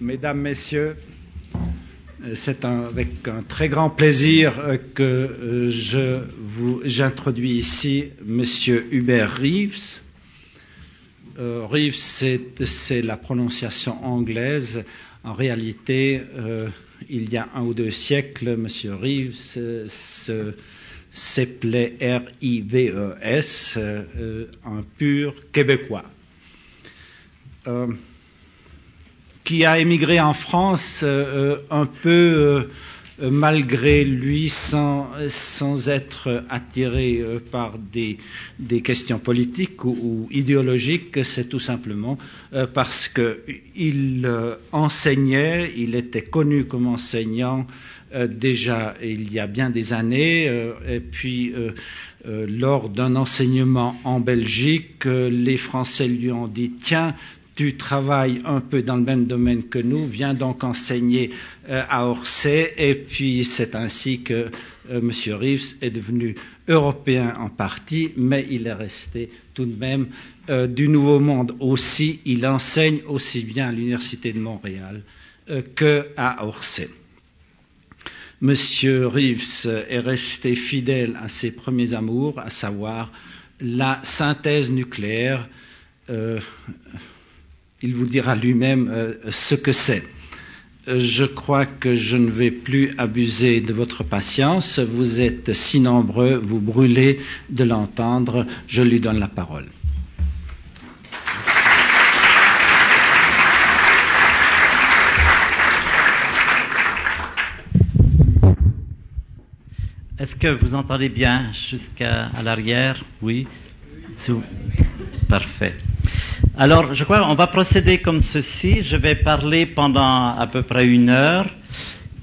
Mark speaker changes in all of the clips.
Speaker 1: Mesdames, Messieurs, c'est avec un très grand plaisir que je vous j'introduis ici Monsieur Hubert Reeves. Euh, Reeves, c'est la prononciation anglaise. En réalité, euh, il y a un ou deux siècles, Monsieur Reeves s'appelait R-I-V-E-S, euh, un pur québécois qui a émigré en France euh, un peu euh, malgré lui, sans, sans être attiré euh, par des, des questions politiques ou, ou idéologiques, c'est tout simplement parce qu'il enseignait, il était connu comme enseignant déjà il y a bien des années, et puis lors d'un enseignement en Belgique, les Français lui ont dit tiens, tu travailles un peu dans le même domaine que nous, viens donc enseigner euh, à Orsay, et puis c'est ainsi que euh, M. Reeves est devenu européen en partie, mais il est resté tout de même euh, du Nouveau Monde aussi. Il enseigne aussi bien à l'Université de Montréal qu'à Orsay. M. Reeves est resté fidèle à ses premiers amours, à savoir la synthèse nucléaire il vous dira lui-même euh, ce que c'est. Euh, je crois que je ne vais plus abuser de votre patience. Vous êtes si nombreux, vous brûlez de l'entendre. Je lui donne la parole.
Speaker 2: Est-ce que vous entendez bien jusqu'à l'arrière? Oui. Parfait. Alors, je crois qu'on va procéder comme ceci. Je vais parler pendant à peu près une heure,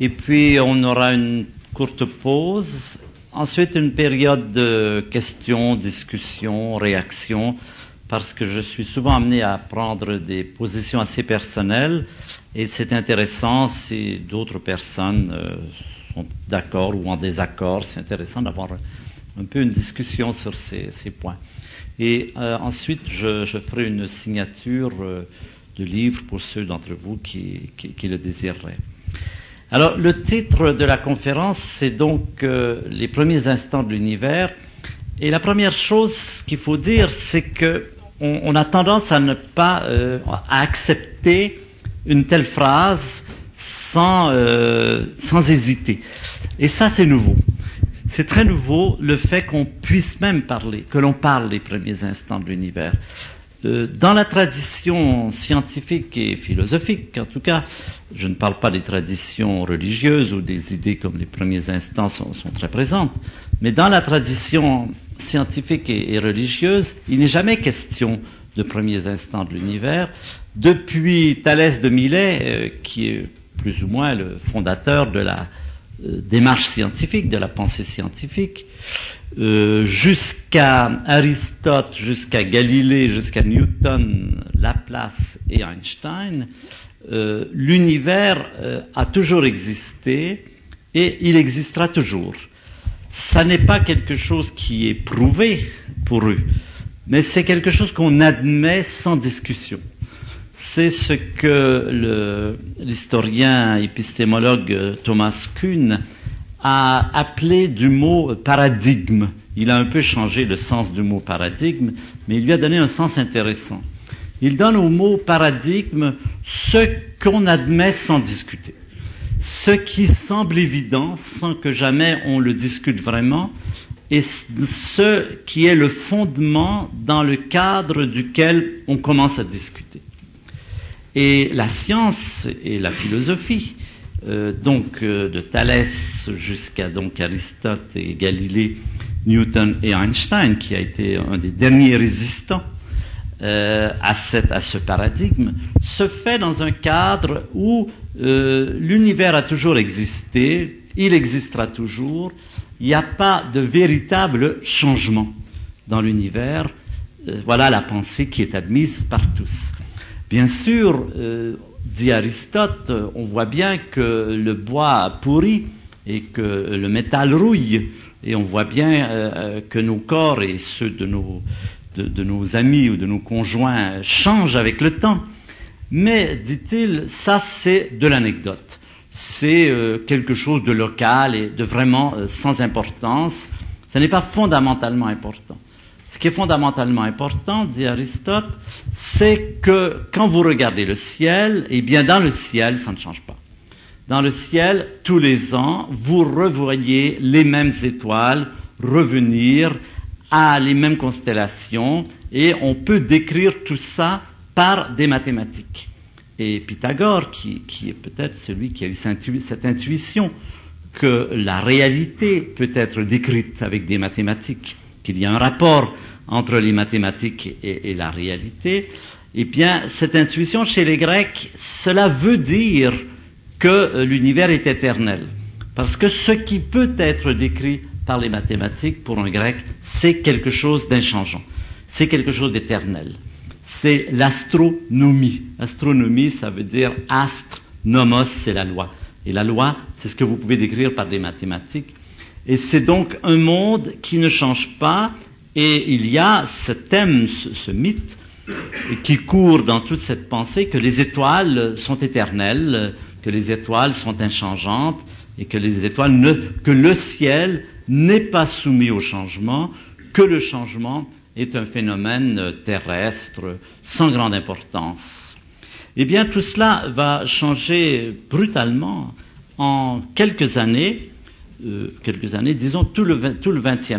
Speaker 2: et puis on aura une courte pause. Ensuite, une période de questions, discussions, réactions, parce que je suis souvent amené à prendre des positions assez personnelles, et c'est intéressant si d'autres personnes euh, sont d'accord ou en désaccord. C'est intéressant d'avoir un peu une discussion sur ces, ces points. Et euh, ensuite, je, je, ferai une signature euh, de livre pour ceux d'entre vous qui, qui, qui, le désireraient. Alors, le titre de la conférence, c'est donc euh, les premiers instants de l'univers. Et la première chose qu'il faut dire, c'est que on, on, a tendance à ne pas à accepter une telle phrase sans sans hésiter. Et ça, c'est nouveau. C'est très nouveau le fait qu'on puisse même parler, que l'on parle des premiers instants de l'univers. Euh, dans la tradition scientifique et philosophique, en tout cas, je ne parle pas des traditions religieuses où des idées comme les premiers instants sont, très présentes, mais dans la tradition scientifique et, religieuse, il n'est jamais question de premiers instants de l'univers. Depuis Thalès de Milet, euh, qui est plus ou moins le fondateur de la démarche scientifique, de la pensée scientifique, euh, jusqu'à Aristote, jusqu'à Galilée, jusqu'à Newton, Laplace et Einstein, euh, l'univers euh, a toujours existé et il existera toujours. Ça n'est pas quelque chose qui est prouvé pour eux, mais c'est quelque chose qu'on admet sans discussion c'est ce que l'historien épistémologue Thomas Kuhn a appelé du mot paradigme. Il a un peu changé le sens du mot paradigme, mais il lui a donné un sens intéressant. Il donne au mot paradigme ce qu'on admet sans discuter, ce qui semble évident sans que jamais on le discute vraiment, et ce qui est le fondement dans le cadre duquel on commence à discuter. Et la science et la philosophie, euh, donc euh, de Thalès jusqu'à donc Aristote et Galilée, Newton et Einstein, qui a été un des derniers résistants euh, à, à ce paradigme, se fait dans un cadre où l'univers a toujours existé, il existera toujours, il n'y a pas de véritable changement dans l'univers. Voilà la pensée qui est admise par tous. Bien sûr, euh, dit Aristote, on voit bien que le bois pourrit et que le métal rouille, et on voit bien euh, que nos corps et ceux de nos, amis ou de nos conjoints changent avec le temps. Mais, dit-il, ça c'est de l'anecdote. C'est euh, quelque chose de local et de vraiment euh, sans importance. Ce n'est pas fondamentalement important. Ce qui est fondamentalement important, dit Aristote, c'est que quand vous regardez le ciel, eh bien dans le ciel, ça ne change pas. Dans le ciel, tous les ans, vous revoyez les mêmes étoiles revenir à les mêmes constellations et on peut décrire tout ça par des mathématiques. Et Pythagore, qui, qui est peut-être celui qui a eu cette intuition que la réalité peut être décrite avec des mathématiques, qu'il y a un rapport entre les mathématiques et, la réalité, eh bien, cette intuition chez les Grecs, cela veut dire que l'univers est éternel. Parce que ce qui peut être décrit par les mathématiques, pour un grec, c'est quelque chose d'inchangeant. C'est quelque chose d'éternel. C'est l'astronomie. Astronomie, ça veut dire astre, nomos, c'est la loi. Et la loi, c'est ce que vous pouvez décrire par des mathématiques. Et c'est donc un monde qui ne change pas. Et il y a ce thème, ce, mythe, qui court dans toute cette pensée que les étoiles sont éternelles, que les étoiles sont inchangeantes, et que les étoiles ne, que le ciel n'est pas soumis au changement, que le changement est un phénomène terrestre sans grande importance. Eh bien, tout cela va changer brutalement en quelques années, euh, quelques années, disons tout le, tout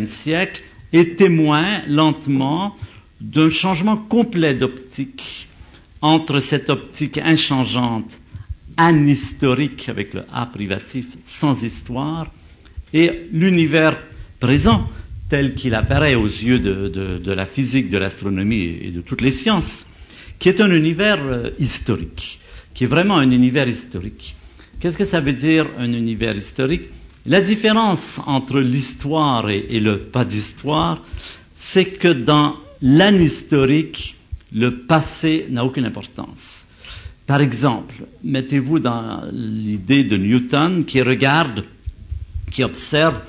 Speaker 2: siècle, est témoin lentement d'un changement complet d'optique entre cette optique inchangeante, anhistorique avec le A privatif, sans histoire, et l'univers présent tel qu'il apparaît aux yeux de, la physique, de l'astronomie et de toutes les sciences, qui est un univers euh, historique, qui est vraiment un univers historique. Qu'est-ce que ça veut dire un univers historique? La différence entre l'histoire et, le pas d'histoire, c'est que dans l'anhistorique, le passé n'a aucune importance. Par exemple, mettez-vous dans l'idée de Newton qui regarde qui observe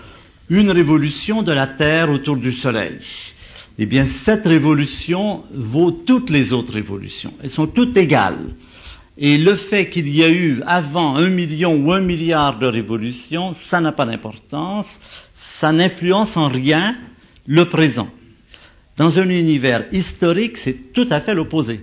Speaker 2: une révolution de la Terre autour du Soleil. Eh bien, cette révolution vaut toutes les autres révolutions. Elles sont toutes égales. Et le fait qu'il y a eu avant un million ou un milliard de révolutions, ça n'a pas d'importance. Ça n'influence en rien le présent. Dans un univers historique, c'est tout à fait l'opposé.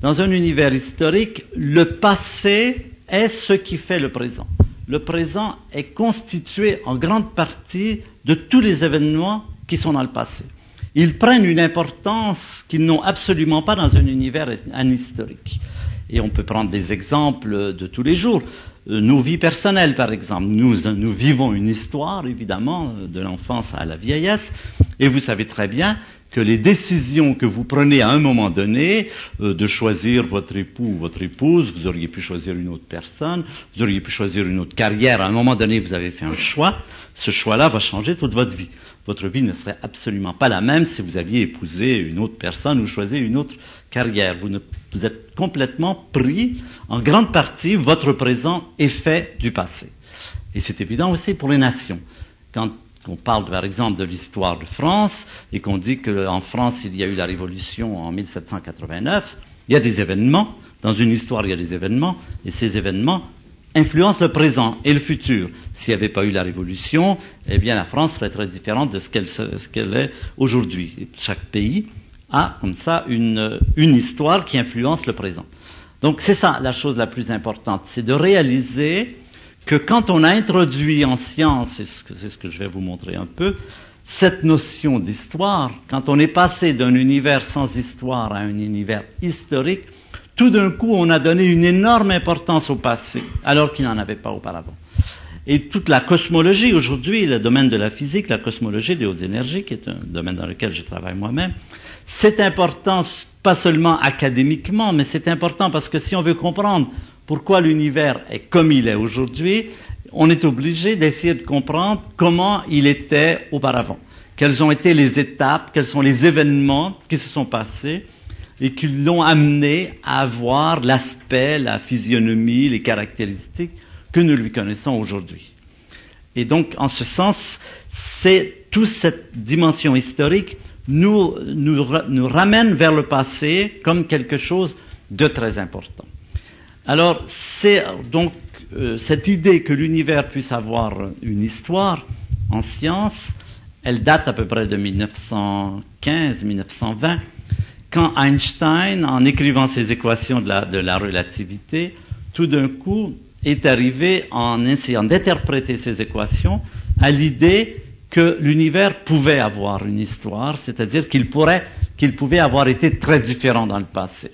Speaker 2: Dans un univers historique, le passé est ce qui fait le présent le présent est constitué en grande partie de tous les événements qui sont dans le passé. Ils prennent une importance qu'ils n'ont absolument pas dans un univers anhistorique. Et on peut prendre des exemples de tous les jours. Euh, nos vies personnelles, par exemple. Nous, nous vivons une histoire, évidemment, de l'enfance à la vieillesse. Et vous savez très bien que les décisions que vous prenez à un moment donné, euh, de choisir votre époux ou votre épouse, vous auriez pu choisir une autre personne, vous auriez pu choisir une autre carrière, à un moment donné vous avez fait un choix, ce choix-là va changer toute votre vie. Votre vie ne serait absolument pas la même si vous aviez épousé une autre personne ou choisi une autre carrière. Vous, ne, vous êtes complètement pris, en grande partie, votre présent est fait du passé. Et c'est évident aussi pour les nations. Quand qu'on parle par exemple de l'histoire de France et qu'on dit qu'en France il y a eu la révolution en 1789, il y a des événements, dans une histoire il y a des événements, et ces événements influencent le présent et le futur. S'il n'y avait pas eu la révolution, eh bien la France serait très différente de ce qu'elle, est aujourd'hui. Chaque pays a comme ça une, une histoire qui influence le présent. Donc c'est ça la chose la plus importante, c'est de réaliser que quand on a introduit en science, c'est ce, ce que je vais vous montrer un peu, cette notion d'histoire, quand on est passé d'un univers sans histoire à un univers historique, tout d'un coup on a donné une énorme importance au passé, alors qu'il n'en avait pas auparavant. Et toute la cosmologie aujourd'hui, le domaine de la physique, la cosmologie des hautes énergies, qui est un domaine dans lequel je travaille moi-même, c'est important pas seulement académiquement, mais c'est important parce que si on veut comprendre pourquoi l'univers est comme il est aujourd'hui, on est obligé d'essayer de comprendre comment il était auparavant. Quelles ont été les étapes, quels sont les événements qui se sont passés et qui l'ont amené à avoir l'aspect, la physionomie, les caractéristiques que nous lui connaissons aujourd'hui. Et donc, en ce sens, c'est toute cette dimension historique nous, nous, nous ramène vers le passé comme quelque chose de très important. Alors, c'est donc euh, cette idée que l'univers puisse avoir une histoire en science, elle date à peu près de 1915-1920, quand Einstein, en écrivant ses équations de la, relativité, tout d'un coup est arrivé, en essayant d'interpréter ces équations, à l'idée que l'univers pouvait avoir une histoire, c'est-à-dire qu'il pourrait, qu'il pouvait avoir été très différent dans le passé.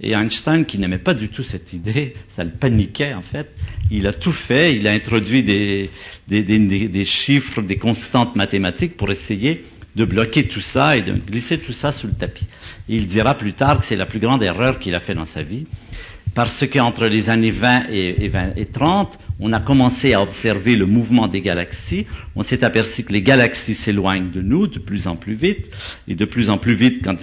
Speaker 2: Et Einstein, qui n'aimait pas du tout cette idée, ça le paniquait en fait, il a tout fait, il a introduit des chiffres, des constantes mathématiques pour essayer de bloquer tout ça et de glisser tout ça sous le tapis. il dira plus tard que c'est la plus grande erreur qu'il a fait dans sa vie, parce qu'entre les années 20 et, 20 et 30, on a commencé à observer le mouvement des galaxies. On s'est aperçu que les galaxies s'éloignent de nous de plus en plus vite, et de plus en plus vite quand,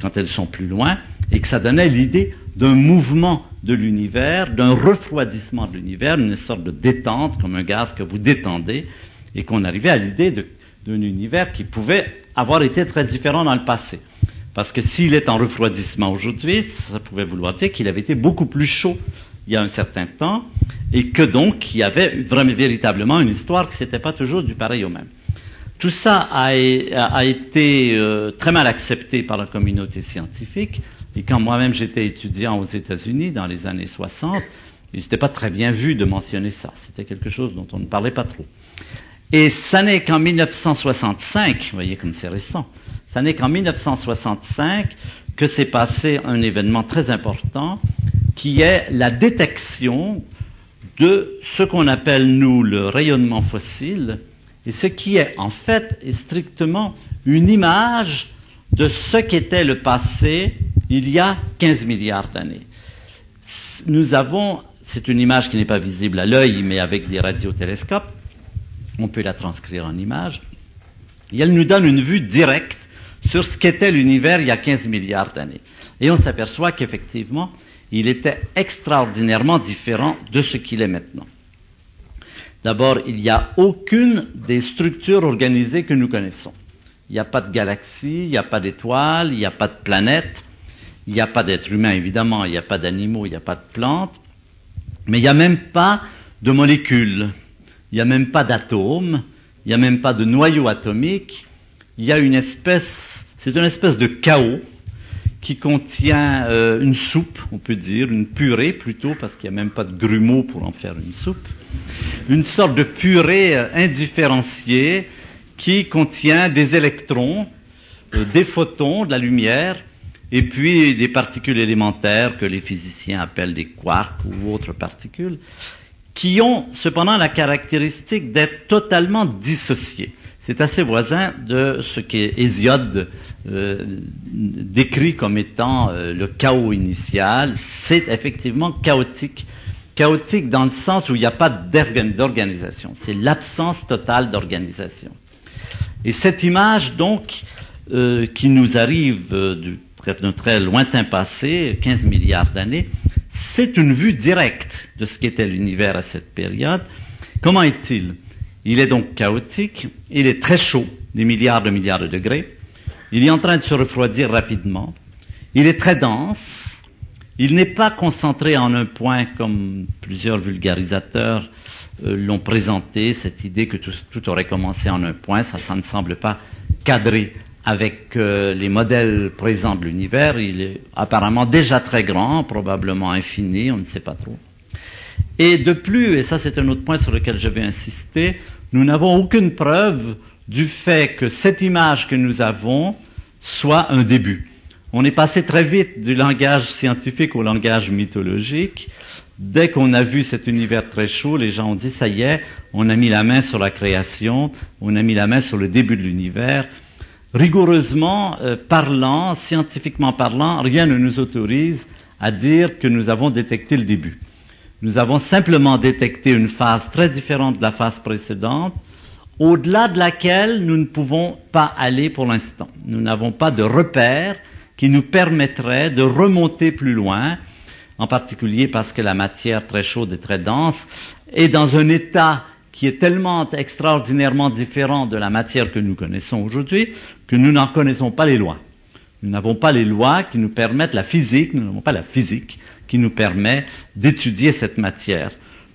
Speaker 2: quand elles sont plus loin, et que ça donnait l'idée d'un mouvement de l'univers, d'un refroidissement de l'univers, une sorte de détente, comme un gaz que vous détendez, et qu'on arrivait à l'idée d'un univers qui pouvait avoir été très différent dans le passé. Parce que s'il est en refroidissement aujourd'hui, ça pouvait vouloir dire qu'il avait été beaucoup plus chaud il y a un certain temps, et que donc il y avait vraiment véritablement une histoire qui s'était pas toujours du pareil au même. Tout ça a, été euh, très mal accepté par la communauté scientifique, et quand moi-même j'étais étudiant aux États-Unis dans les années 60, il n'était pas très bien vu de mentionner ça. C'était quelque chose dont on ne parlait pas trop. Et ça n'est qu'en 1965, vous voyez comme c'est récent, ça n'est qu'en 1965 que s'est passé un événement très important qui est la détection de ce qu'on appelle nous le rayonnement fossile et ce qui est en fait est strictement une image de ce qu'était le passé il y a 15 milliards d'années. Nous avons, c'est une image qui n'est pas visible à l'œil mais avec des radiotélescopes, on peut la transcrire en image, et elle nous donne une vue directe sur ce qu'était l'univers il y a 15 milliards d'années. Et on s'aperçoit qu'effectivement, il était extraordinairement différent de ce qu'il est maintenant. D'abord, il n'y a aucune des structures organisées que nous connaissons. Il n'y a pas de galaxies, il n'y a pas d'étoiles, il n'y a pas de planètes, il n'y a pas d'êtres humains évidemment, il n'y a pas d'animaux, il n'y a pas de plantes, mais il n'y a même pas de molécules, il n'y a même pas d'atomes, il n'y a même pas de noyau atomique, il y a une espèce, c'est une espèce de chaos qui contient euh, une soupe, on peut dire, une purée plutôt, parce qu'il n'y a même pas de grumeaux pour en faire une soupe, une sorte de purée euh, indifférenciée qui contient des électrons, euh, des photons, de la lumière, et puis des particules élémentaires que les physiciens appellent des quarks ou autres particules, qui ont cependant la caractéristique d'être totalement dissociées. C'est assez voisin de ce qu'Hésiode euh, décrit comme étant euh, le chaos initial. C'est effectivement chaotique. Chaotique dans le sens où il n'y a pas d'organisation. C'est l'absence totale d'organisation. Et cette image, donc, euh, qui nous arrive d'un très lointain passé, 15 milliards d'années, c'est une vue directe de ce qu'était l'univers à cette période. Comment est-il? Il est donc chaotique, il est très chaud, des milliards de milliards de degrés, il est en train de se refroidir rapidement, il est très dense, il n'est pas concentré en un point comme plusieurs vulgarisateurs euh, l'ont présenté, cette idée que tout, aurait commencé en un point, ça, ça ne semble pas cadré avec euh, les modèles présents de l'univers, il est apparemment déjà très grand, probablement infini, on ne sait pas trop. Et de plus, et ça c'est un autre point sur lequel je vais insister, nous n'avons aucune preuve du fait que cette image que nous avons soit un début. On est passé très vite du langage scientifique au langage mythologique. Dès qu'on a vu cet univers très chaud, les gens ont dit, ça y est, on a mis la main sur la création, on a mis la main sur le début de l'univers. Rigoureusement euh, parlant, scientifiquement parlant, rien ne nous autorise à dire que nous avons détecté le début. Nous avons simplement détecté une phase très différente de la phase précédente, au-delà de laquelle nous ne pouvons pas aller pour l'instant. Nous n'avons pas de repère qui nous permettrait de remonter plus loin, en particulier parce que la matière très chaude et très dense est dans un état qui est tellement extraordinairement différent de la matière que nous connaissons aujourd'hui que nous n'en connaissons pas les lois. Nous n'avons pas les lois qui nous permettent la physique, nous n'avons pas la physique qui nous permet d'étudier cette matière.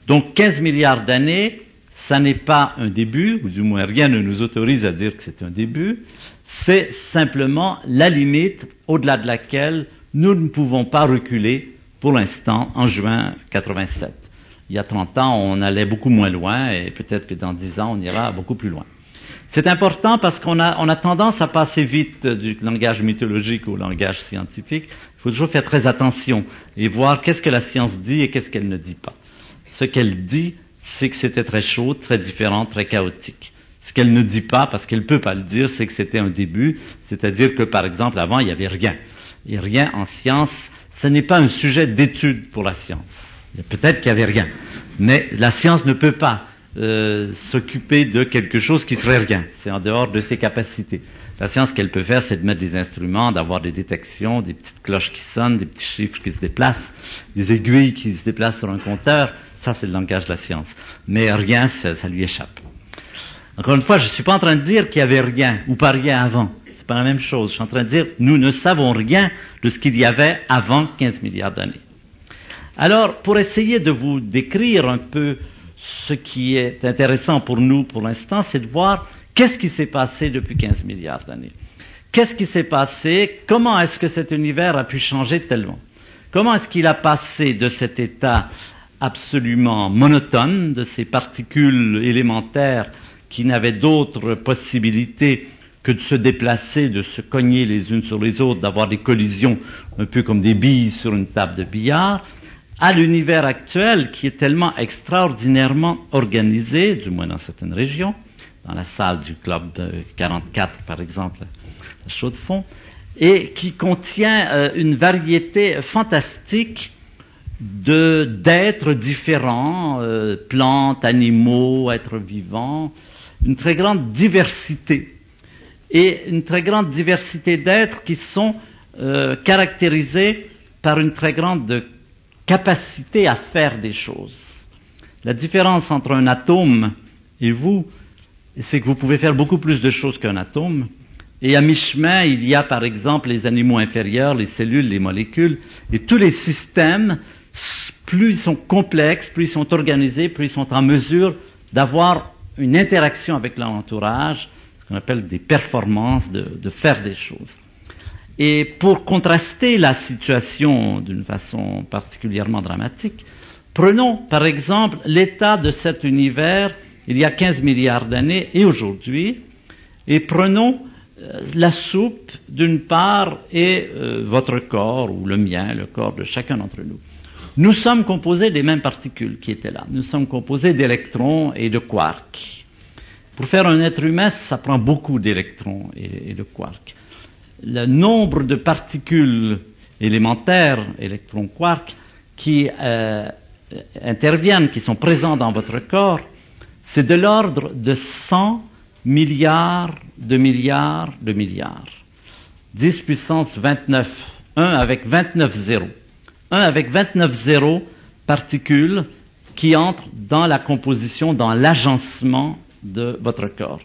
Speaker 2: Donc 15 milliards d'années, ça n'est pas un début, ou du moins rien ne nous autorise à dire que c'est un début, c'est simplement la limite au-delà de laquelle nous ne pouvons pas reculer pour l'instant en juin 87. Il y a 30 ans, on allait beaucoup moins loin et peut-être que dans 10 ans, on ira beaucoup plus loin. C'est important parce qu'on a, on a tendance à passer vite du langage mythologique au langage scientifique. Il faut toujours faire très attention et voir qu'est-ce que la science dit et qu'est-ce qu'elle ne dit pas. Ce qu'elle dit, c'est que c'était très chaud, très différent, très chaotique. Ce qu'elle ne dit pas, parce qu'elle ne peut pas le dire, c'est que c'était un début, c'est-à-dire que par exemple avant il n'y avait rien. Et rien en science, ce n'est pas un sujet d'étude pour la science. Peut-être qu'il n'y avait rien, mais la science ne peut pas euh, s'occuper de quelque chose qui serait rien. C'est en dehors de ses capacités. La science qu'elle peut faire, c'est de mettre des instruments, d'avoir des détections, des petites cloches qui sonnent, des petits chiffres qui se déplacent, des aiguilles qui se déplacent sur un compteur. Ça, c'est le langage de la science. Mais rien, ça, ça lui échappe. Encore une fois, je ne suis pas en train de dire qu'il y avait rien ou pas rien avant. C'est pas la même chose. Je suis en train de dire, nous ne savons rien de ce qu'il y avait avant 15 milliards d'années. Alors, pour essayer de vous décrire un peu ce qui est intéressant pour nous pour l'instant, c'est de voir qu'est-ce qui s'est passé depuis 15 milliards d'années. Qu'est-ce qui s'est passé? Comment est-ce que cet univers a pu changer tellement? Comment est-ce qu'il a passé de cet état absolument monotone, de ces particules élémentaires qui n'avaient d'autre possibilité que de se déplacer, de se cogner les unes sur les autres, d'avoir des collisions un peu comme des billes sur une table de billard, à l'univers actuel qui est tellement extraordinairement organisé, du moins dans certaines régions, dans la salle du club 44 par exemple, à Chaux-de-Fonds, et qui contient euh, une variété fantastique de d'êtres différents, euh, plantes, animaux, êtres vivants, une très grande diversité. Et une très grande diversité d'êtres qui sont euh, caractérisés par une très grande capacité à faire des choses. La différence entre un atome et vous, c'est que vous pouvez faire beaucoup plus de choses qu'un atome. Et à mi-chemin, il y a par exemple les animaux inférieurs, les cellules, les molécules, et tous les systèmes, plus ils sont complexes, plus ils sont organisés, plus ils sont en mesure d'avoir une interaction avec l'entourage, ce qu'on appelle des performances, de, de faire des choses. Et pour contraster la situation d'une façon particulièrement dramatique, prenons par exemple l'état de cet univers il y a 15 milliards d'années et aujourd'hui, et prenons euh, la soupe d'une part et euh, votre corps ou le mien, le corps de chacun d'entre nous. Nous sommes composés des mêmes particules qui étaient là. Nous sommes composés d'électrons et de quarks. Pour faire un être humain, ça prend beaucoup d'électrons et de quarks le nombre de particules élémentaires, électrons quarks, qui euh, interviennent, qui sont présents dans votre corps, c'est de l'ordre de 100 milliards de milliards de milliards. 10 puissance 29. 1 avec 29 zéros. 1 avec 29 zéros particules qui entrent dans la composition, dans l'agencement de votre corps.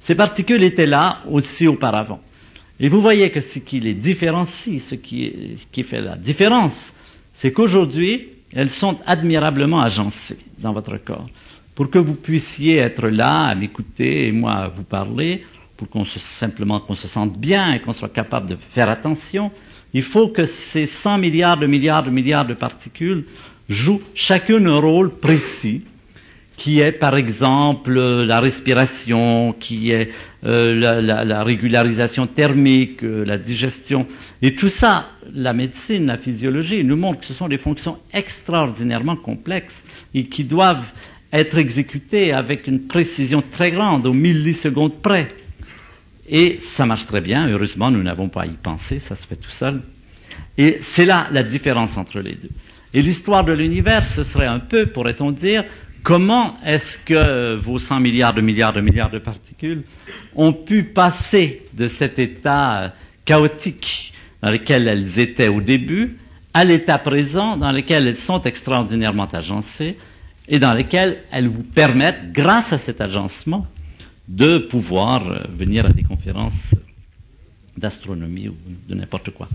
Speaker 2: Ces particules étaient là aussi auparavant. Et vous voyez que ce qui les différencie, ce qui, fait la différence, c'est qu'aujourd'hui, elles sont admirablement agencées dans votre corps. Pour que vous puissiez être là à m'écouter et moi à vous parler, pour qu'on se, simplement qu'on se sente bien et qu'on soit capable de faire attention, il faut que ces 100 milliards de milliards de milliards de particules jouent chacune un rôle précis qui est par exemple la respiration, qui est euh, la, régularisation thermique, euh, la digestion. Et tout ça, la médecine, la physiologie nous montre que ce sont des fonctions extraordinairement complexes et qui doivent être exécutées avec une précision très grande, au millisecondes près. Et ça marche très bien, heureusement nous n'avons pas à y penser, ça se fait tout seul. Et c'est là la différence entre les deux. Et l'histoire de l'univers, ce serait un peu, pourrait-on dire, Comment est-ce que vos 100 milliards de milliards de milliards de particules ont pu passer de cet état chaotique dans lequel elles étaient au début à l'état présent dans lequel elles sont extraordinairement agencées et dans lequel elles vous permettent, grâce à cet agencement, de pouvoir euh, venir à des conférences d'astronomie ou de n'importe quoi.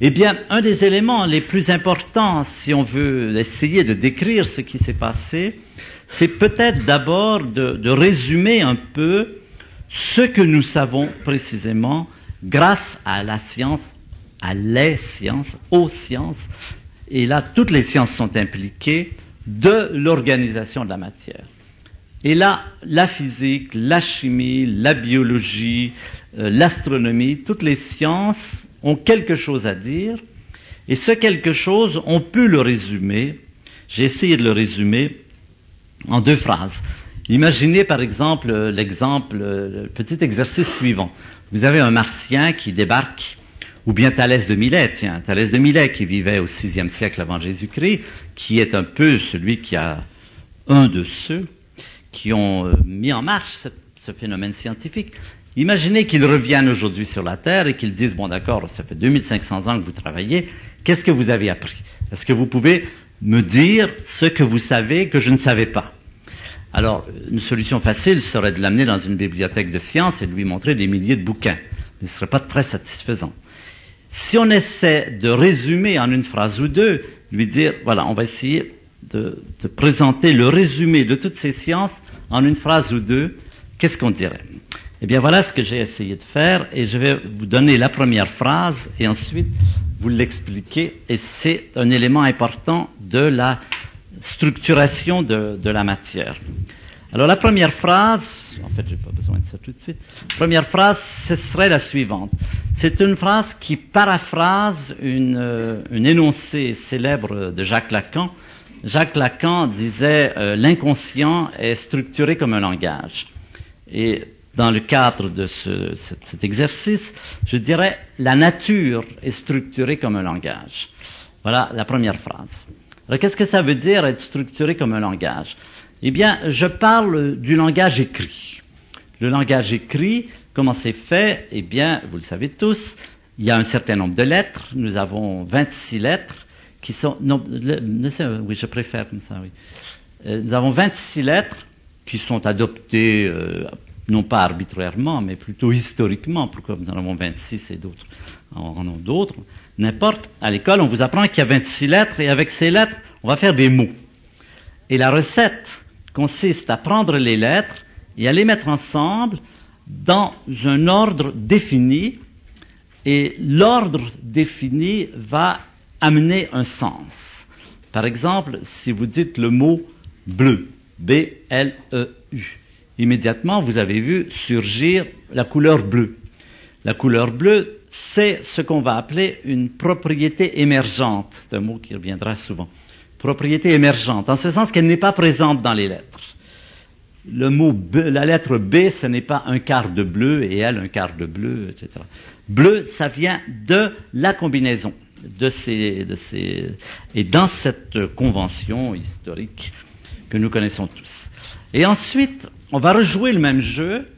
Speaker 2: Eh bien, un des éléments les plus importants, si on veut essayer de décrire ce qui s'est passé, c'est peut-être d'abord de, résumer un peu ce que nous savons précisément grâce à la science, à les sciences, aux sciences, et là toutes les sciences sont impliquées, de l'organisation de la matière. Et là, la physique, la chimie, la biologie, euh, l'astronomie, toutes les sciences ont quelque chose à dire, et ce quelque chose, on peut le résumer, j'ai essayé de le résumer en deux phrases. Imaginez par exemple l'exemple, le petit exercice suivant. Vous avez un martien qui débarque, ou bien Thalès de Milet, tiens, Thalès de Milet qui vivait au VIe siècle avant Jésus-Christ, qui est un peu celui qui a un de ceux qui ont euh, mis en marche ce, ce phénomène scientifique. Imaginez qu'ils reviennent aujourd'hui sur la Terre et qu'ils disent, bon d'accord, ça fait 2500 ans que vous travaillez, qu'est-ce que vous avez appris? Est-ce que vous pouvez me dire ce que vous savez que je ne savais pas? Alors, une solution facile serait de l'amener dans une bibliothèque de sciences et de lui montrer des milliers de bouquins. Ce ne serait pas très satisfaisant. Si on essaie de résumer en une phrase ou deux, lui dire, voilà, on va essayer de, de présenter le résumé de toutes ces sciences en une phrase ou deux, qu'est-ce qu'on dirait? Eh bien, voilà ce que j'ai essayé de faire et je vais vous donner la première phrase et ensuite vous l'expliquer et c'est un élément important de la structuration de, de la matière. Alors la première phrase, en fait j'ai pas besoin de ça tout de suite, première phrase, ce serait la suivante. C'est une phrase qui paraphrase une, euh, une énoncé célèbre de Jacques Lacan. Jacques Lacan disait euh, l'inconscient est structuré comme un langage. Et dans le cadre de ce, cet, cet exercice, je dirais la nature est structurée comme un langage. Voilà la première phrase. Alors qu'est-ce que ça veut dire être structuré comme un langage? Eh bien, je parle du langage écrit. Le langage écrit, comment c'est fait? Eh bien, vous le savez tous, il y a un certain nombre de lettres. Nous avons 26 lettres qui sont... Non, le, oui, je préfère comme ça, oui. Euh, nous avons 26 lettres qui sont adoptées, euh, non pas arbitrairement, mais plutôt historiquement. Pourquoi nous en avons 26 et d'autres en ont d'autres N'importe. À l'école, on vous apprend qu'il y a 26 lettres et avec ces lettres, on va faire des mots. Et la recette consiste à prendre les lettres et à les mettre ensemble dans un ordre défini, et l'ordre défini va amener un sens. Par exemple, si vous dites le mot bleu, B-L-E-U, immédiatement vous avez vu surgir la couleur bleue. La couleur bleue, c'est ce qu'on va appeler une propriété émergente. C'est un mot qui reviendra souvent propriété émergente, en ce sens qu'elle n'est pas présente dans les lettres. Le mot B, la lettre B, ce n'est pas un quart de bleu et elle un quart de bleu, etc. Bleu, ça vient de la combinaison de ces, de ces, et dans cette convention historique que nous connaissons tous. Et ensuite, on va rejouer le même jeu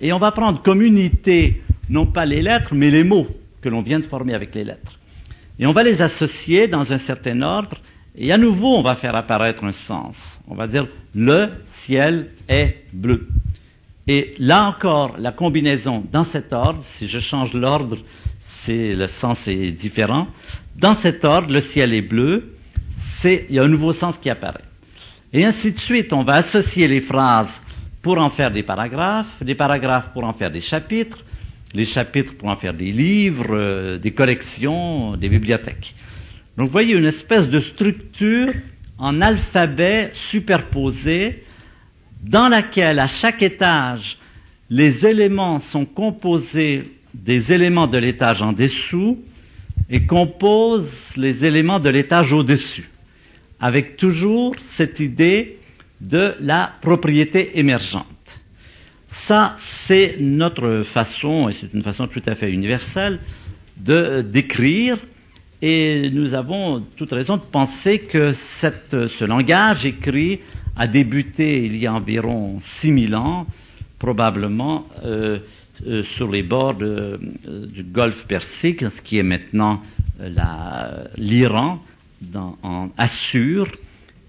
Speaker 2: et on va prendre comme unité non pas les lettres, mais les mots que l'on vient de former avec les lettres. Et on va les associer dans un certain ordre et à nouveau, on va faire apparaître un sens. On va dire le ciel est bleu. Et là encore, la combinaison dans cet ordre, si je change l'ordre, le sens est différent. Dans cet ordre, le ciel est bleu, il y a un nouveau sens qui apparaît. Et ainsi de suite, on va associer les phrases pour en faire des paragraphes, des paragraphes pour en faire des chapitres, les chapitres pour en faire des livres, euh, des collections, des bibliothèques. Donc vous voyez une espèce de structure en alphabet superposé dans laquelle à chaque étage les éléments sont composés des éléments de l'étage en dessous et composent les éléments de l'étage au-dessus, avec toujours cette idée de la propriété émergente. Ça, c'est notre façon, et c'est une façon tout à fait universelle, de décrire et nous avons toute raison de penser que cette, ce langage écrit a débuté il y a environ 6000 ans, probablement euh, euh, sur les bords de, euh, du golfe Persique, ce qui est maintenant l'Iran, en Assur.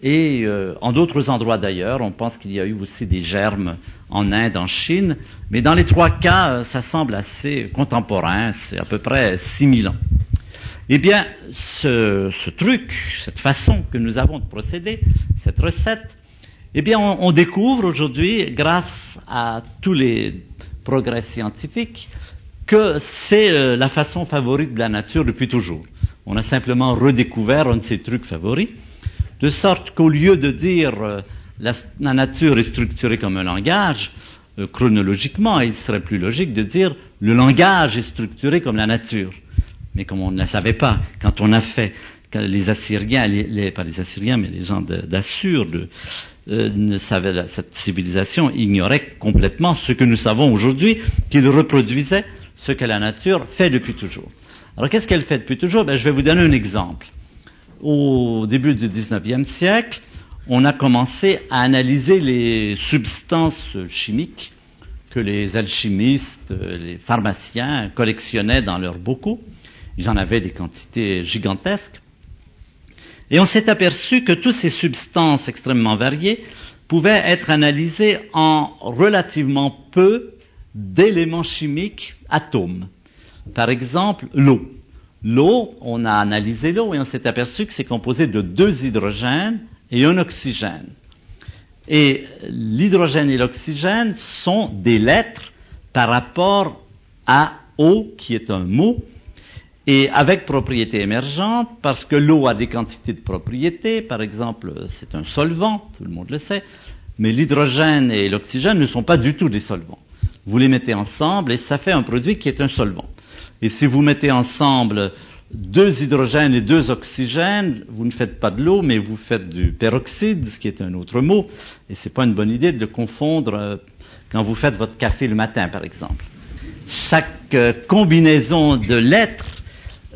Speaker 2: Et euh, en d'autres endroits d'ailleurs, on pense qu'il y a eu aussi des germes en Inde, en Chine, mais dans les trois cas, euh, ça semble assez contemporain, c'est à peu près 6000 ans. Eh bien, ce, ce, truc, cette façon que nous avons de procéder, cette recette, eh bien, on, on découvre aujourd'hui, grâce à tous les progrès scientifiques, que c'est euh, la façon favorite de la nature depuis toujours. On a simplement redécouvert un de ces trucs favoris, de sorte qu'au lieu de dire euh, la, nature est structurée comme un langage, euh, chronologiquement, il serait plus logique de dire le langage est structuré comme la nature. Mais comme on ne la savait pas, quand on a fait, les Assyriens, pas les Assyriens, mais les gens d'Assur, euh, ne savaient, cette civilisation ignorait complètement ce que nous savons aujourd'hui, qu'ils reproduisaient ce que la nature fait depuis toujours. Alors qu'est-ce qu'elle fait depuis toujours? Ben, Je vais vous donner un exemple. Au début du XIXe siècle, on a commencé à analyser les substances chimiques que les alchimistes, les pharmaciens collectionnaient dans leurs bocaux. Ils en avaient des quantités gigantesques. Et on s'est aperçu que toutes ces substances extrêmement variées pouvaient être analysées en relativement peu d'éléments chimiques atomes. Par exemple, l'eau. L'eau, on a analysé l'eau et on s'est aperçu que c'est composé de deux hydrogènes et un oxygène. Et l'hydrogène et l'oxygène sont des lettres par rapport à eau, qui est un mot, et avec propriétés émergentes, parce que l'eau a des quantités de propriétés, par exemple, c'est un solvant, tout le monde le sait, mais l'hydrogène et l'oxygène ne sont pas du tout des solvants. Vous les mettez ensemble et ça fait un produit qui est un solvant. Et si vous mettez ensemble deux hydrogènes et deux oxygènes, vous ne faites pas de l'eau, mais vous faites du peroxyde, ce qui est un autre mot, et c'est pas une bonne idée de le confondre euh, quand vous faites votre café le matin, par exemple. Chaque euh, combinaison de lettres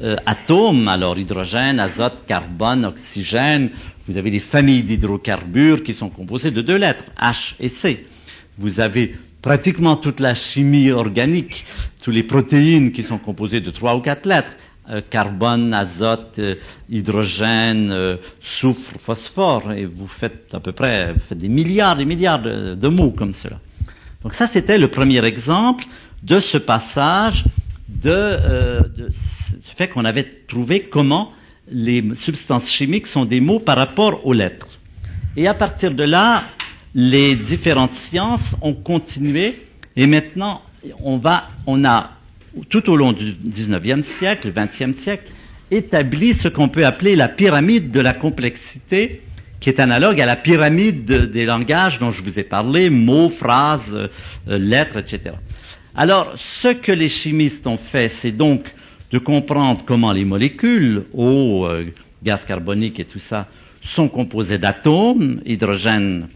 Speaker 2: euh, atomes, alors hydrogène, azote, carbone, oxygène, vous avez des familles d'hydrocarbures qui sont composées de deux lettres, H et C. Vous avez pratiquement toute la chimie organique, toutes les protéines qui sont composées de trois ou quatre lettres, euh, carbone, azote, euh, hydrogène, euh, soufre, phosphore, et vous faites à peu près faites des milliards et milliards de, de mots comme cela. Donc ça, c'était le premier exemple de ce passage de, euh, de fait qu'on avait trouvé comment les substances chimiques sont des mots par rapport aux lettres. Et à partir de là, les différentes sciences ont continué et maintenant on va, on a tout au long du 19e siècle, 20e siècle, établi ce qu'on peut appeler la pyramide de la complexité, qui est analogue à la pyramide des langages dont je vous ai parlé, mots, phrases, euh, lettres, etc. Alors, ce que les chimistes ont fait, c'est donc de comprendre comment les molécules, eau, euh, gaz carbonique et tout ça, sont composées d'atomes, hydrogène,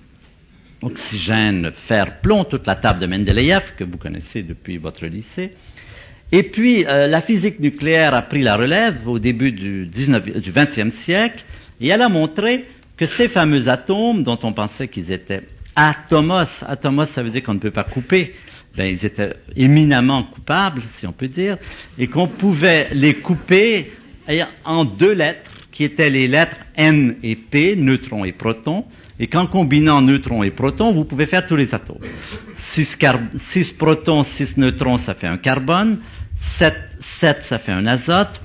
Speaker 2: oxygène, fer, plomb, toute la table de Mendeleïev que vous connaissez depuis votre lycée. Et puis, euh, la physique nucléaire a pris la relève au début du, 19, du 20e siècle et elle a montré que ces fameux atomes dont on pensait qu'ils étaient atomos, atomos ça veut dire qu'on ne peut pas couper, ben, ils étaient éminemment coupables, si on peut dire, et qu'on pouvait les couper en deux lettres, qui étaient les lettres N et P, neutrons et protons, et qu'en combinant neutrons et protons, vous pouvez faire tous les atomes. 6, 6 protons, 6 neutrons, ça fait un carbone, 7, 7 ça fait un azote,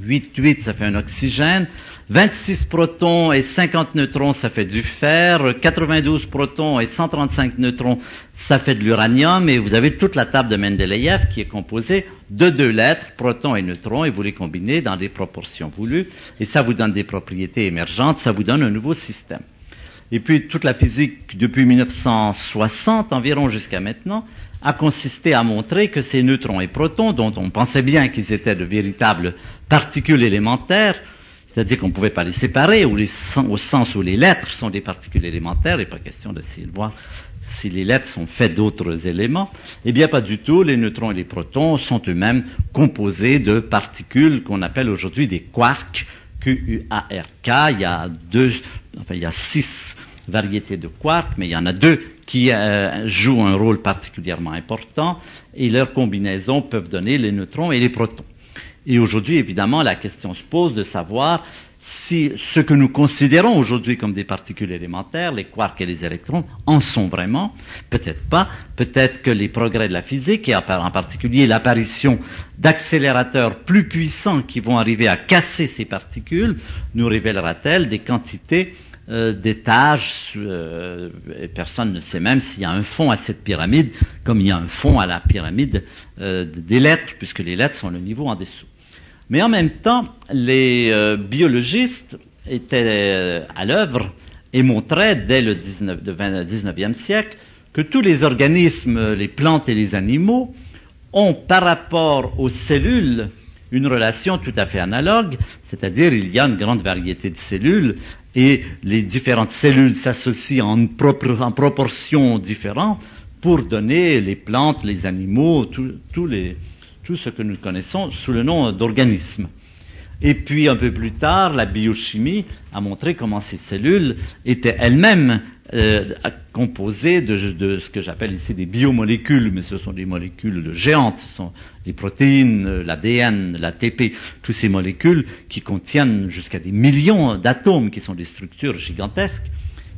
Speaker 2: 8, 8 ça fait un oxygène, 26 protons et 50 neutrons, ça fait du fer. 92 protons et 135 neutrons, ça fait de l'uranium. Et vous avez toute la table de Mendeleïev qui est composée de deux lettres, protons et neutrons, et vous les combinez dans des proportions voulues. Et ça vous donne des propriétés émergentes, ça vous donne un nouveau système. Et puis toute la physique depuis 1960 environ jusqu'à maintenant a consisté à montrer que ces neutrons et protons, dont on pensait bien qu'ils étaient de véritables particules élémentaires, c'est-à-dire qu'on ne pouvait pas les séparer, au sens où les lettres sont des particules élémentaires, il n'est pas question de voir si les lettres sont faites d'autres éléments. Eh bien, pas du tout. Les neutrons et les protons sont eux-mêmes composés de particules qu'on appelle aujourd'hui des quarks, Q-U-A-R-K. Il y a deux, enfin, il y a six variétés de quarks, mais il y en a deux qui euh, jouent un rôle particulièrement important, et leurs combinaisons peuvent donner les neutrons et les protons. Et aujourd'hui, évidemment, la question se pose de savoir si ce que nous considérons aujourd'hui comme des particules élémentaires, les quarks et les électrons, en sont vraiment. Peut-être pas. Peut-être que les progrès de la physique, et en particulier l'apparition d'accélérateurs plus puissants qui vont arriver à casser ces particules, nous révélera-t-elle des quantités euh, d'étages, euh, et personne ne sait même s'il y a un fond à cette pyramide, comme il y a un fond à la pyramide euh, des lettres, puisque les lettres sont le niveau en dessous. Mais en même temps, les euh, biologistes étaient à l'œuvre et montraient dès le 19, 19e siècle que tous les organismes, les plantes et les animaux, ont par rapport aux cellules une relation tout à fait analogue, c'est-à-dire il y a une grande variété de cellules et les différentes cellules s'associent en, en proportions différentes pour donner les plantes, les animaux, tous les, tout ce que nous connaissons sous le nom d'organisme. Et puis un peu plus tard, la biochimie a montré comment ces cellules étaient elles-mêmes euh, composées de, de, ce que j'appelle ici des biomolécules, mais ce sont des molécules géantes, ce sont les protéines, l'ADN, l'ATP, toutes ces molécules qui contiennent jusqu'à des millions d'atomes, qui sont des structures gigantesques.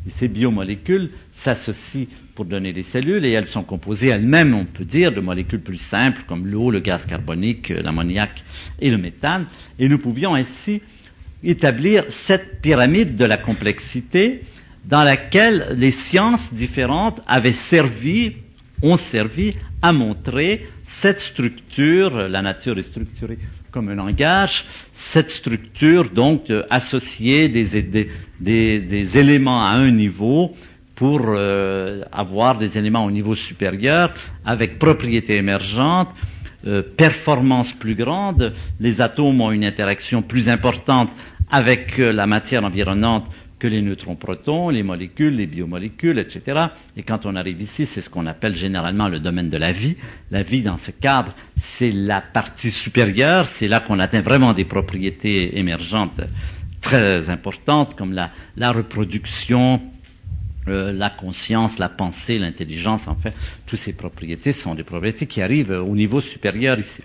Speaker 2: Et ces biomolécules s'associent pour donner des cellules et elles sont composées elles-mêmes, on peut dire, de molécules plus simples comme l'eau, le gaz carbonique, l'ammoniac et le méthane. Et nous pouvions ainsi établir cette pyramide de la complexité dans laquelle les sciences différentes avaient servi, ont servi à montrer cette structure, la nature est structurée comme un langage, cette structure donc associée des, des, éléments à un niveau pour euh, avoir des éléments au niveau supérieur avec propriétés émergentes, euh, performance plus grande, les atomes ont une interaction plus importante avec euh, la matière environnante que les neutrons-protons, les molécules, les biomolécules, etc. Et quand on arrive ici, c'est ce qu'on appelle généralement le domaine de la vie. La vie, dans ce cadre, c'est la partie supérieure, c'est là qu'on atteint vraiment des propriétés émergentes très importantes, comme la, la reproduction, euh, la conscience, la pensée, l'intelligence, en fait, toutes ces propriétés sont des propriétés qui arrivent au niveau supérieur ici.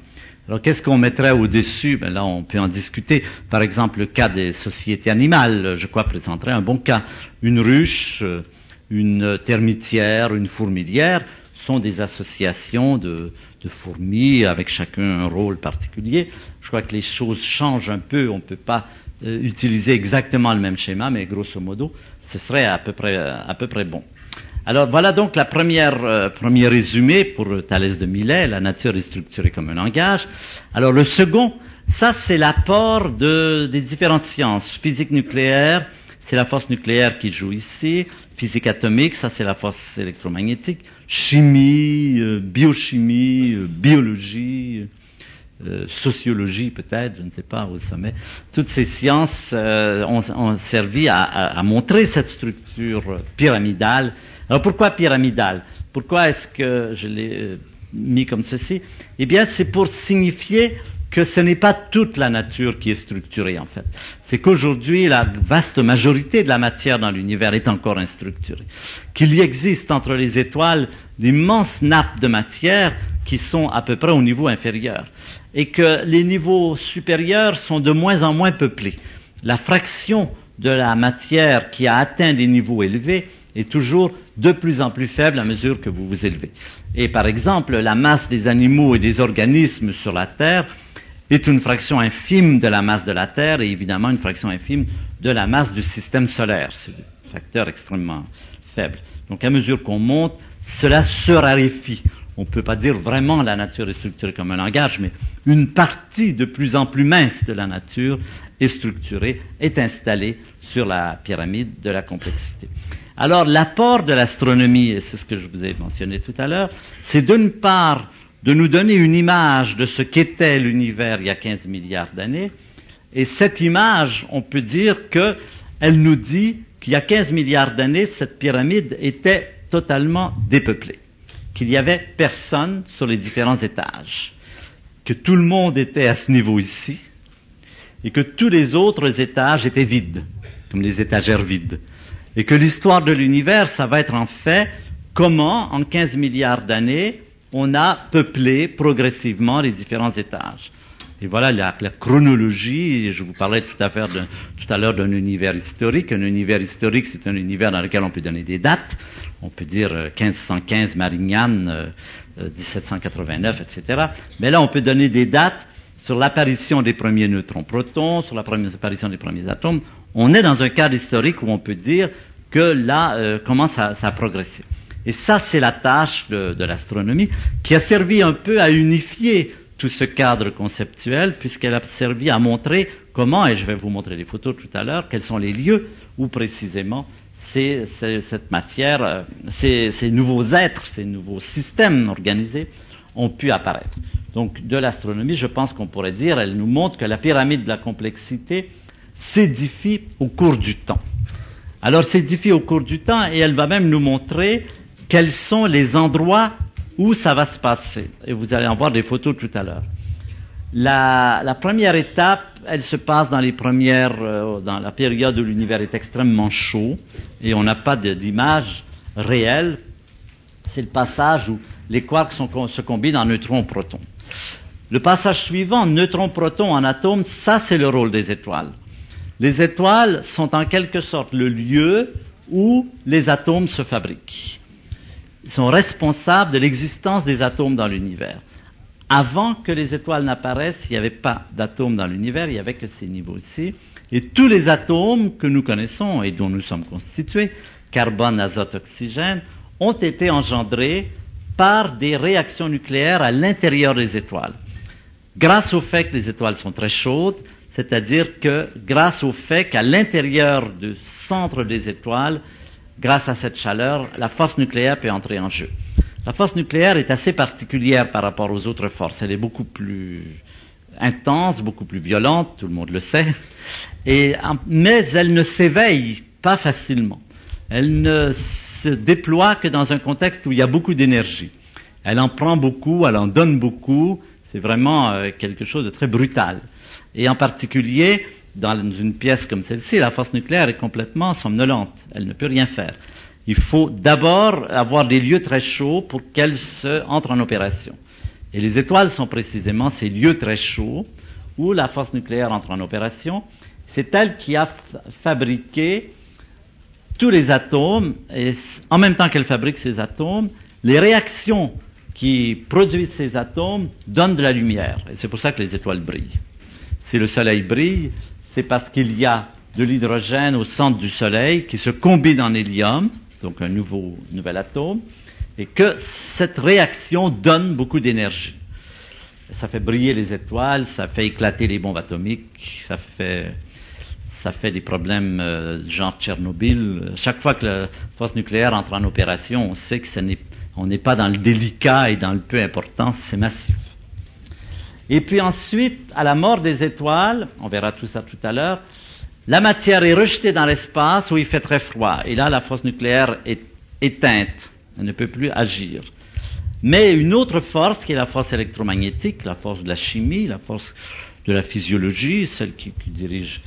Speaker 2: Alors qu'est-ce qu'on mettrait au-dessus? Ben Là, on peut en discuter. Par exemple, le cas des sociétés animales, je crois, présenterait un bon cas. Une ruche, euh, une termitière, une fourmilière sont des associations de, fourmis avec chacun un rôle particulier. Je crois que les choses changent un peu. On ne peut pas euh, utiliser exactement le même schéma, mais grosso modo, ce serait à peu près bon. Alors voilà donc la première euh, premier résumé pour Thalès de Milet, la nature est structurée comme un langage. Alors le second, ça c'est l'apport de, des différentes sciences, physique nucléaire, c'est la force nucléaire qui joue ici, physique atomique, ça c'est la force électromagnétique, chimie, euh, biochimie, biologie, euh, sociologie peut-être, je ne sais pas, au sommet. Toutes ces sciences euh, ont, servi à, montrer cette structure pyramidale. Alors pourquoi pyramidale Pourquoi est-ce que je l'ai euh, mis comme ceci? Eh bien, c'est pour signifier que ce n'est pas toute la nature qui est structurée en fait. C'est qu'aujourd'hui, la vaste majorité de la matière dans l'univers est encore instructurée. Qu'il y existe entre les étoiles d'immenses nappes de matière qui sont à peu près au niveau inférieur et que les niveaux supérieurs sont de moins en moins peuplés. La fraction de la matière qui a atteint des niveaux élevés est toujours de plus en plus faible à mesure que vous vous élevez. Et par exemple, la masse des animaux et des organismes sur la Terre est une fraction infime de la masse de la Terre et évidemment une fraction infime de la masse du système solaire. C'est un facteur extrêmement faible. Donc à mesure qu'on monte, cela se raréfie on ne peut pas dire vraiment la nature est structurée comme un langage, mais une partie de plus en plus mince de la nature est structurée, est installée sur la pyramide de la complexité. Alors l'apport de l'astronomie, et c'est ce que je vous ai mentionné tout à l'heure, c'est d'une part de nous donner une image de ce qu'était l'univers il y a 15 milliards d'années, et cette image, on peut dire qu'elle nous dit qu'il y a 15 milliards d'années, cette pyramide était totalement dépeuplée qu'il n'y avait personne sur les différents étages, que tout le monde était à ce niveau ici, et que tous les autres étages étaient vides, comme les étagères vides, et que l'histoire de l'univers, ça va être en fait comment, en 15 milliards d'années, on a peuplé progressivement les différents étages. Et voilà la, chronologie. Je vous parlais tout à, tout à l'heure d'un univers historique. Un univers historique, c'est un univers dans lequel on peut donner des dates. On peut dire 1515 Marignane, 1789, etc. Mais là, on peut donner des dates sur l'apparition des premiers neutrons-protons, sur l'apparition des premiers atomes. On est dans un cadre historique où on peut dire que là euh, commence à, à, progresser. Et ça, c'est la tâche de, de l'astronomie qui a servi un peu à unifier tout ce cadre conceptuel, puisqu'elle a servi à montrer comment, et je vais vous montrer les photos tout à l'heure, quels sont les lieux où précisément c'est, cette matière, euh, ces, ces nouveaux êtres, ces nouveaux systèmes organisés ont pu apparaître. Donc de l'astronomie, je pense qu'on pourrait dire, elle nous montre que la pyramide de la complexité s'édifie au cours du temps. Alors s'édifie au cours du temps et elle va même nous montrer quels sont les endroits où ça va se passer. Et vous allez en voir des photos tout à l'heure. La, première étape, elle se passe dans les premières, euh, dans la période où l'univers est extrêmement chaud et on n'a pas d'image réelle. C'est le passage où les quarks se combinent en neutrons-protons. Le passage suivant, neutrons-protons en atomes, ça c'est le rôle des étoiles. Les étoiles sont en quelque sorte le lieu où les atomes se fabriquent. Ils sont responsables de l'existence des atomes dans l'univers. Avant que les étoiles n'apparaissent, il n'y avait pas d'atomes dans l'univers, il n'y avait que ces niveaux-ci. Et tous les atomes que nous connaissons et dont nous sommes constitués, carbone, azote, oxygène, ont été engendrés par des réactions nucléaires à l'intérieur des étoiles. Grâce au fait que les étoiles sont très chaudes, c'est-à-dire que grâce au fait qu'à l'intérieur du centre des étoiles, grâce à cette chaleur, la force nucléaire peut entrer en jeu. La force nucléaire est assez particulière par rapport aux autres forces. Elle est beaucoup plus intense, beaucoup plus violente, tout le monde le sait, mais elle ne s'éveille pas facilement. Elle ne se déploie que dans un contexte où il y a beaucoup d'énergie. Elle en prend beaucoup, elle en donne beaucoup, c'est vraiment euh, quelque chose de très brutal. Et en particulier, dans une pièce comme celle-ci, la force nucléaire est complètement somnolente. Elle ne peut rien faire. Il faut d'abord avoir des lieux très chauds pour qu'elle se entre en opération. Et les étoiles sont précisément ces lieux très chauds où la force nucléaire entre en opération. C'est elle qui a fabriqué tous les atomes, et en même temps qu'elle fabrique ces atomes, les réactions qui produisent ces atomes donnent de la lumière. Et c'est pour ça que les étoiles brillent. Si le Soleil brille, c'est parce qu'il y a de l'hydrogène au centre du Soleil qui se combine en hélium, donc un nouveau, nouvel atome, et que cette réaction donne beaucoup d'énergie. Ça fait briller les étoiles, ça fait éclater les bombes atomiques, ça fait, ça fait des problèmes euh, genre Tchernobyl. Chaque fois que la force nucléaire entre en opération, on sait que n'est, on n'est pas dans le délicat et dans le peu important, c'est massif. Et puis ensuite, à la mort des étoiles, on verra tout ça tout à l'heure, la matière est rejetée dans l'espace où il fait très froid. Et là, la force nucléaire est éteinte. Elle ne peut plus agir. Mais une autre force, qui est la force électromagnétique, la force de la chimie, la force de la physiologie, celle qui dirige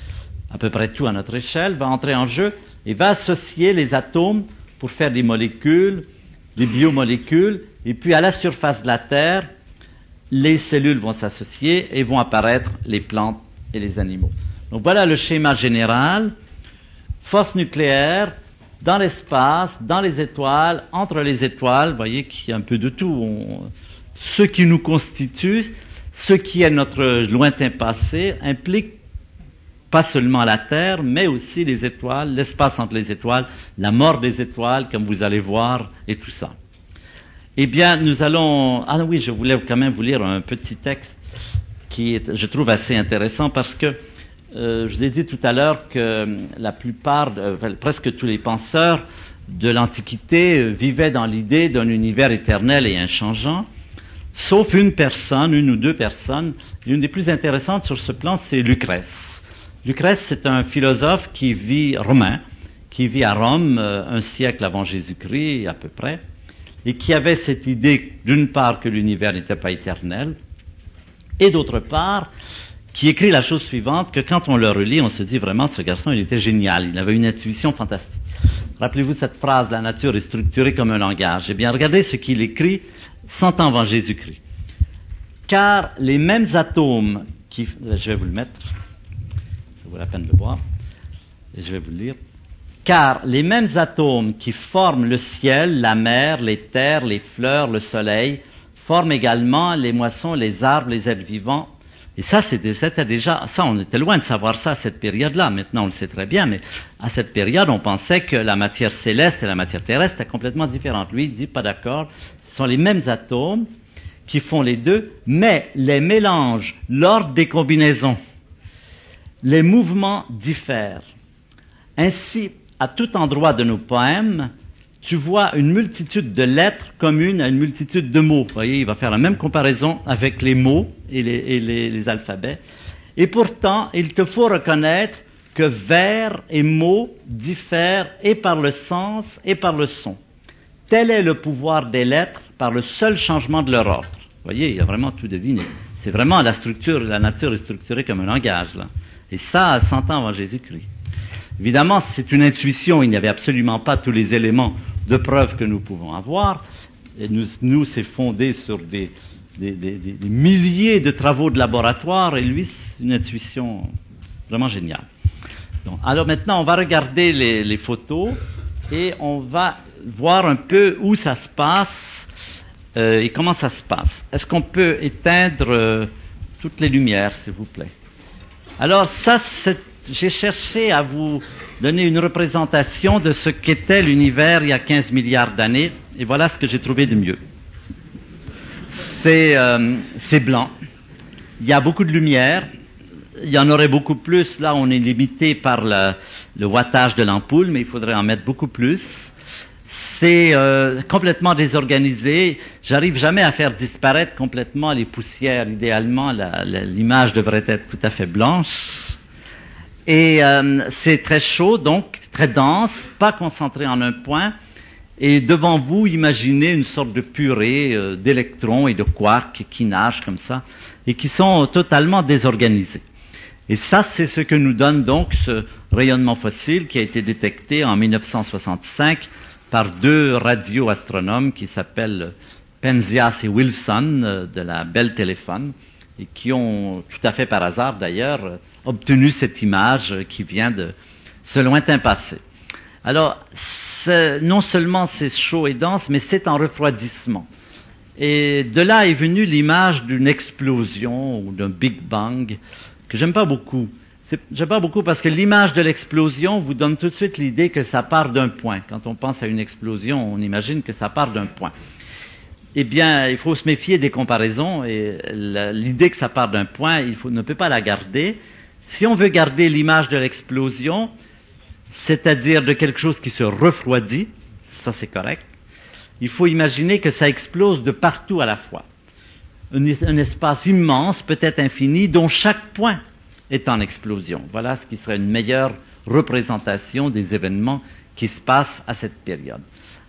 Speaker 2: à peu près tout à notre échelle, va entrer en jeu et va associer les atomes pour faire des molécules, des biomolécules, et puis à la surface de la Terre, les cellules vont s'associer et vont apparaître les plantes et les animaux. Donc voilà le schéma général. Force nucléaire dans l'espace, dans les étoiles, entre les étoiles, vous voyez qu'il y a un peu de tout. ce qui nous constitue, ce qui est notre lointain passé, implique pas seulement la Terre, mais aussi les étoiles, l'espace entre les étoiles, la mort des étoiles, comme vous allez voir, et tout ça. Eh bien, nous allons. Ah oui, je voulais quand même vous lire un petit texte qui est, je trouve assez intéressant parce que euh, je vous ai dit tout à l'heure que la plupart, presque tous les penseurs de l'Antiquité euh, vivaient dans l'idée d'un univers éternel et inchangeant, sauf une personne, une ou deux personnes. L'une des plus intéressantes sur ce plan, c'est Lucrèce. Lucrèce, c'est un philosophe qui vit romain, qui vit à Rome euh, un siècle avant Jésus-Christ à peu près et qui avait cette idée, d'une part, que l'univers n'était pas éternel, et d'autre part, qui écrit la chose suivante, que quand on le relit, on se dit vraiment, ce garçon, il était génial, il avait une intuition fantastique. Rappelez-vous cette phrase, la nature est structurée comme un langage. Eh bien, regardez ce qu'il écrit cent ans avant Jésus-Christ. Car les mêmes atomes qui, je vais vous le mettre, vaut la peine de le voir, et je vais vous le lire. Car les mêmes atomes qui forment le ciel, la mer, les terres, les fleurs, le soleil, forment également les moissons, les arbres, les êtres vivants. Et ça, c'était déjà, ça, on était loin de savoir ça à cette période-là. Maintenant, on le sait très bien, mais à cette période, on pensait que la matière céleste et la matière terrestre étaient complètement différentes. Lui, il dit pas d'accord. Ce sont les mêmes atomes qui font les deux, mais les mélanges, l'ordre des combinaisons, les mouvements diffèrent. Ainsi, à tout endroit de nos poèmes, tu vois une multitude de lettres communes à une multitude de mots. Vous voyez, il va faire la même comparaison avec les mots et les, alphabets. Et pourtant, il te faut reconnaître que vers et mots diffèrent et par le sens et par le son. Tel est le pouvoir des lettres par le seul changement de leur ordre. Vous voyez, il a vraiment tout deviné. C'est vraiment la structure, la nature est structurée comme un langage, là. Et ça, à 100 ans avant Jésus-Christ. Évidemment, c'est une intuition, il n'y avait absolument pas tous les éléments de preuve que nous pouvons avoir. Et nous, c'est fondé sur des, milliers de travaux de laboratoire, et lui, c'est une intuition vraiment géniale. Donc, alors maintenant, on va regarder les, les photos, et on va voir un peu où ça se passe euh, et comment ça se passe. Est-ce qu'on peut éteindre euh, toutes les lumières, s'il vous plaît? Alors ça, j'ai cherché à vous donner une représentation de ce qu'était l'univers il y a 15 milliards d'années, et voilà ce que j'ai trouvé de mieux. C'est euh, blanc, il y a beaucoup de lumière, il y en aurait beaucoup plus, là on est limité par le, le de l'ampoule, mais il faudrait en mettre beaucoup plus c'est euh, complètement désorganisé. J'arrive jamais à faire disparaître complètement les poussières. Idéalement, l'image devrait être tout à fait blanche. Et euh, c'est très chaud, donc très dense, pas concentré en un point. Et devant vous, imaginez une sorte de purée euh, d'électrons et de quarks qui nagent comme ça et qui sont totalement désorganisés. Et ça, c'est ce que nous donne donc ce rayonnement fossile qui a été détecté en 1965 par deux radioastronomes qui s'appellent Penzias et Wilson euh, de la Belle Téléphone et qui ont tout à fait par hasard d'ailleurs obtenu cette image qui vient de ce lointain passé. Alors, non seulement c'est chaud et dense, mais c'est en refroidissement. Et de là est venue l'image d'une explosion ou d'un Big Bang que j'aime pas beaucoup. J'aime pas beaucoup parce que l'image de l'explosion vous donne tout de suite l'idée que ça part d'un point. Quand on pense à une explosion, on imagine que ça part d'un point. Eh bien, il faut se méfier des comparaisons et l'idée que ça part d'un point, il faut, ne peut pas la garder. Si on veut garder l'image de l'explosion, c'est-à-dire de quelque chose qui se refroidit, ça c'est correct, il faut imaginer que ça explose de partout à la fois. un espace immense, peut-être infini, dont chaque point est en explosion. Voilà ce qui serait une meilleure représentation des événements qui se passent à cette période.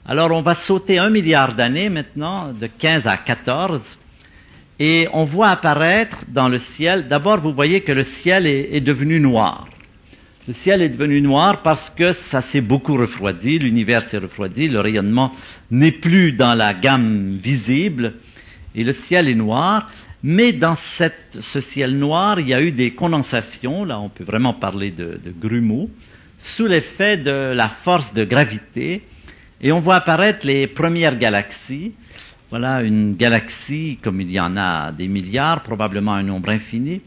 Speaker 2: Alors on va sauter un milliard d'années maintenant, de 15 à 14, et on voit apparaître dans le ciel, d'abord vous voyez que le ciel est, est devenu noir. Le ciel est devenu noir parce que ça s'est beaucoup refroidi, l'univers s'est refroidi, le rayonnement n'est plus dans la gamme visible, et le ciel est noir. Mais dans cette, ce ciel noir, il y a eu des condensations, là on peut vraiment parler de, de grumeaux, sous l'effet de la force de gravité, et on voit apparaître les premières galaxies. Voilà une galaxie comme il y en a des milliards, probablement un nombre infini.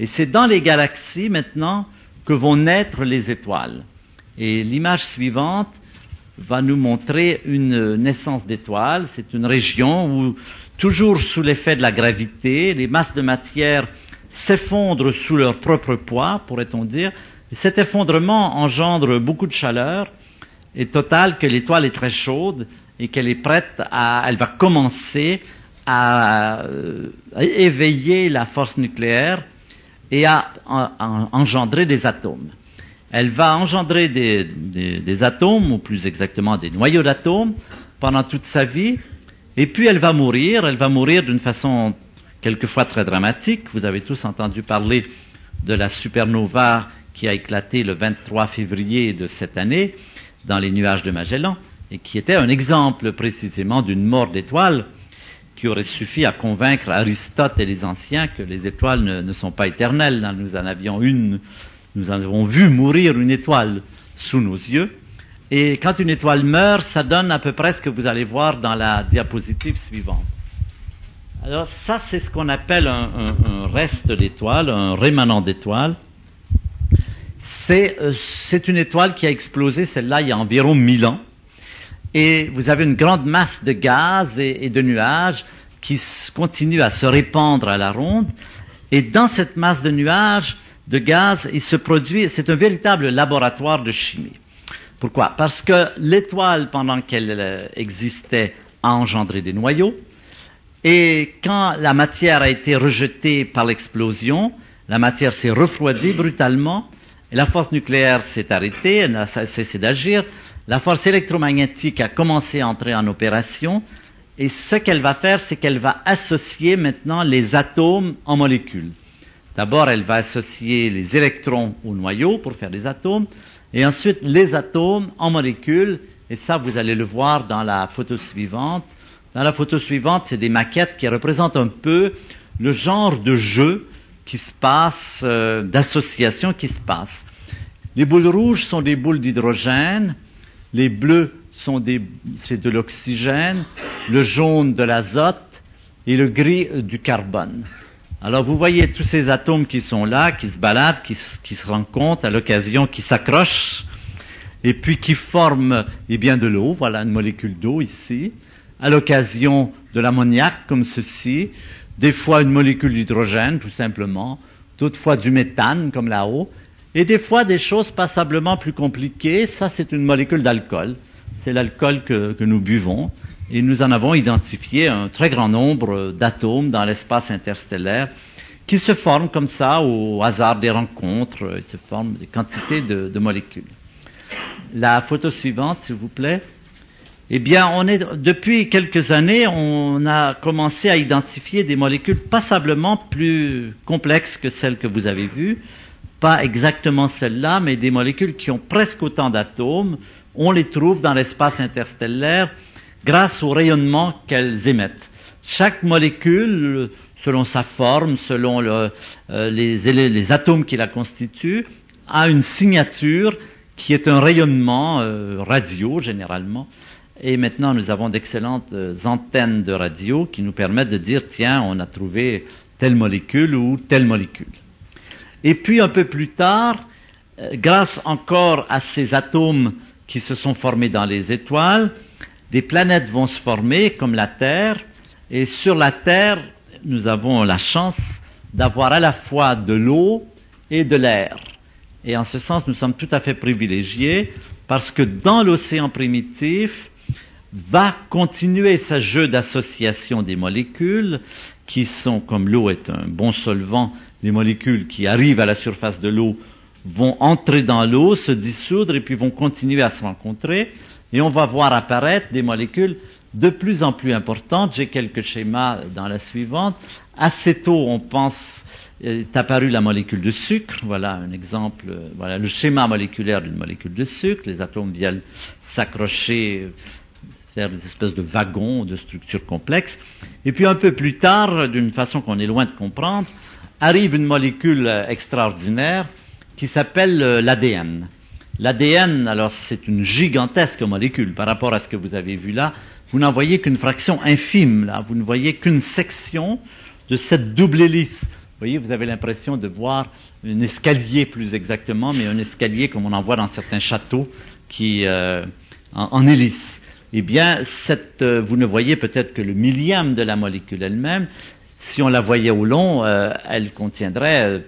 Speaker 2: Et c'est dans les galaxies maintenant que vont naître les étoiles. Et l'image suivante va nous montrer une naissance d'étoiles. C'est une région où toujours sous l'effet de la gravité, les masses de matière s'effondrent sous leur propre poids, pourrait-on dire. cet effondrement engendre beaucoup de chaleur, et total que l'étoile est très chaude et qu'elle est prête à, elle va commencer à, euh, éveiller la force nucléaire et à, engendrer des atomes. Elle va engendrer des, des atomes, ou plus exactement des noyaux d'atomes, pendant toute sa vie, et puis elle va mourir, elle va mourir d'une façon quelquefois très dramatique. Vous avez tous entendu parler de la supernova qui a éclaté le 23 février de cette année dans les nuages de Magellan et qui était un exemple précisément d'une mort d'étoile. qui aurait suffi à convaincre Aristote et les anciens que les étoiles ne, sont pas éternelles. Nous en avions une, nous avons vu mourir une étoile sous nos yeux. Et quand une étoile meurt, ça donne à peu près ce que vous allez voir dans la diapositive suivante. Alors ça, c'est ce qu'on appelle un, un reste d'étoile, un rémanent d'étoile. Euh, c'est une étoile qui a explosé, celle-là, il y a environ 1000 ans. Et vous avez une grande masse de gaz et, de nuages qui continue à se répandre à la ronde. Et dans cette masse de nuages, de gaz, il se produit, c'est un véritable laboratoire de chimie. Pourquoi? Parce que l'étoile, pendant qu'elle euh, existait, a engendré des noyaux. Et quand la matière a été rejetée par l'explosion, la matière s'est refroidie brutalement la force nucléaire s'est arrêtée, elle a cessé d'agir. La force électromagnétique a commencé à entrer en opération. Et ce qu'elle va faire, c'est qu'elle va associer maintenant les atomes en molécules. D'abord, elle va associer les électrons au noyau pour faire des atomes, et ensuite les atomes en molécules. Et ça, vous allez le voir dans la photo suivante. Dans la photo suivante, c'est des maquettes qui représentent un peu le genre de jeu qui se passe, euh, d'association qui se passe. Les boules rouges sont des boules d'hydrogène, les bleus sont des, c'est de l'oxygène, le jaune de l'azote et le gris euh, du carbone. Alors vous voyez tous ces atomes qui sont là, qui se baladent, qui, se rencontrent à l'occasion, qui s'accrochent et puis qui forment eh bien de l'eau. Voilà une molécule d'eau ici. À l'occasion de l'ammoniac comme ceci, des fois une molécule d'hydrogène, tout simplement, d'autres fois du méthane, comme là-haut, et des fois des choses passablement plus compliquées. Ça, c'est une molécule d'alcool. C'est l'alcool que, nous buvons. Et nous en avons identifié un très grand nombre d'atomes dans l'espace interstellaire qui se forment comme ça au hasard des rencontres. Ils se forment des quantités de, de molécules. La photo suivante, s'il vous plaît. Eh bien, on est, depuis quelques années, on a commencé à identifier des molécules passablement plus complexes que celles que vous avez vues. Pas exactement celles-là, mais des molécules qui ont presque autant d'atomes. On les trouve dans l'espace interstellaire grâce au rayonnement qu'elles émettent. Chaque molécule, selon sa forme, selon euh, les, atomes qui la constituent, a une signature qui est un rayonnement euh, radio généralement et maintenant, nous avons d'excellentes euh, antennes de radio qui nous permettent de dire, tiens, on a trouvé telle molécule ou telle molécule. Et puis, un peu plus tard, grâce encore à ces atomes qui se sont formés dans les étoiles, des planètes vont se former comme la Terre. Et sur la Terre, nous avons la chance d'avoir à la fois de l'eau et de l'air. Et en ce sens, nous sommes tout à fait privilégiés parce que dans l'océan primitif, va continuer ce jeu d'association des molécules qui sont, comme l'eau est un bon solvant, les molécules qui arrivent à la surface de l'eau vont entrer dans l'eau, se dissoudre et puis vont continuer à se rencontrer et on va voir apparaître des molécules de plus en plus importantes. J'ai quelques schémas dans la suivante. Assez tôt, on pense, est apparue la molécule de sucre. Voilà un exemple. Voilà le schéma moléculaire d'une molécule de sucre. Les atomes viennent s'accrocher faire des espèces de wagons, de structures complexes. Et puis un peu plus tard, d'une façon qu'on est loin de comprendre, arrive une molécule extraordinaire qui s'appelle euh, l'ADN. L'ADN, alors c'est une gigantesque molécule par rapport à ce que vous avez vu là. Vous n'en voyez qu'une fraction infime là. Vous ne voyez qu'une section de cette double hélice. Vous voyez, vous avez l'impression de voir un escalier plus exactement, mais un escalier comme on en voit dans certains châteaux qui euh, en, hélice eh bien, cette, euh, vous ne voyez peut-être que le millième de la molécule elle-même. Si on la voyait au long, euh, elle contiendrait,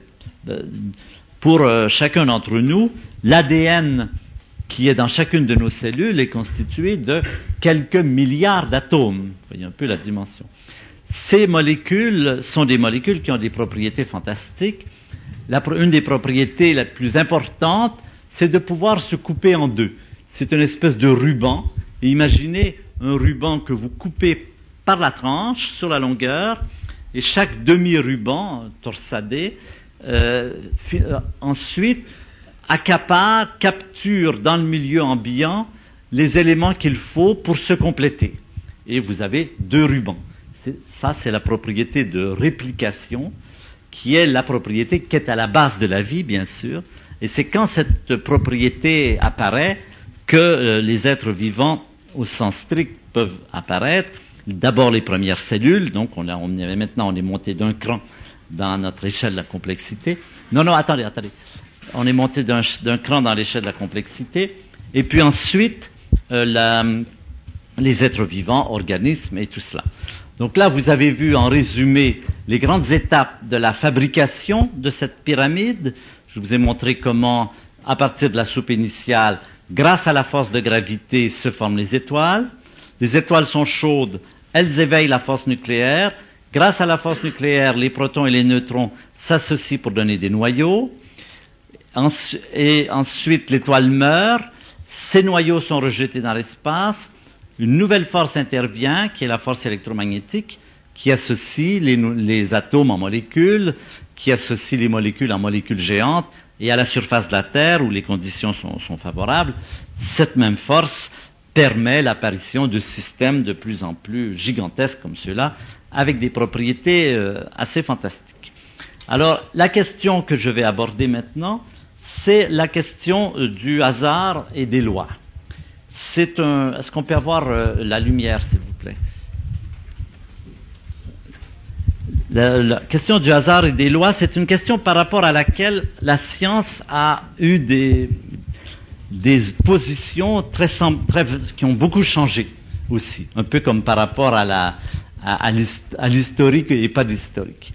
Speaker 2: euh, pour chacun d'entre nous, l'ADN qui est dans chacune de nos cellules est constitué de quelques milliards d'atomes. Voyez un peu la dimension. Ces molécules sont des molécules qui ont des propriétés fantastiques. La, une des propriétés les plus importantes, c'est de pouvoir se couper en deux. C'est une espèce de ruban imaginez un ruban que vous coupez par la tranche sur la longueur, et chaque demi-ruban torsadé, euh, euh, ensuite, accapare, capture dans le milieu ambiant les éléments qu'il faut pour se compléter. Et vous avez deux rubans. Ça, c'est la propriété de réplication, qui est la propriété qui est à la base de la vie, bien sûr. Et c'est quand cette propriété apparaît que euh, les êtres vivants, au sens strict, peuvent apparaître. D'abord les premières cellules, donc on, a, est, maintenant on est monté d'un cran dans notre échelle de la complexité. Non, non, attendez, attendez. On est monté d'un cran dans l'échelle de la complexité. Et puis ensuite, euh, la, les êtres vivants, organismes et tout cela. Donc là, vous avez vu en résumé les grandes étapes de la fabrication de cette pyramide. Je vous ai montré comment, à partir de la soupe initiale, grâce à la force de gravité, se forment les étoiles. Les étoiles sont chaudes, elles éveillent la force nucléaire. Grâce à la force nucléaire, les protons et les neutrons s'associent pour donner des noyaux. Et ensuite, l'étoile meurt. Ces noyaux sont rejetés dans l'espace une nouvelle force intervient, qui est la force électromagnétique, qui associe les, atomes en molécules, qui associe les molécules en molécules géantes, et à la surface de la Terre, où les conditions sont, favorables, cette même force permet l'apparition de systèmes de plus en plus gigantesques comme ceux-là, avec des propriétés euh, assez fantastiques. Alors, la question que je vais aborder maintenant, c'est la question euh, du hasard et des lois. C'est un. Est-ce qu'on peut avoir euh, la lumière, s'il vous plaît? La, question du hasard et des lois, c'est une question par rapport à laquelle la science a eu des, positions très, qui ont beaucoup changé aussi, un peu comme par rapport à la à, l'historique et pas d'historique.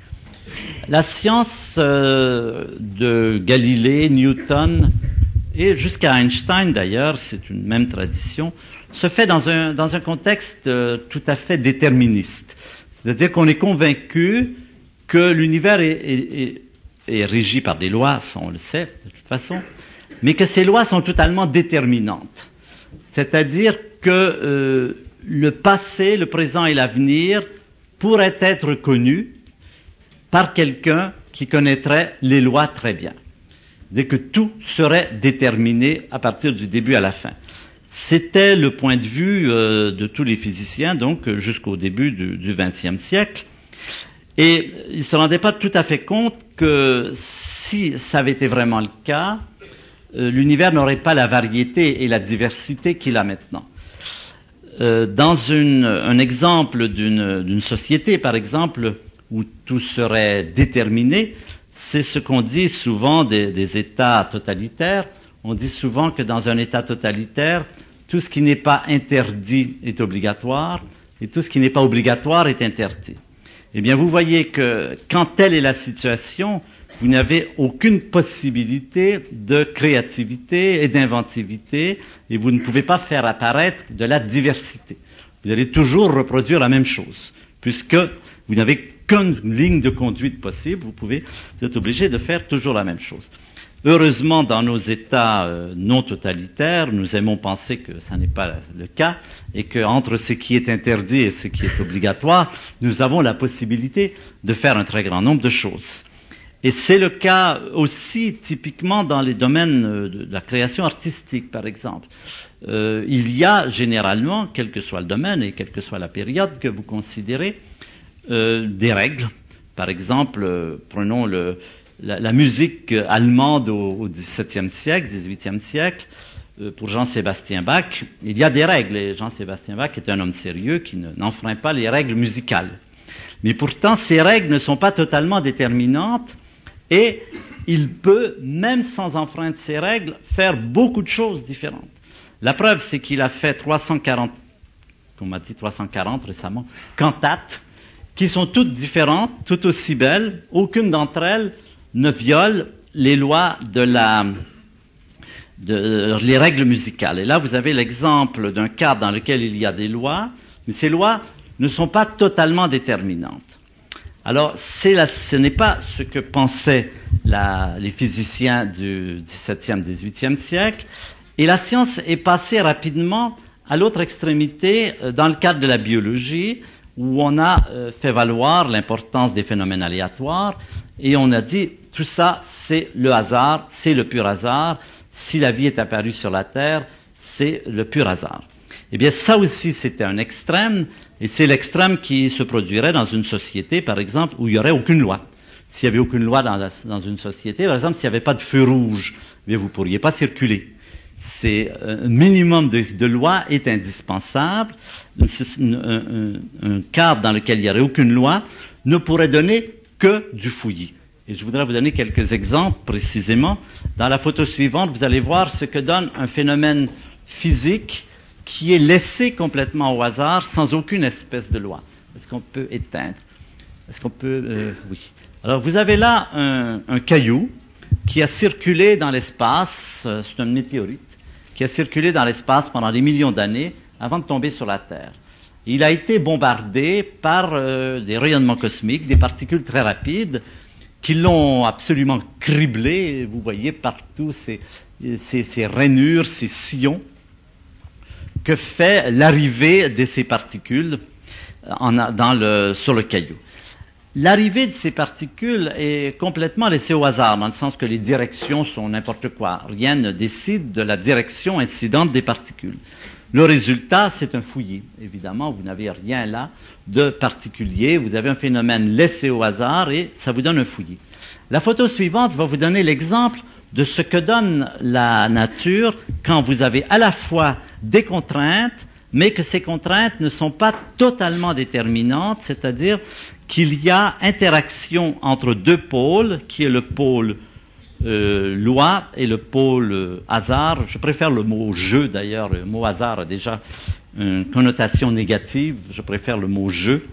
Speaker 2: La science euh, de Galilée, Newton, et jusqu'à Einstein d'ailleurs, c'est une même tradition, se fait dans un, dans un contexte euh, tout à fait déterministe. C'est-à-dire qu'on est convaincu que l'univers est, est, est, régi par des lois, on le sait de toute façon, mais que ces lois sont totalement déterminantes. C'est-à-dire que euh, le passé, le présent et l'avenir pourraient être connus par quelqu'un qui connaîtrait les lois très bien c'est que tout serait déterminé à partir du début à la fin. C'était le point de vue euh, de tous les physiciens, donc jusqu'au début du XXe siècle. Et ils ne se rendaient pas tout à fait compte que si ça avait été vraiment le cas, euh, l'univers n'aurait pas la variété et la diversité qu'il a maintenant. Euh, dans une, un exemple d'une société, par exemple, où tout serait déterminé, c'est ce qu'on dit souvent des, États totalitaires. On dit souvent que dans un État totalitaire, tout ce qui n'est pas interdit est obligatoire et tout ce qui n'est pas obligatoire est interdit. Eh bien, vous voyez que quand telle est la situation, vous n'avez aucune possibilité de créativité et d'inventivité et vous ne pouvez pas faire apparaître de la diversité. Vous allez toujours reproduire la même chose puisque vous n'avez qu'une ligne de conduite possible, vous pouvez, vous êtes obligé de faire toujours la même chose. Heureusement, dans nos États euh, non totalitaires, nous aimons penser que ça n'est pas le cas et qu'entre ce qui est interdit et ce qui est obligatoire, nous avons la possibilité de faire un très grand nombre de choses. Et c'est le cas aussi typiquement dans les domaines euh, de la création artistique, par exemple. Euh, il y a généralement, quel que soit le domaine et quelle que soit la période que vous considérez, euh, des règles. Par exemple, euh, prenons le, la, la, musique allemande au, XVIIe siècle, XVIIIe siècle, euh, pour Jean-Sébastien Bach, il y a des règles. Et Jean-Sébastien Bach est un homme sérieux qui n'enfreint pas les règles musicales. Mais pourtant, ces règles ne sont pas totalement déterminantes et il peut, même sans enfreindre ces règles, faire beaucoup de choses différentes. La preuve, c'est qu'il a fait 340, on m'a dit 340 récemment, cantates, qui sont toutes différentes, toutes aussi belles. Aucune d'entre elles ne viole les lois de la, de, les règles musicales. Et là, vous avez l'exemple d'un cas dans lequel il y a des lois, mais ces lois ne sont pas totalement déterminantes. Alors, la, ce n'est pas ce que pensaient la, les physiciens du XVIIe, XVIIIe siècle, et la science est passée rapidement à l'autre extrémité euh, dans le cadre de la biologie, où on a euh, fait valoir l'importance des phénomènes aléatoires et on a dit tout ça c'est le hasard, c'est le pur hasard. Si la vie est apparue sur la Terre, c'est le pur hasard. Eh bien, ça aussi, c'était un extrême, et c'est l'extrême qui se produirait dans une société, par exemple, où il n'y aurait aucune loi. S'il n'y avait aucune loi dans, une société, par exemple, s'il n'y avait pas de feu rouge, bien, vous ne pourriez pas circuler. C'est un minimum de, de loi est indispensable. Un, un, un, cadre dans lequel il n'y aurait aucune loi ne pourrait donner que du fouillis. Et je voudrais vous donner quelques exemples précisément. Dans la photo suivante, vous allez voir ce que donne un phénomène physique qui est laissé complètement au hasard sans aucune espèce de loi. Est-ce qu'on peut éteindre? Est-ce qu'on peut euh, Oui. Alors vous avez là un, un, caillou qui a circulé dans l'espace, euh, c'est un météorite, qui a circulé dans l'espace pendant des millions d'années avant de tomber sur la Terre. Il a été bombardé par euh, des rayonnements cosmiques, des particules très rapides, qui l'ont absolument criblé. Vous voyez partout ces, rainures, ces sillons que fait l'arrivée de ces particules en, dans le, sur le caillou. L'arrivée de ces particules est complètement laissée au hasard, dans le sens que les directions sont n'importe quoi. Rien ne décide de la direction incidente des particules. Le résultat, c'est un fouillis. Évidemment, vous n'avez rien là de particulier. Vous avez un phénomène laissé au hasard et ça vous donne un fouillis. La photo suivante va vous donner l'exemple de ce que donne la nature quand vous avez à la fois des contraintes, mais que ces contraintes ne sont pas totalement déterminantes, c'est-à-dire qu'il y a interaction entre deux pôles, qui est le pôle euh, loi et le pôle euh, hasard. Je préfère le mot jeu d'ailleurs. Le mot hasard a déjà une connotation négative. Je préfère le mot jeu.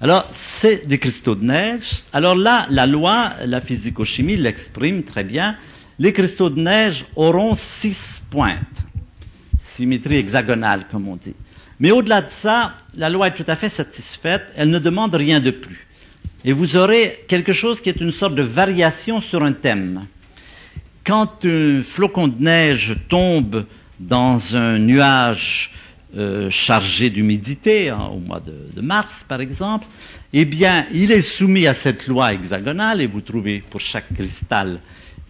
Speaker 2: Alors, c'est des cristaux de neige. Alors là, la loi, la physico-chimie l'exprime très bien. Les cristaux de neige auront six pointes. Symétrie hexagonale, comme on dit. Mais au-delà de ça, la loi est tout à fait satisfaite. Elle ne demande rien de plus. Et vous aurez quelque chose qui est une sorte de variation sur un thème. Quand un flocon de neige tombe dans un nuage euh, chargé d'humidité, hein, au mois de, de, mars par exemple, eh bien, il est soumis à cette loi hexagonale, et vous trouvez pour chaque cristal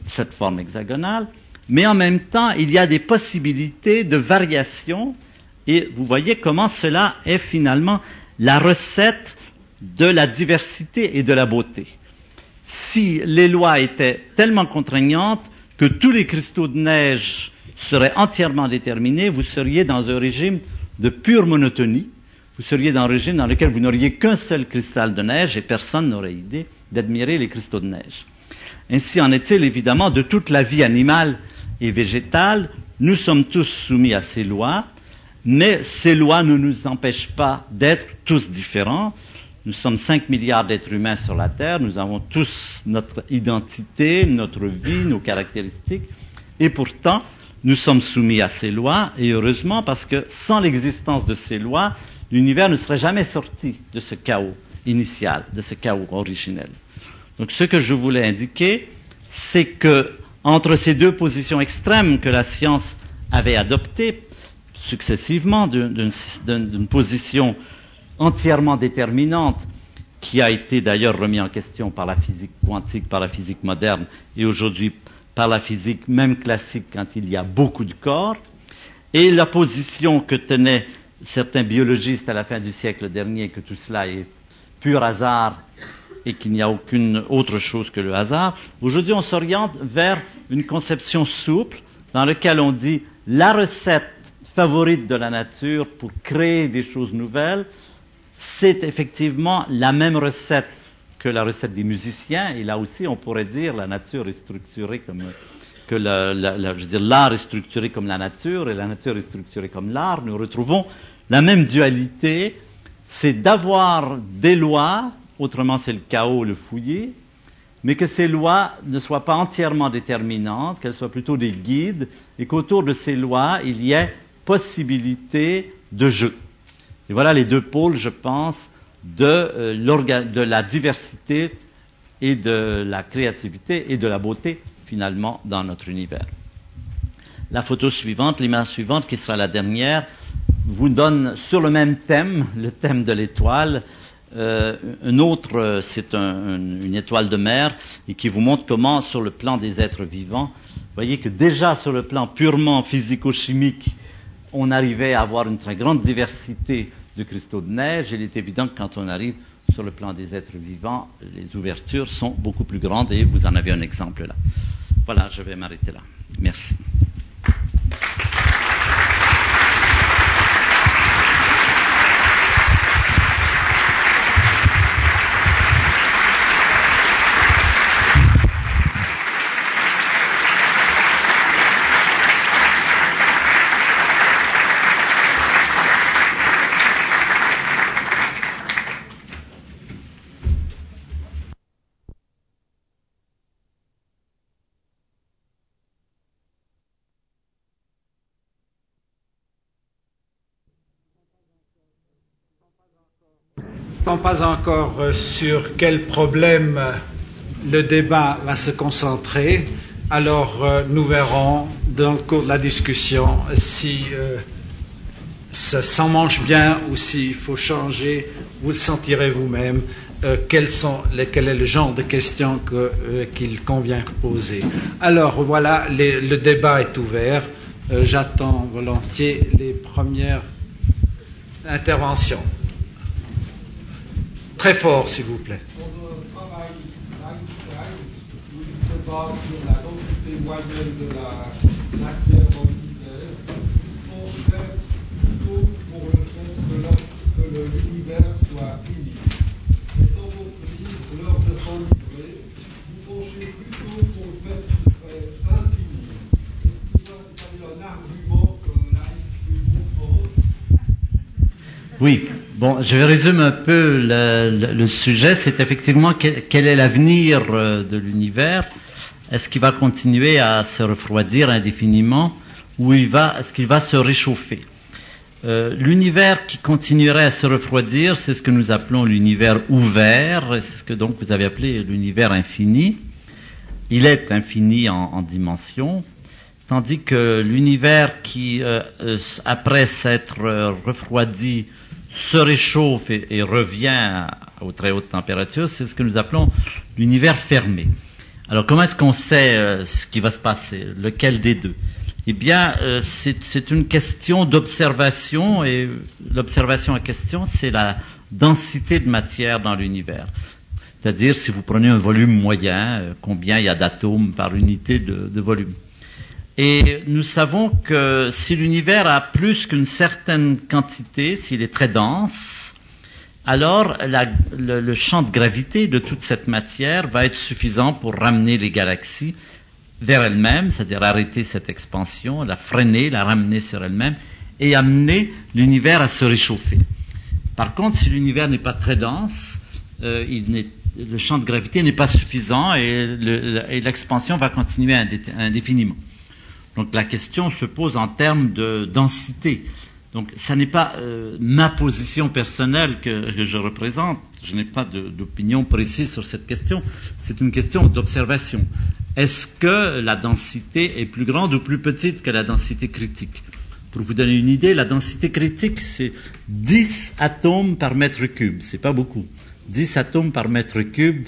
Speaker 2: cette forme hexagonale, mais en même temps, il y a des possibilités de variation, et vous voyez comment cela est finalement la recette de la diversité et de la beauté. Si les lois étaient tellement contraignantes, que tous les cristaux de neige seraient entièrement déterminés, vous seriez dans un régime de pure monotonie. Vous seriez dans un régime dans lequel vous n'auriez qu'un seul cristal de neige et personne n'aurait idée d'admirer les cristaux de neige. Ainsi en est-il évidemment de toute la vie animale et végétale. Nous sommes tous soumis à ces lois, mais ces lois ne nous empêchent pas d'être tous différents. Nous sommes 5 milliards d'êtres humains sur la Terre, nous avons tous notre identité, notre vie, nos caractéristiques, et pourtant, nous sommes soumis à ces lois, et heureusement parce que sans l'existence de ces lois, l'univers ne serait jamais sorti de ce chaos initial, de ce chaos originel. Donc ce que je voulais indiquer, c'est que entre ces deux positions extrêmes que la science avait adoptées successivement, d'une position entièrement déterminante, qui a été d'ailleurs remis en question par la physique quantique, par la physique moderne, et aujourd'hui par la physique même classique quand il y a beaucoup de corps, et la position que tenaient certains biologistes à la fin du siècle dernier, que tout cela est pur hasard et qu'il n'y a aucune autre chose que le hasard. Aujourd'hui, on s'oriente vers une conception souple dans laquelle on dit la recette favorite de la nature pour créer des choses nouvelles, c'est effectivement la même recette que la recette des musiciens, et là aussi on pourrait dire la nature est structurée comme que la, je veux dire l'art est structuré comme la nature et la nature est structurée comme l'art. Nous retrouvons la même dualité, c'est d'avoir des lois, autrement c'est le chaos, le fouillis, mais que ces lois ne soient pas entièrement déterminantes, qu'elles soient plutôt des guides, et qu'autour de ces lois il y ait possibilité de jeu. Et voilà les deux pôles, je pense, de, euh, de la diversité et de la créativité et de la beauté, finalement, dans notre univers. La photo suivante, l'image suivante, qui sera la dernière, vous donne sur le même thème, le thème de l'étoile, euh, un autre, c'est un, une étoile de mer, et qui vous montre comment, sur le plan des êtres vivants, voyez que déjà sur le plan purement physico-chimique, on arrivait à avoir une très grande diversité de cristaux de neige. Il est évident que quand on arrive sur le plan des êtres vivants, les ouvertures sont beaucoup plus grandes et vous en avez un exemple là. Voilà, je vais m'arrêter là. Merci.
Speaker 1: Pas encore euh, sur quel problème euh, le débat va se concentrer. Alors euh, nous verrons dans le cours de la discussion si ça s'en mange bien ou s'il faut changer. Vous le sentirez vous-même. quel est le genre de questions qu'il convient de poser. Alors voilà, le débat est ouvert. J'attends volontiers les premières interventions. Très fort, s'il vous plaît.
Speaker 3: Dans un travail d'Einstein, où il se base sur la densité moyenne de la matière dans l'univers, on fait plutôt pour le fait que l'univers soit fini. Et dans votre livre, l'heure de s'enivrer,
Speaker 2: Oui. Bon, je vais résumer un peu le, sujet. C'est effectivement quel, est l'avenir euh, de l'univers. Est-ce qu'il va continuer à se refroidir indéfiniment ou est-ce qu'il va se réchauffer? Euh, L'univers qui continuerait à se refroidir, c'est ce que nous appelons l'univers ouvert. C'est ce que donc vous avez appelé l'univers infini. Il est infini en, en dimension, tandis que l'univers qui, euh après s'être refroidi, se réchauffe et, revient aux très hautes températures, c'est ce que nous appelons l'univers fermé. Alors comment est-ce qu'on sait euh, ce qui va se passer? Lequel des deux? Eh bien, euh, c'est une question d'observation et l'observation en question, c'est la densité de matière dans l'univers. C'est-à-dire, si vous prenez un volume moyen, euh, combien il y a d'atomes par unité de volume? Et nous savons que si l'univers a plus qu'une certaine quantité, s'il est très dense, alors le, champ de gravité de toute cette matière va être suffisant pour ramener les galaxies vers elles-mêmes, c'est-à-dire arrêter cette expansion, la freiner, la ramener sur elle-même et amener l'univers à se réchauffer. Par contre, si l'univers n'est pas très dense, euh, le champ de gravité n'est pas suffisant et l'expansion va continuer indéfiniment. Donc la question se pose en termes de densité. Donc ça n'est pas euh, ma position personnelle que, je représente, je n'ai pas d'opinion précise sur cette question, c'est une question d'observation. Est-ce que la densité est plus grande ou plus petite que la densité critique? Pour vous donner une idée, la densité critique, c'est 10 atomes par mètre cube, c'est pas beaucoup. 10 atomes par mètre cube,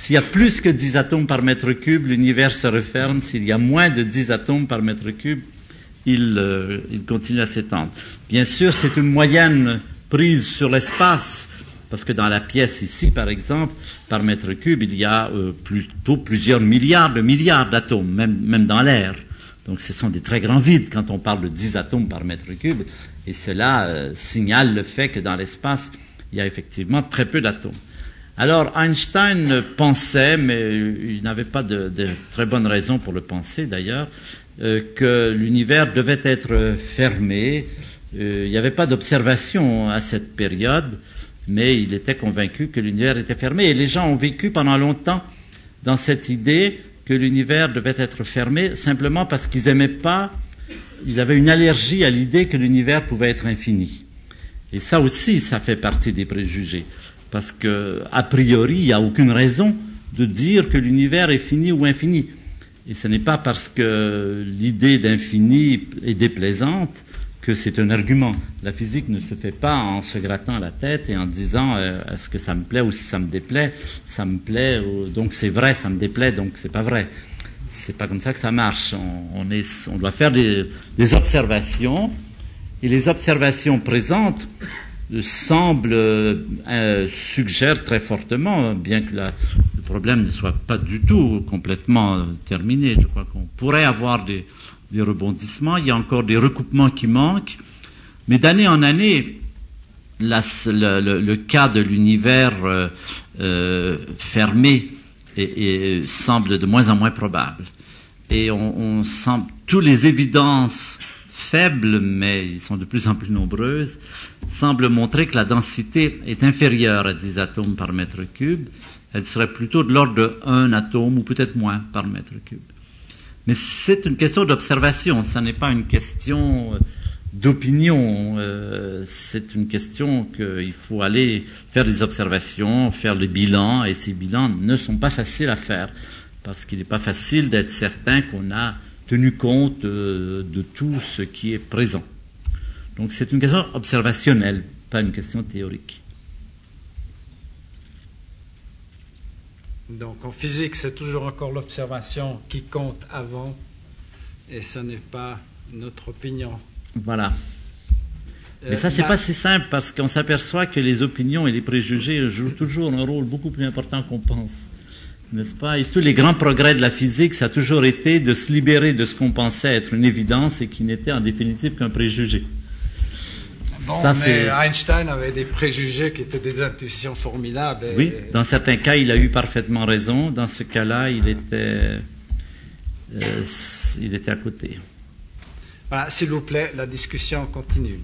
Speaker 2: s'il y a plus que 10 atomes par mètre cube, l'univers se referme. S'il y a moins de 10 atomes par mètre cube, il, euh, il continue à s'étendre. Bien sûr, c'est une moyenne prise sur l'espace, parce que dans la pièce ici, par exemple, par mètre cube, il y a euh, plutôt plusieurs milliards de milliards d'atomes, même, même dans l'air. Donc ce sont des très grands vides quand on parle de 10 atomes par mètre cube, et cela euh, signale le fait que dans l'espace, il y a effectivement très peu d'atomes. Alors Einstein pensait, mais il n'avait pas de, très bonnes raisons pour le penser d'ailleurs, euh, que l'univers devait être fermé. Euh, il n'y avait pas d'observation à cette période, mais il était convaincu que l'univers était fermé. Et les gens ont vécu pendant longtemps dans cette idée que l'univers devait être fermé simplement parce qu'ils n'aimaient pas, ils avaient une allergie à l'idée que l'univers pouvait être infini. Et ça aussi, ça fait partie des préjugés parce que a priori, il n'y a aucune raison de dire que l'univers est fini ou infini. Et ce n'est pas parce que l'idée d'infini est déplaisante que c'est un argument. La physique ne se fait pas en se grattant la tête et en disant euh, est-ce que ça me plaît ou si ça me déplaît, ça me plaît, donc c'est vrai, ça me déplaît, donc c'est pas vrai. C'est pas comme ça que ça marche. On, est, on doit faire des, des observations Et les observations présentes euh, semblent euh, suggèrent très fortement, bien que la, le problème ne soit pas du tout complètement terminé. Je crois qu'on pourrait avoir des, rebondissements. Il y a encore des recoupements qui manquent, mais d'année en année, le, cas de l'univers euh, euh, fermé semble de moins en moins probable. Et on, on semble, toutes les évidences faibles, mais ils sont de plus en plus nombreuses, semblent montrer que la densité est inférieure à 10 atomes par mètre cube. Elle serait plutôt de l'ordre de 1 atome ou peut-être moins par mètre cube. Mais c'est une question d'observation, ce n'est pas une question d'opinion. Euh, c'est une question qu'il faut aller faire des observations, faire le bilan, et ces bilans ne sont pas faciles à faire, parce qu'il n'est pas facile d'être certain qu'on a tenu compte de, de, tout ce qui est présent. Donc c'est une question observationnelle, pas une question théorique.
Speaker 1: Donc en physique, c'est toujours encore l'observation qui compte avant, et ce n'est pas notre opinion.
Speaker 2: Voilà. Mais ça, c'est pas si simple parce qu'on s'aperçoit que les opinions et les préjugés jouent toujours un rôle beaucoup plus important qu'on pense. N'est-ce pas? Et tous les grands progrès de la physique, ça a toujours été de se libérer de ce qu'on pensait être une évidence et qui n'était en définitive qu'un préjugé.
Speaker 1: Bon, ça, mais Einstein avait des préjugés qui étaient des intuitions formidables. Et...
Speaker 2: Oui, dans certains cas, il a eu parfaitement raison. Dans ce cas-là, il était, euh, il était à côté.
Speaker 1: Voilà, s'il vous plaît, la discussion continue.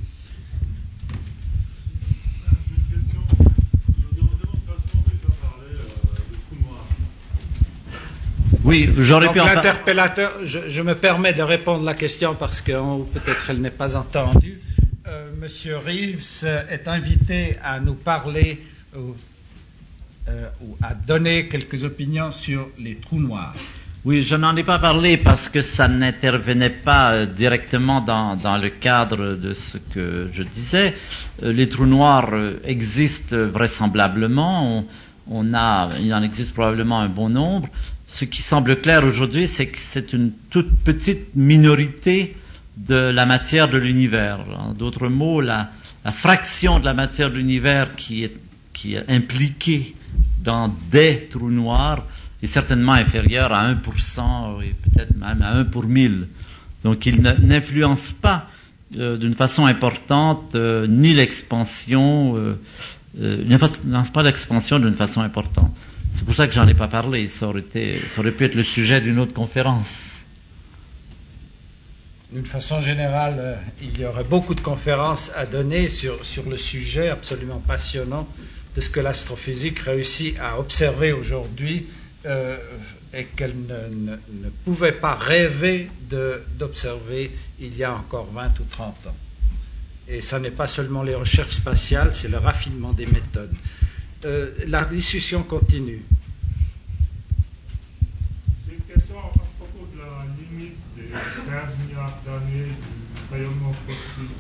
Speaker 2: Oui, j'aurais pu
Speaker 1: L'interpellateur, je, je, me permets de répondre à la question parce que peut-être elle n'est pas entendue. Euh, Monsieur Reeves est invité à nous parler euh, euh, ou à donner quelques opinions sur les trous noirs.
Speaker 2: Oui, je n'en ai pas parlé parce que ça n'intervenait pas euh, directement dans, dans, le cadre de ce que je disais. Euh, les trous noirs euh, existent vraisemblablement. On, on a, il en existe probablement un bon nombre. Ce qui semble clair aujourd'hui, c'est que c'est une toute petite minorité de la matière de l'univers. En d'autres mots, la, fraction de la matière de l'univers qui est, impliquée dans des trous noirs est certainement inférieur à 1% et peut-être même à 1 pour 1000. Donc il n'influence pas euh, d'une façon importante euh, ni l'expansion, euh, il n'influence pas l'expansion d'une façon importante. C'est pour ça que j'en ai pas parlé. Ça aurait, été, ça aurait pu être le sujet d'une autre conférence.
Speaker 1: D'une façon générale, il y aurait beaucoup de conférences à donner sur, le sujet absolument passionnant de ce que l'astrophysique réussit à observer aujourd'hui euh, et qu'elle ne, ne, ne, pouvait pas rêver d'observer il y a encore 20 ou 30 ans. Et ça n'est pas seulement les recherches spatiales, c'est le raffinement des méthodes. Euh, la discussion continue.
Speaker 3: J'ai une question à propos de la limite des 15 milliards d'années du rayonnement cosmique.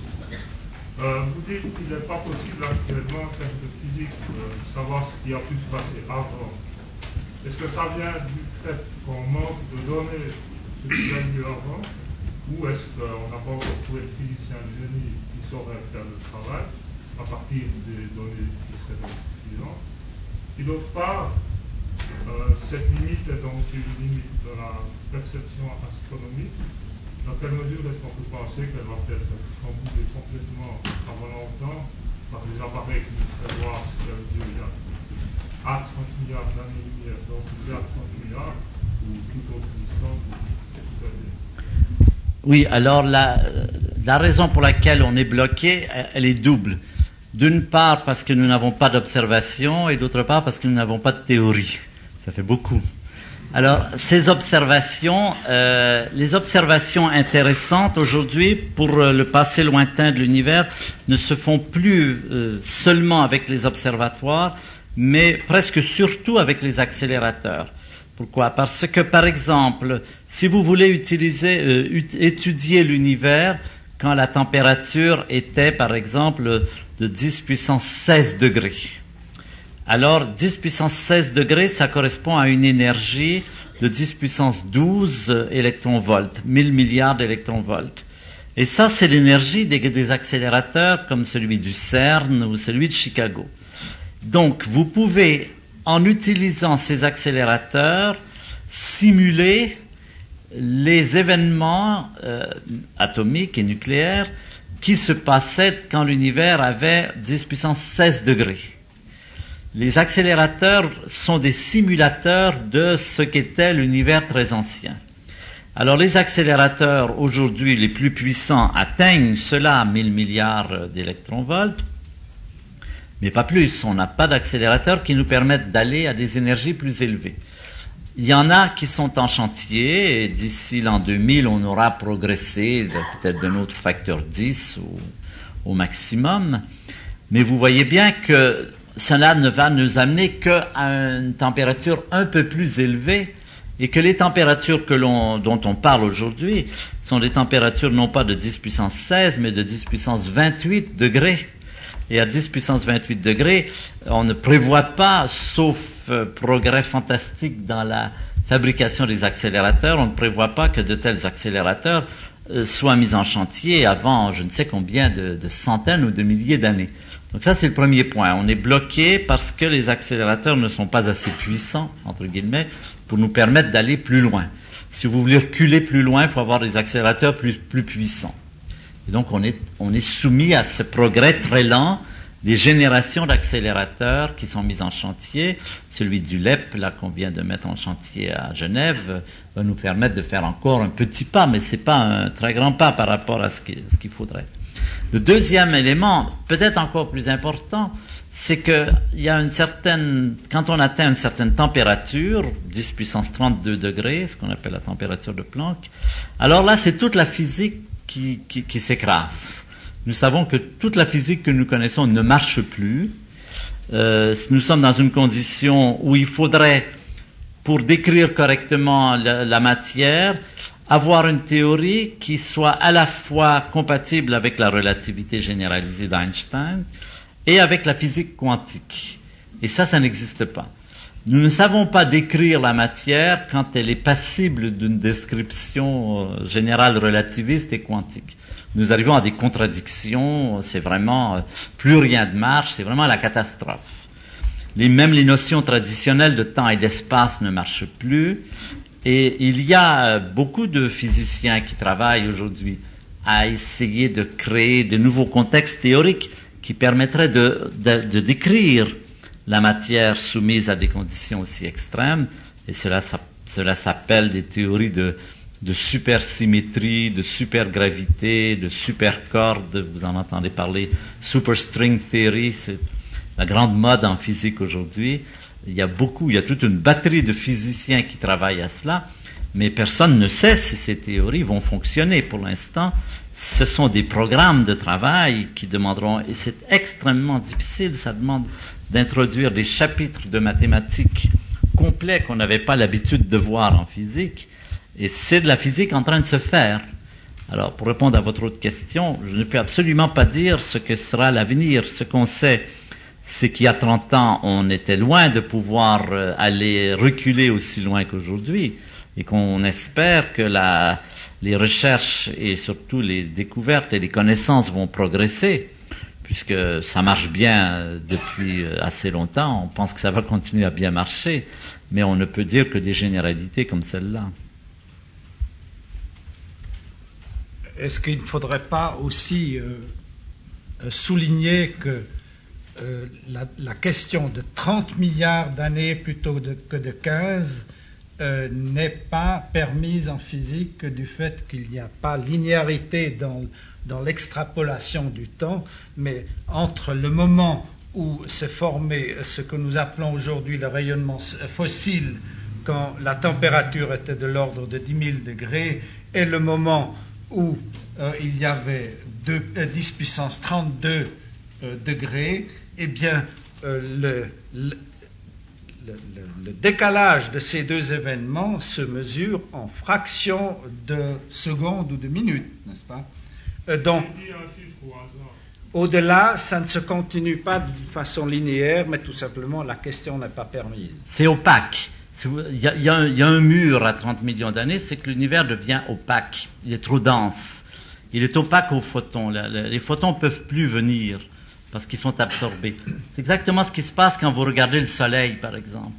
Speaker 3: Euh, vous dites qu'il n'est pas possible actuellement, en termes de physique, de savoir ce qui a pu se passer avant. Est-ce que ça vient du fait qu'on manque de données ce qui a eu avant Ou est-ce qu'on n'a pas encore trouvé le physicien génie qui saurait faire le travail à partir des données qui seraient d'autre part, euh, cette limite est donc une limite de la perception astronomique. Dans quelle mesure est-ce qu'on peut penser qu'elle va peut-être chamboulée complètement avant longtemps par des appareils qui nous feraient voir ce qu'il y a il y a à 30 milliards d'années-lumière, donc il y a 30 milliards, ou toute autre distance.
Speaker 2: Oui, alors la, la raison pour laquelle on est bloqué, elle est double. D'une part parce que nous n'avons pas d'observation et d'autre part parce que nous n'avons pas de théorie. Ça fait beaucoup. Alors, ces observations, euh, les observations intéressantes aujourd'hui pour euh, le passé lointain de l'univers ne se font plus euh, seulement avec les observatoires, mais presque surtout avec les accélérateurs. Pourquoi? Parce que, par exemple, si vous voulez utiliser, euh, étudier l'univers quand la température était, par exemple, de 10 puissance 16 degrés, alors 10 puissance 16 degrés, ça correspond à une énergie de 10 puissance 12 électronvolts, 1000 milliards d'électronvolts. Et ça, c'est l'énergie des, des accélérateurs comme celui du CERN ou celui de Chicago. Donc, vous pouvez, en utilisant ces accélérateurs, simuler les événements euh, atomiques et nucléaires qui se passaient quand l'univers avait 10 puissance 16 degrés. Les accélérateurs sont des simulateurs de ce qu'était l'univers très ancien. Alors les accélérateurs aujourd'hui les plus puissants atteignent cela à 1000 milliards d'électronvolts, mais pas plus. On n'a pas d'accélérateurs qui nous permettent d'aller à des énergies plus élevées. Il y en a qui sont en chantier et d'ici l'an 2000, on aura progressé peut-être d'un autre facteur 10 au, au maximum. Mais vous voyez bien que cela ne va nous amener qu'à une température un peu plus élevée et que les températures que l'on, dont on parle aujourd'hui sont des températures non pas de 10 puissance 16, mais de 10 puissance 28 degrés. Et à 10 puissance 28 degrés, on ne prévoit pas, sauf euh, progrès fantastique dans la fabrication des accélérateurs, on ne prévoit pas que de tels accélérateurs euh, soient mis en chantier avant je ne sais combien de, centaines ou de milliers d'années. Donc ça, c'est le premier point. On est bloqué parce que les accélérateurs ne sont pas assez puissants, entre guillemets, pour nous permettre d'aller plus loin. Si vous voulez reculer plus loin, il faut avoir des accélérateurs plus puissants. Et donc on est, on est soumis à ce progrès très lent des générations d'accélérateurs qui sont mis en chantier. Celui du LEP, là qu'on vient de mettre en chantier à Genève, va nous permettre de faire encore un petit pas, mais c'est pas un très grand pas par rapport à ce qu'il faudrait. Le deuxième élément, peut-être encore plus important, c'est qu'il y a une certaine, quand on atteint une certaine température, 10 puissance 32 degrés, ce qu'on appelle la température de Planck, alors là, c'est toute la physique qui, qui, qui s'écrase. Nous savons que toute la physique que nous connaissons ne marche plus. Euh, nous sommes dans une condition où il faudrait, pour décrire correctement la, la matière, avoir une théorie qui soit à la fois compatible avec la relativité généralisée d'Einstein et avec la physique quantique. Et ça, ça n'existe pas. Nous ne savons pas décrire la matière quand elle est passible d'une description euh, générale relativiste et quantique. Nous arrivons à des contradictions, c'est vraiment, euh, plus rien ne marche, c'est vraiment la catastrophe. Les, même les notions traditionnelles de temps et d'espace ne marchent plus. Et il y a beaucoup de physiciens qui travaillent aujourd'hui à essayer de créer de nouveaux contextes théoriques qui permettraient de, de, de décrire la matière soumise à des conditions aussi extrêmes. Et cela, cela s'appelle des théories de, de supersymétrie, de supergravité, de supercorde. Vous en entendez parler. Superstring theory, c'est la grande mode en physique aujourd'hui. Il y a beaucoup, il y a toute une batterie de physiciens qui travaillent à cela, mais personne ne sait si ces théories vont fonctionner. Pour l'instant, ce sont des programmes de travail qui demanderont, et c'est extrêmement difficile, ça demande d'introduire des chapitres de mathématiques complets qu'on n'avait pas l'habitude de voir en physique, et c'est de la physique en train de se faire. Alors, pour répondre à votre autre question, je ne peux absolument pas dire ce que sera l'avenir. Ce qu'on sait, c'est qu'il y a 30 ans, on était loin de pouvoir euh, aller reculer aussi loin qu'aujourd'hui et qu'on espère que la, les recherches et surtout les découvertes et les connaissances vont progresser puisque ça marche bien depuis euh, assez longtemps, on pense que ça va continuer à bien marcher, mais on ne peut dire que des généralités comme celle-là.
Speaker 1: Est-ce qu'il ne faudrait pas aussi euh, souligner que euh, la, question de 30 milliards d'années plutôt que de 15 euh, n'est pas permise en physique du fait qu'il n'y a pas linéarité dans, dans l'extrapolation du temps, mais entre le moment où s'est formé ce que nous appelons aujourd'hui le rayonnement fossile, quand la température était de l'ordre de 10 000 degrés, et le moment où euh, il y avait deux, 10 puissance 32 euh, degrés, eh bien, euh, le, décalage de ces deux événements se mesure en fractions de secondes ou de minutes, n'est-ce pas? Euh, Donc, au-delà, ça ne se continue pas de façon linéaire, mais tout simplement, la question n'est pas permise.
Speaker 2: C'est opaque. Il y, a, un, mur à 30 millions d'années, c'est que l'univers devient opaque. Il est trop dense. il est opaque aux photons. Les photons peuvent plus venir parce qu'ils sont absorbés. C'est exactement ce qui se passe quand vous regardez le soleil, par exemple.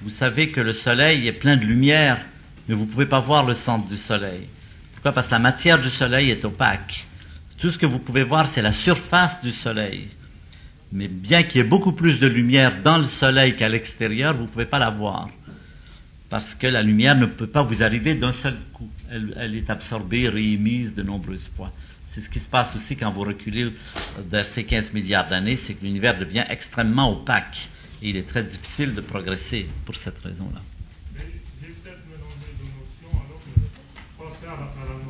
Speaker 2: Vous savez que le soleil est plein de lumière, mais vous ne pouvez pas voir le centre du soleil. Pourquoi? Parce que la matière du soleil est opaque. Tout ce que vous pouvez voir, c'est la surface du soleil. Mais bien qu'il y ait beaucoup plus de lumière dans le soleil qu'à l'extérieur, vous ne pouvez pas la voir. Parce que la lumière ne peut pas vous arriver d'un seul coup. Elle, est absorbée, réémise de nombreuses fois. C'est ce qui se passe aussi quand vous reculez vers ces 15 milliards d'années, c'est que l'univers devient extrêmement opaque. Et il est très difficile de progresser pour cette raison-là.
Speaker 3: Mais j'ai peut-être deux notions, alors je pensais à la, à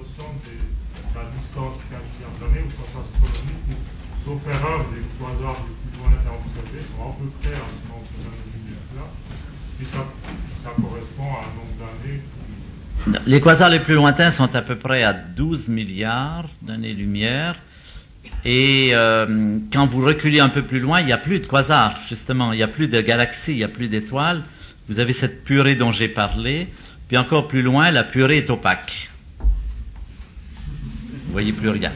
Speaker 3: la distance 15 milliards d'années au sens astronomique, où, sauf erreur, les quasars les plus lointains observés sont à peu près à ce nombre d'années-lumière-là, si ça, ça correspond à un nombre d'années
Speaker 2: Les quasars les plus lointains sont à peu près à 12 milliards d'années-lumière. Et euh, quand vous reculez un peu plus loin, il n'y a plus de quasars, justement. Il n'y a plus de galaxies, il n'y a plus d'étoiles. Vous avez cette purée dont j'ai parlé. Puis encore plus loin, la purée est opaque. Vous voyez plus rien.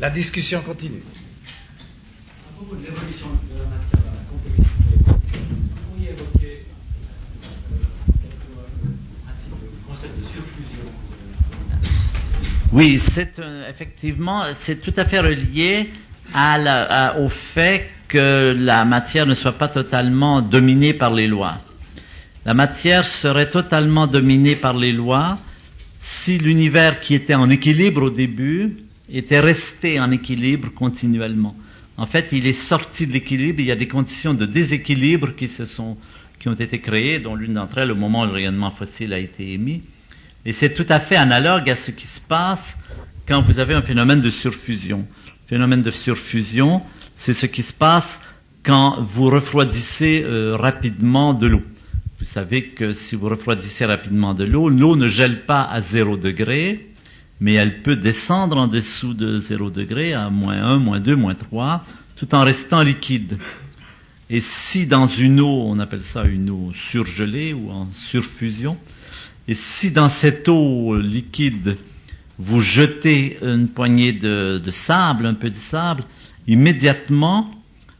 Speaker 1: La discussion continue.
Speaker 4: À propos de l'évolution de la matière dans la complexité, vous pourriez évoquer euh, euh, le concept de surfusion.
Speaker 2: Oui, c'est euh, effectivement, c'est tout à fait relié à la- à- au fait que la matière ne soit pas totalement dominée par les lois. La matière serait totalement dominée par les lois si l'univers qui était en équilibre au début était resté en équilibre continuellement. En fait, il est sorti de l'équilibre, il y a des conditions de déséquilibre qui se sont, qui ont été créées, dont l'une d'entre elles au moment où le rayonnement fossile a été émis. Et c'est tout à fait analogue à ce qui se passe quand vous avez un phénomène de surfusion. Le phénomène de surfusion, c'est ce qui se passe quand vous refroidissez euh, rapidement de l'eau. Vous savez que si vous refroidissez rapidement de l'eau, l'eau ne gèle pas à zéro degré, mais elle peut descendre en dessous de zéro degré à moins 1, moins 2, moins 3, tout en restant liquide. Et si dans une eau, on appelle ça une eau surgelée ou en surfusion, et si dans cette eau liquide, vous jetez une poignée de, de sable, un peu de sable, immédiatement,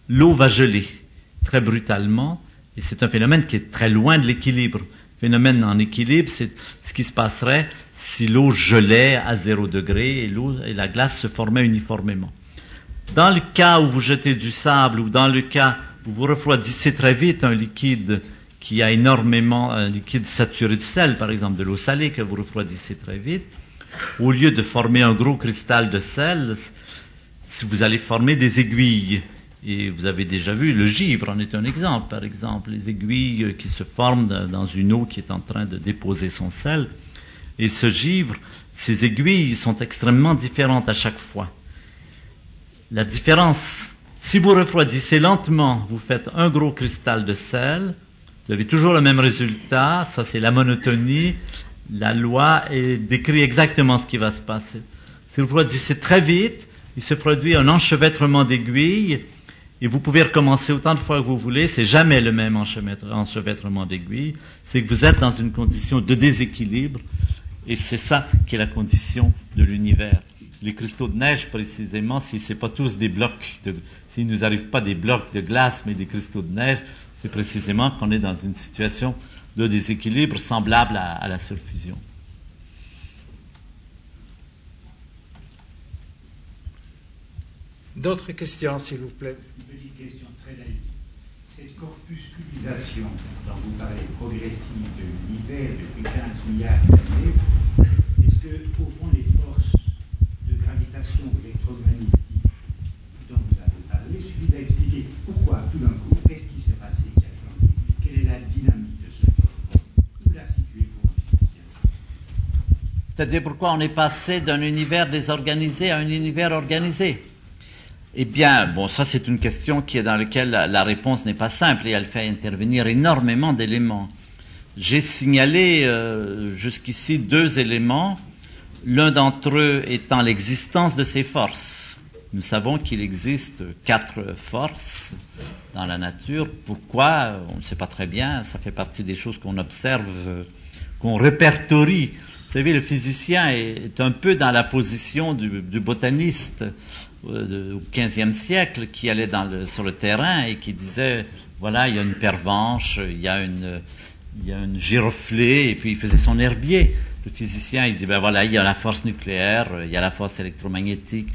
Speaker 2: l'eau va geler très brutalement. Et c'est un phénomène qui est très loin de l'équilibre. Phénomène en équilibre, c'est ce qui se passerait si l'eau gelait à zéro degré et, l'eau, et la glace se formait uniformément. Dans le cas où vous jetez du sable ou dans le cas où vous refroidissez très vite un liquide qui a énormément, un liquide saturé de sel, par exemple de l'eau salée que vous refroidissez très vite, au lieu de former un gros cristal de sel, si vous allez former des aiguilles. Et vous avez déjà vu, le givre en est un exemple, par exemple, les aiguilles qui se forment dans- une eau qui est en train de déposer son sel. Et ce givre, ces aiguilles sont extrêmement différentes à chaque fois. La différence, si vous refroidissez lentement, vous faites un gros cristal de sel, vous avez toujours le même résultat, ça c'est la monotonie, la loi décrit exactement ce qui va se passer. Si vous refroidissez très vite, il se produit un enchevêtrement d'aiguilles, et vous pouvez recommencer autant de fois que vous voulez, c'est jamais le même enchevêtre- enchevêtrement d'aiguilles, c'est que vous êtes dans une condition de déséquilibre, et c'est ça qui est la condition de l'univers. Les cristaux de neige, précisément, si c'est pas tous des blocs, de, s'il nous arrive pas des blocs de glace, mais des cristaux de neige, c'est précisément qu'on est dans une situation de déséquilibre semblable à la surfusion.
Speaker 1: D'autres questions, s'il vous plaît.
Speaker 5: Une petite question très naïve. Cette corpusculisation dont vous parlez progressive de l'univers depuis 15 milliards d'années, est-ce que, au fond, les forces de gravitation électromagnétique dont vous avez parlé suffisent à expliquer pourquoi, tout d'un coup, qu'est-ce qui s'est passé qui a changé Quelle est la dynamique de ce changement Où la situer pour un physicien?
Speaker 2: C'est-à-dire pourquoi on est passé d'un univers désorganisé à un univers organisé? Eh bien, bon, ça c'est une question qui est dans laquelle la, réponse n'est pas simple et elle fait intervenir énormément d'éléments. J'ai signalé euh, jusqu'ici deux éléments, l'un d'entre eux étant l'existence de ces forces. Nous savons qu'il existe quatre forces dans la nature. Pourquoi? On ne sait pas très bien. Ça fait partie des choses qu'on observe, qu'on répertorie Vous savez, le physicien est un peu dans la position du, botaniste au XVe siècle qui allait sur le terrain et qui disait, voilà, il y a une pervenche, il y a une, il y a une giroflée, et puis il faisait son herbier. Le physicien, il dit, ben voilà, il y a la force nucléaire, il y a la force électromagnétique.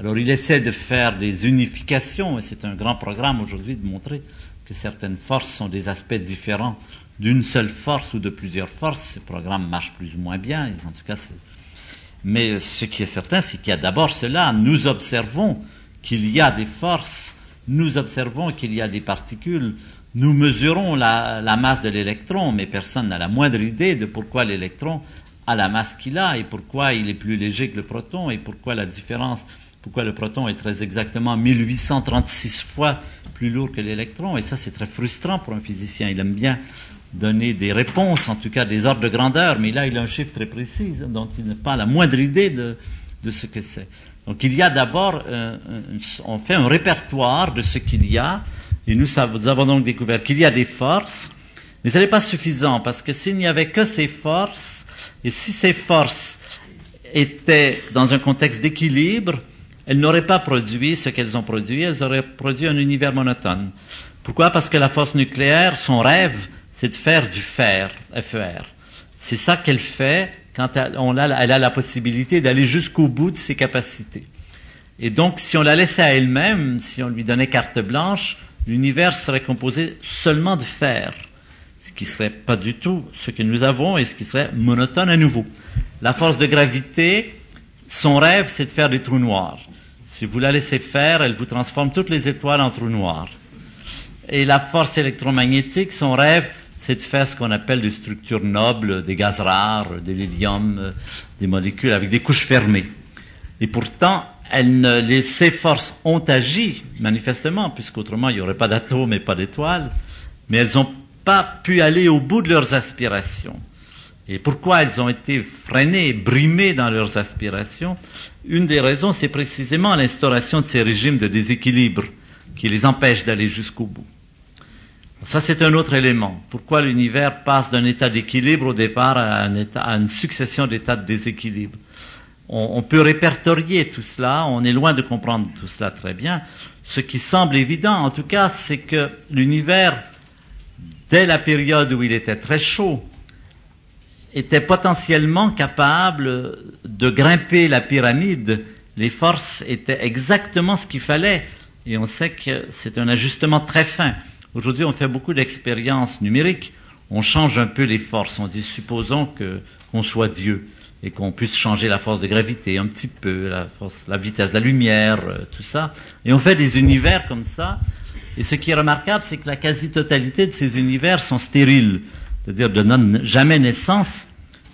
Speaker 2: Alors il essaie de faire des unifications, et c'est un grand programme aujourd'hui de montrer que certaines forces sont des aspects différents d'une seule force ou de plusieurs forces. Ces programmes marchent plus ou moins bien, en tout cas, mais ce qui est certain, c'est qu'il y a d'abord cela. Nous observons qu'il y a des forces, nous observons qu'il y a des particules, nous mesurons la, masse de l'électron, mais personne n'a la moindre idée de pourquoi l'électron a la masse qu'il a et pourquoi il est plus léger que le proton et pourquoi la différence, pourquoi le proton est très exactement 1836 fois plus lourd que l'électron. Et ça, c'est très frustrant pour un physicien. Il aime bien donner des réponses, en tout cas des ordres de grandeur, mais là il a un chiffre très précis hein, dont il n'a pas la moindre idée de, de ce que c'est. Donc il y a d'abord, euh, on fait un répertoire de ce qu'il y a, et nous, nous avons donc découvert qu'il y a des forces, mais ce n'est pas suffisant, parce que s'il n'y avait que ces forces, et si ces forces étaient dans un contexte d'équilibre, elles n'auraient pas produit ce qu'elles ont produit, elles auraient produit un univers monotone. Pourquoi? Parce que la force nucléaire, son rêve, c'est de faire du fer, FER. C'est ça qu'elle fait quand elle, on a, elle a la possibilité d'aller jusqu'au bout de ses capacités. Et donc, si on la laissait à elle-même, si on lui donnait carte blanche, l'univers serait composé seulement de fer, ce qui serait pas du tout ce que nous avons et ce qui serait monotone à nouveau. La force de gravité, son rêve, c'est de faire des trous noirs. Si vous la laissez faire, elle vous transforme toutes les étoiles en trous noirs. Et la force électromagnétique, son rêve, c'est de faire ce qu'on appelle des structures nobles, des gaz rares, de l'hélium, euh, des molécules avec des couches fermées. Et pourtant, elles ne, les, ces forces ont agi, manifestement, puisqu'autrement il n'y aurait pas d'atomes et pas d'étoiles, mais elles n'ont pas pu aller au bout de leurs aspirations. Et pourquoi elles ont été freinées, brimées dans leurs aspirations? Une des raisons, c'est précisément l'instauration de ces régimes de déséquilibre qui les empêchent d'aller jusqu'au bout. Ça, c'est un autre élément. Pourquoi l'univers passe d'un état d'équilibre au départ à, une succession d'états de déséquilibre? On, peut répertorier tout cela, on est loin de comprendre tout cela très bien. Ce qui semble évident, en tout cas, c'est que l'univers, dès la période où il était très chaud, était potentiellement capable de grimper la pyramide. Les forces étaient exactement ce qu'il fallait. Et on sait que c'est un ajustement très fin. Aujourd'hui, on fait beaucoup d'expériences numériques. On change un peu les forces. On dit, supposons qu'on soit Dieu et qu'on puisse changer la force de gravité un petit peu, la force, la vitesse de la lumière, euh, tout ça. Et on fait des univers comme ça. Et ce qui est remarquable, c'est que la quasi-totalité de ces univers sont stériles, c'est-à-dire ne donnent jamais naissance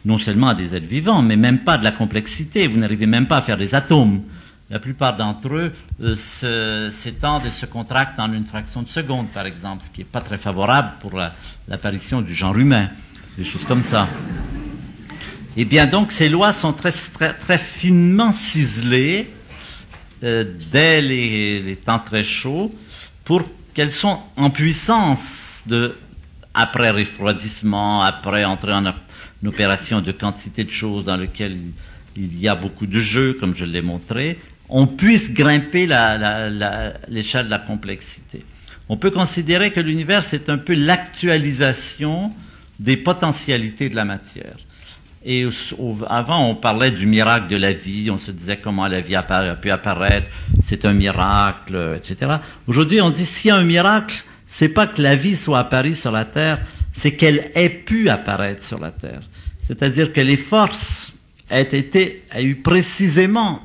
Speaker 2: non seulement à des êtres vivants, mais même pas de la complexité. Vous n'arrivez même pas à faire des atomes. La plupart d'entre eux euh, s'étendent et se contractent en une fraction de seconde, par exemple, ce qui n'est pas très favorable pour l'apparition du genre humain, des choses comme ça. Et bien donc, ces lois sont très, très, finement ciselées euh, dès les, temps très chauds pour qu'elles soient en puissance de après refroidissement, après entrer en, en opération de quantité de choses dans lesquelles il y a beaucoup de jeux, comme je l'ai montré, on puisse grimper l'échelle de la complexité. On peut considérer que l'univers, c'est un peu l'actualisation des potentialités de la matière. Et avant, on parlait du miracle de la vie, on se disait comment la vie a pu apparaître, c'est un miracle, etc. Aujourd'hui, on dit s'il y a un miracle, c'est pas que la vie soit apparue sur la Terre, c'est qu'elle ait pu apparaître sur la Terre. C'est-à-dire que les forces aient été, aient eu précisément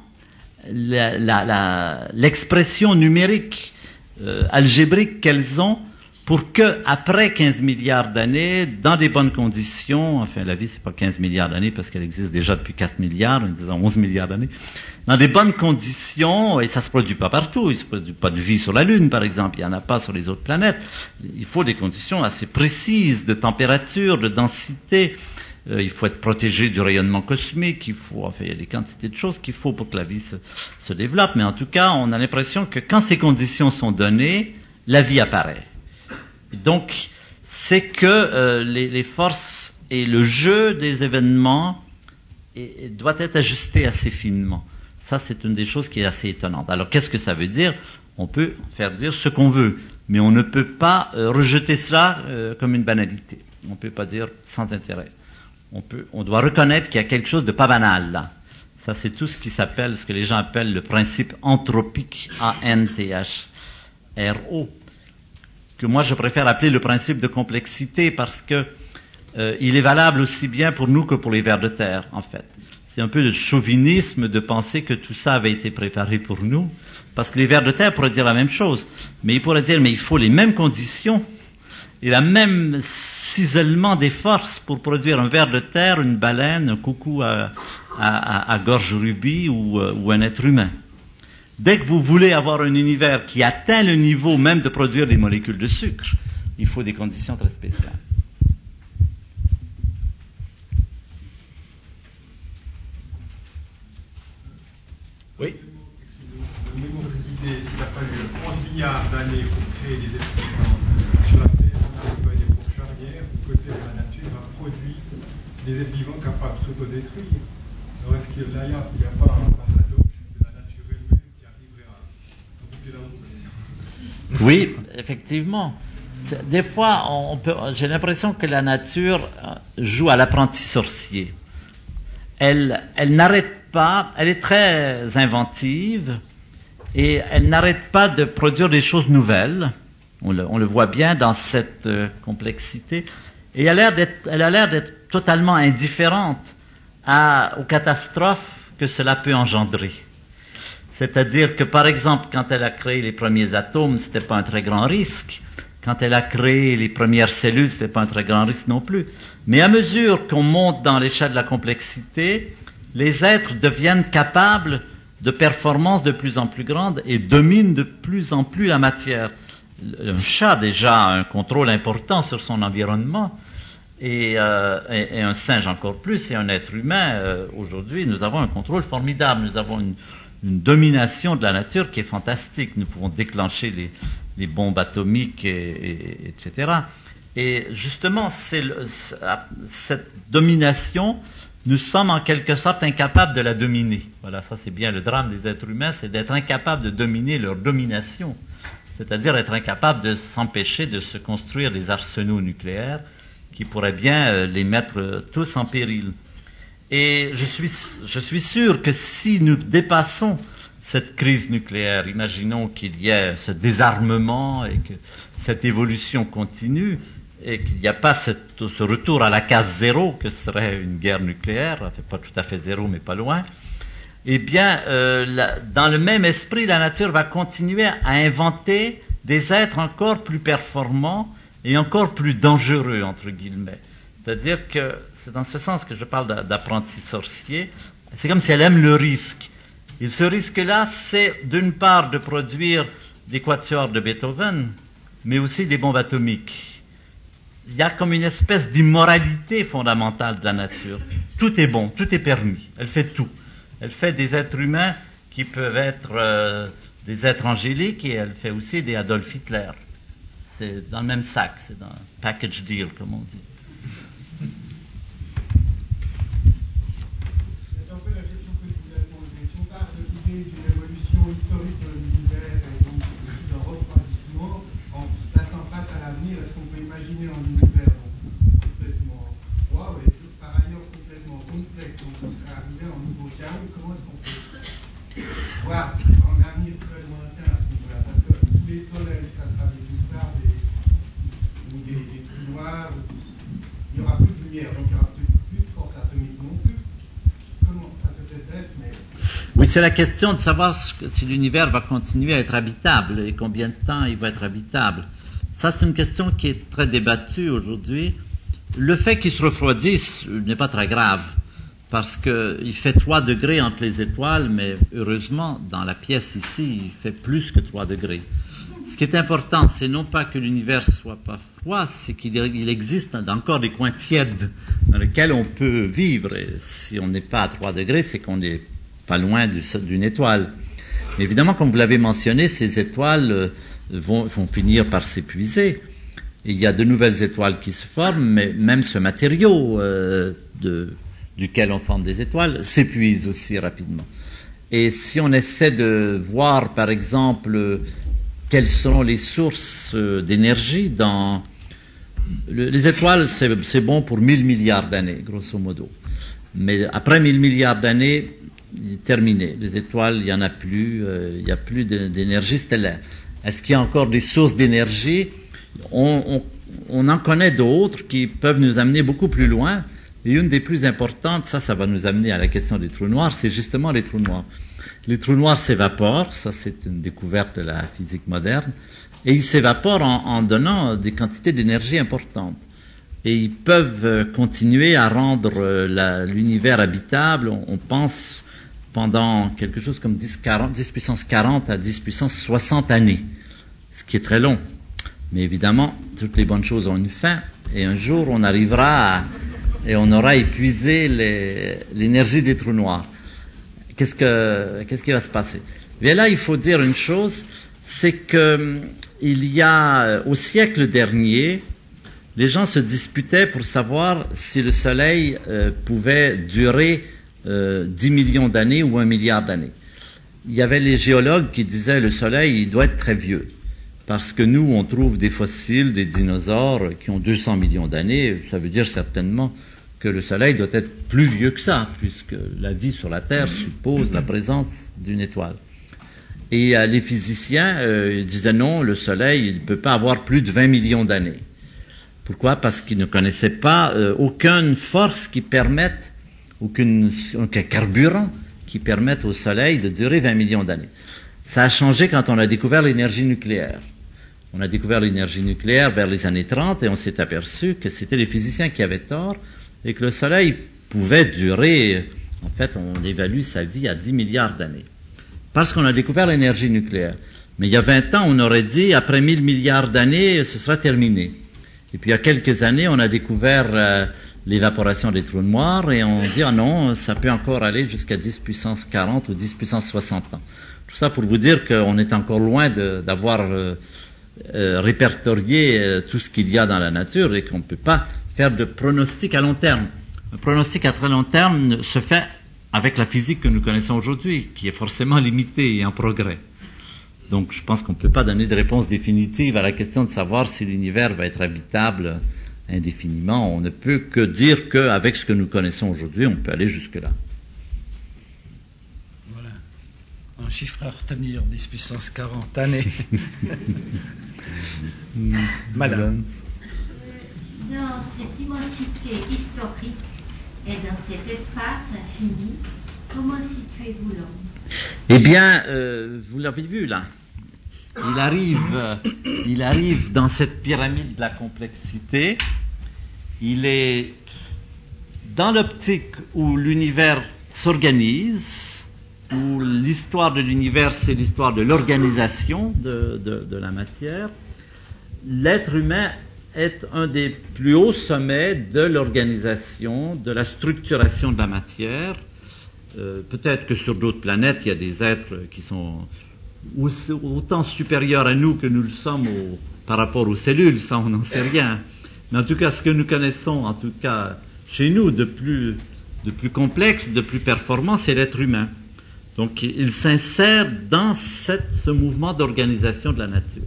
Speaker 2: l'expression la, la, numérique, euh, algébrique qu'elles ont pour que, après 15 milliards d'années, dans des bonnes conditions, enfin la vie c'est pas 15 milliards d'années parce qu'elle existe déjà depuis 4 milliards, disons 11 milliards d'années, dans des bonnes conditions, et ça se produit pas partout, il se produit pas de vie sur la Lune par exemple, il y en a pas sur les autres planètes, il faut des conditions assez précises de température, de densité, euh, il faut être protégé du rayonnement cosmique, il faut, enfin, y a des quantités de choses qu'il faut pour que la vie se, développe, mais en tout cas, on a l'impression que quand ces conditions sont données, la vie apparaît. Donc, c'est que euh, les, forces et le jeu des événements et, et doit être ajusté assez finement. Ça, c'est une des choses qui est assez étonnante. Alors, qu'est-ce que ça veut dire? On peut faire dire ce qu'on veut, mais on ne peut pas euh, rejeter cela comme une banalité. On ne peut pas dire sans intérêt. On, peut, on doit reconnaître qu'il y a quelque chose de pas banal là. Ça, c'est tout ce qui s'appelle, ce que les gens appellent le principe anthropique, A-N-T-H-R-O, que moi je préfère appeler le principe de complexité parce que euh, il est valable aussi bien pour nous que pour les vers de terre, en fait. C'est un peu de chauvinisme de penser que tout ça avait été préparé pour nous, parce que les vers de terre pourraient dire la même chose, mais ils pourraient dire mais il faut les mêmes conditions et la même ciselement des forces pour produire un ver de terre, une baleine, un coucou à, gorge rubis ou, euh, ou un être humain. Dès que vous voulez avoir un univers qui atteint le niveau même de produire des molécules de sucre, il faut des conditions très spéciales. Oui?
Speaker 6: Le a fallu 11 milliards d'années pour créer des êtres vivants sur la Terre, on arrive à une époque charnière où peut-être la nature a produit des êtres vivants capables de s'autodétruire. Alors est-ce qu'il y a, il n'y a pas un paradoxe de la nature elle-même qui arriverait à, à la boucle
Speaker 2: Oui, effectivement. Des fois, on peut, j'ai l'impression que la nature euh, joue à l'apprenti sorcier. Elle, elle n'arrête pas, elle est très inventive et elle n'arrête pas de produire des choses nouvelles. On le, on le voit bien dans cette euh, complexité. Et elle a l'air d'être, elle a l'air d'être totalement indifférente aux catastrophes que cela peut engendrer. C'est-à-dire que, par exemple, quand elle a créé les premiers atomes, c'était pas un très grand risque. Quand elle a créé les premières cellules, c'était pas un très grand risque non plus. Mais à mesure qu'on monte dans l'échelle de la complexité, les êtres deviennent capables de performances de plus en plus grandes et dominent de plus en plus la matière. Un chat déjà a un contrôle important sur son environnement et, euh, et, un singe encore plus et un être humain. euh, Aujourd'hui, nous avons un contrôle formidable. Nous avons une, domination de la nature qui est fantastique. Nous pouvons déclencher les, bombes atomiques, et, et- etc. Et justement, c'est- cette domination, nous sommes en quelque sorte incapables de la dominer. Voilà, ça c'est bien le drame des êtres humains, c'est d'être incapables de dominer leur domination. C'est-à-dire être incapable de s'empêcher de se construire des arsenaux nucléaires qui pourraient bien euh, les mettre euh, tous en péril. Et je suis, je suis sûr que si nous dépassons cette crise nucléaire, imaginons qu'il y ait ce désarmement et que cette évolution continue et qu'il n'y a pas ce retour à la case zéro que serait une guerre nucléaire, pas tout à fait zéro mais pas loin, eh bien, euh, dans le même esprit, la nature va continuer à inventer des êtres encore plus performants et encore plus dangereux, entre guillemets. C'est-à-dire que c'est dans ce sens que je parle d'a- d'apprenti sorcier. C'est comme si elle aime le risque. Et ce risque-là, c'est d'une part de produire des quatuors de Beethoven, mais aussi des bombes atomiques. Il y a comme une espèce d'immoralité fondamentale de la nature. Tout est bon, tout est permis. Elle fait tout. Elle fait des êtres humains qui peuvent être euh, des êtres angéliques et elle fait aussi des Adolf Hitler. C'est dans le même sac, c'est dans un package deal, comme on dit.
Speaker 3: C'est un peu la question que je voulais poser. Si on part de l'idée d'une évolution historique de l'univers et donc d'un refroidissement, en se plaçant face à l'avenir, est-ce qu'on peut imaginer un univers complètement froid et par ailleurs complètement complexe, donc on serait arrivé un nouveau chaos Comment est-ce qu'on peut voir un avenir très lointain à ce niveau-là Parce que tous les soleils, ça sera des pulsars des, ou des, des trous noirs, il n'y aura plus de lumière, donc il n'y aura plus, plus de force atomique non plus. Comment ça se peut être, mais
Speaker 2: Oui, c'est la question de savoir si l'univers va continuer à être habitable et combien de temps il va être habitable. Ça, c'est une question qui est très débattue aujourd'hui. Le fait qu'il se refroidisse n'est pas très grave parce que il fait 3 degrés entre les étoiles, mais heureusement, dans la pièce ici, il fait plus que 3 degrés. Ce qui est important, c'est non pas que l'univers soit pas froid, c'est qu'il il existe encore des coins tièdes dans lesquels on peut vivre. Si on n'est pas à 3 degrés, c'est qu'on n'est pas loin du- d'une étoile. Mais évidemment, comme vous l'avez mentionné, ces étoiles euh, vont, vont finir par s'épuiser. Il y a de nouvelles étoiles qui se forment, mais même ce matériau euh, de duquel on forme des étoiles, s'épuise aussi rapidement. Et si on essaie de voir, par exemple, quelles sont les sources euh, d'énergie dans le- les étoiles, c'est bon pour 1000 milliards d'années, grosso modo. Mais après 1000 milliards d'années, terminé. Les étoiles, il n'y en a plus, euh, il n'y a plus d'énergie stellaire. Est-ce qu'il y a encore des sources d'énergie? On, on- on en connaît d'autres qui peuvent nous amener beaucoup plus loin. Et une des plus importantes, ça, ça va nous amener à la question des trous noirs, c'est justement les trous noirs. Les trous noirs s'évaporent, ça c'est une découverte de la physique moderne, et ils s'évaporent en, en donnant des quantités d'énergie importantes. Et ils peuvent continuer à rendre euh, l'univers habitable, on pense, pendant quelque chose comme 10, 40, 10 puissance 40 à 10 puissance 60 années, ce qui est très long. Mais évidemment, toutes les bonnes choses ont une fin, et un jour on arrivera à, et on aura épuisé l'énergie des trous noirs. Qu'est-ce que qu'est-ce qui va se passer? Bien là, il faut dire une chose, c'est que il y a euh, au siècle dernier, les gens se disputaient pour savoir si le Soleil euh, pouvait durer euh, 10 millions d'années ou un milliard d'années. Il y avait les géologues qui disaient le Soleil il doit être très vieux. Parce que nous, on trouve des fossiles, des dinosaures qui ont 200 millions d'années. Ça veut dire certainement que le Soleil doit être plus vieux que ça, puisque la vie sur la Terre suppose la présence d'une étoile. Et euh, les physiciens euh, disaient non, le Soleil il ne peut pas avoir plus de 20 millions d'années. Pourquoi? Parce qu'ils ne connaissaient pas euh, aucune force qui permette, aucun carburant qui permette au Soleil de durer 20 millions d'années. Ça a changé quand on a découvert l'énergie nucléaire. On a découvert l'énergie nucléaire vers les années 30 et on s'est aperçu que c'était les physiciens qui avaient tort et que le Soleil pouvait durer, en fait, on évalue sa vie à 10 milliards d'années. Parce qu'on a découvert l'énergie nucléaire. Mais il y a 20 ans, on aurait dit, après 1000 milliards d'années, ce sera terminé. Et puis il y a quelques années, on a découvert euh, l'évaporation des trous noirs et on dit, ah non, ça peut encore aller jusqu'à 10 puissance 40 ou 10 puissance 60 ans. Tout ça pour vous dire qu'on est encore loin d'avoir euh, euh, répertorié euh, tout ce qu'il y a dans la nature et qu'on ne peut pas faire de pronostic à long terme. Un pronostic à très long terme se fait avec la physique que nous connaissons aujourd'hui, qui est forcément limitée et en progrès. Donc je pense qu'on ne peut pas donner de réponse définitive à la question de savoir si l'univers va être habitable indéfiniment. On ne peut que dire qu'avec ce que nous connaissons aujourd'hui, on peut aller jusque-là.
Speaker 1: Voilà. Un chiffre à retenir, 10 puissance 40 années. Madame.
Speaker 7: Dans cette immensité historique et dans cet espace infini, comment situez-vous l'homme?
Speaker 2: Eh bien, euh, vous l'avez vu là. Il arrive, il arrive dans cette pyramide de la complexité. Il est dans l'optique où l'univers s'organise, où l'histoire de l'univers c'est l'histoire de l'organisation de, la matière. L'être humain est un des plus hauts sommets de l'organisation, de la structuration de la matière. Euh, Peut-être que sur d'autres planètes, il y a des êtres qui sont autant supérieurs à nous que nous le sommes par rapport aux cellules, ça on n'en sait rien. Mais en tout cas, ce que nous connaissons, en tout cas chez nous, de plus, complexe, de plus performant, c'est l'être humain. Donc il s'insère dans ce mouvement d'organisation de la nature.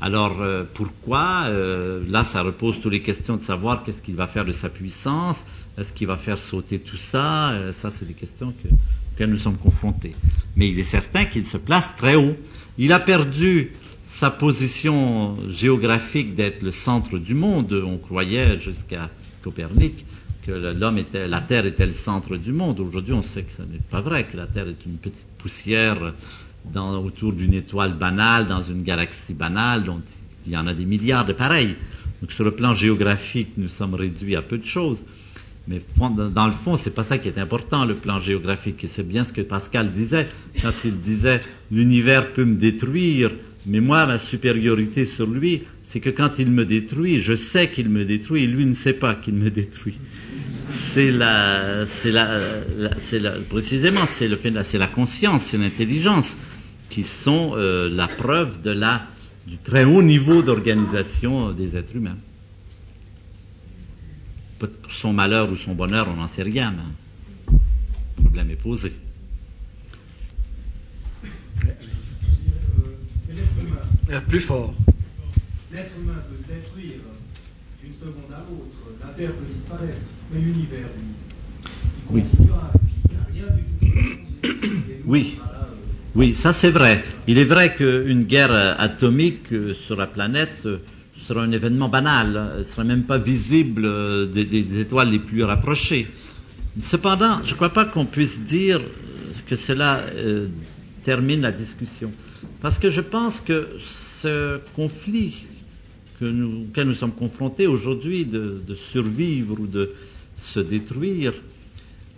Speaker 2: Alors euh, pourquoi euh, Là, ça repose toutes les questions de savoir qu'est-ce qu'il va faire de sa puissance, est-ce qu'il va faire sauter tout ça Euh, Ça, c'est des questions que, auxquelles nous sommes confrontés. Mais il est certain qu'il se place très haut. Il a perdu sa position géographique d'être le centre du monde. On croyait jusqu'à Copernic que l'homme était, la Terre était le centre du monde. Aujourd'hui, on sait que ce n'est pas vrai, que la Terre est une petite poussière dans, autour d'une étoile banale, dans une galaxie banale, dont il y en a des milliards de pareils. Donc sur le plan géographique, nous sommes réduits à peu de choses. Mais dans le fond, c'est pas ça qui est important, le plan géographique. Et c'est bien ce que Pascal disait quand il disait l'univers peut me détruire, mais moi, ma supériorité sur lui, c'est que quand il me détruit, je sais qu'il me détruit, et lui ne sait pas qu'il me détruit. C'est la, c'est la, c'est la- précisément, c'est le fait, c'est la conscience, c'est l'intelligence qui sont euh, la preuve de la, du très haut niveau d'organisation des êtres humains. Son malheur ou son bonheur, on n'en sait rien, mais le problème est posé.
Speaker 3: Euh, mais l'être humain,
Speaker 1: Plus fort.
Speaker 3: l'être humain peut se détruire d'une seconde à l'autre. La Terre peut disparaître, mais l'univers, lui, il
Speaker 2: Oui.
Speaker 3: continuera. Il n'y a rien du tout. Et nous,
Speaker 2: Oui. ça c'est vrai. Il est vrai qu'une guerre atomique sur la planète euh, sera un événement banal, ne serait même pas visible euh, des, étoiles les plus rapprochées. Cependant, je ne crois pas qu'on puisse dire que cela euh, termine la discussion. Parce que je pense que ce conflit auquel nous sommes confrontés aujourd'hui de, de survivre ou de se détruire,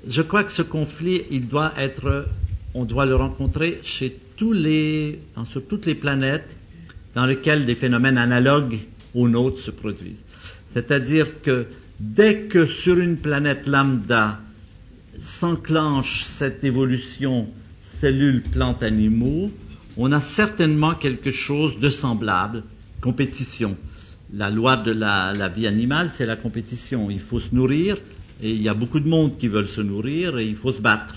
Speaker 2: je crois que ce conflit, il doit être, on doit le rencontrer chez tous les, sur toutes les planètes dans lesquelles des phénomènes analogues aux nôtres se produisent. C'est-à-dire que dès que sur une planète lambda s'enclenche cette évolution cellules, plantes, animaux, on a certainement quelque chose de semblable, compétition. La loi de la, vie animale, c'est la compétition. Il faut se nourrir, et il y a beaucoup de monde qui veulent se nourrir, et il faut se battre.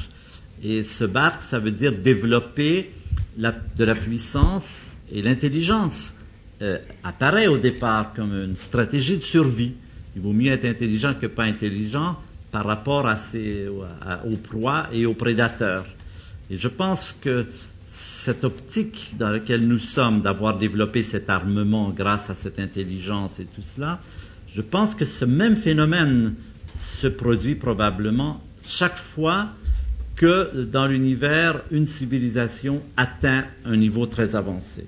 Speaker 2: Et se battre, ça veut dire développer de la puissance et l'intelligence. Euh, apparaît au départ comme une stratégie de survie. Il vaut mieux être intelligent que pas intelligent par rapport à ses, aux proies et aux prédateurs. Et je pense que cette optique dans laquelle nous sommes d'avoir développé cet armement grâce à cette intelligence et tout cela, je pense que ce même phénomène se produit probablement chaque fois que dans l'univers, une civilisation atteint un niveau très avancé.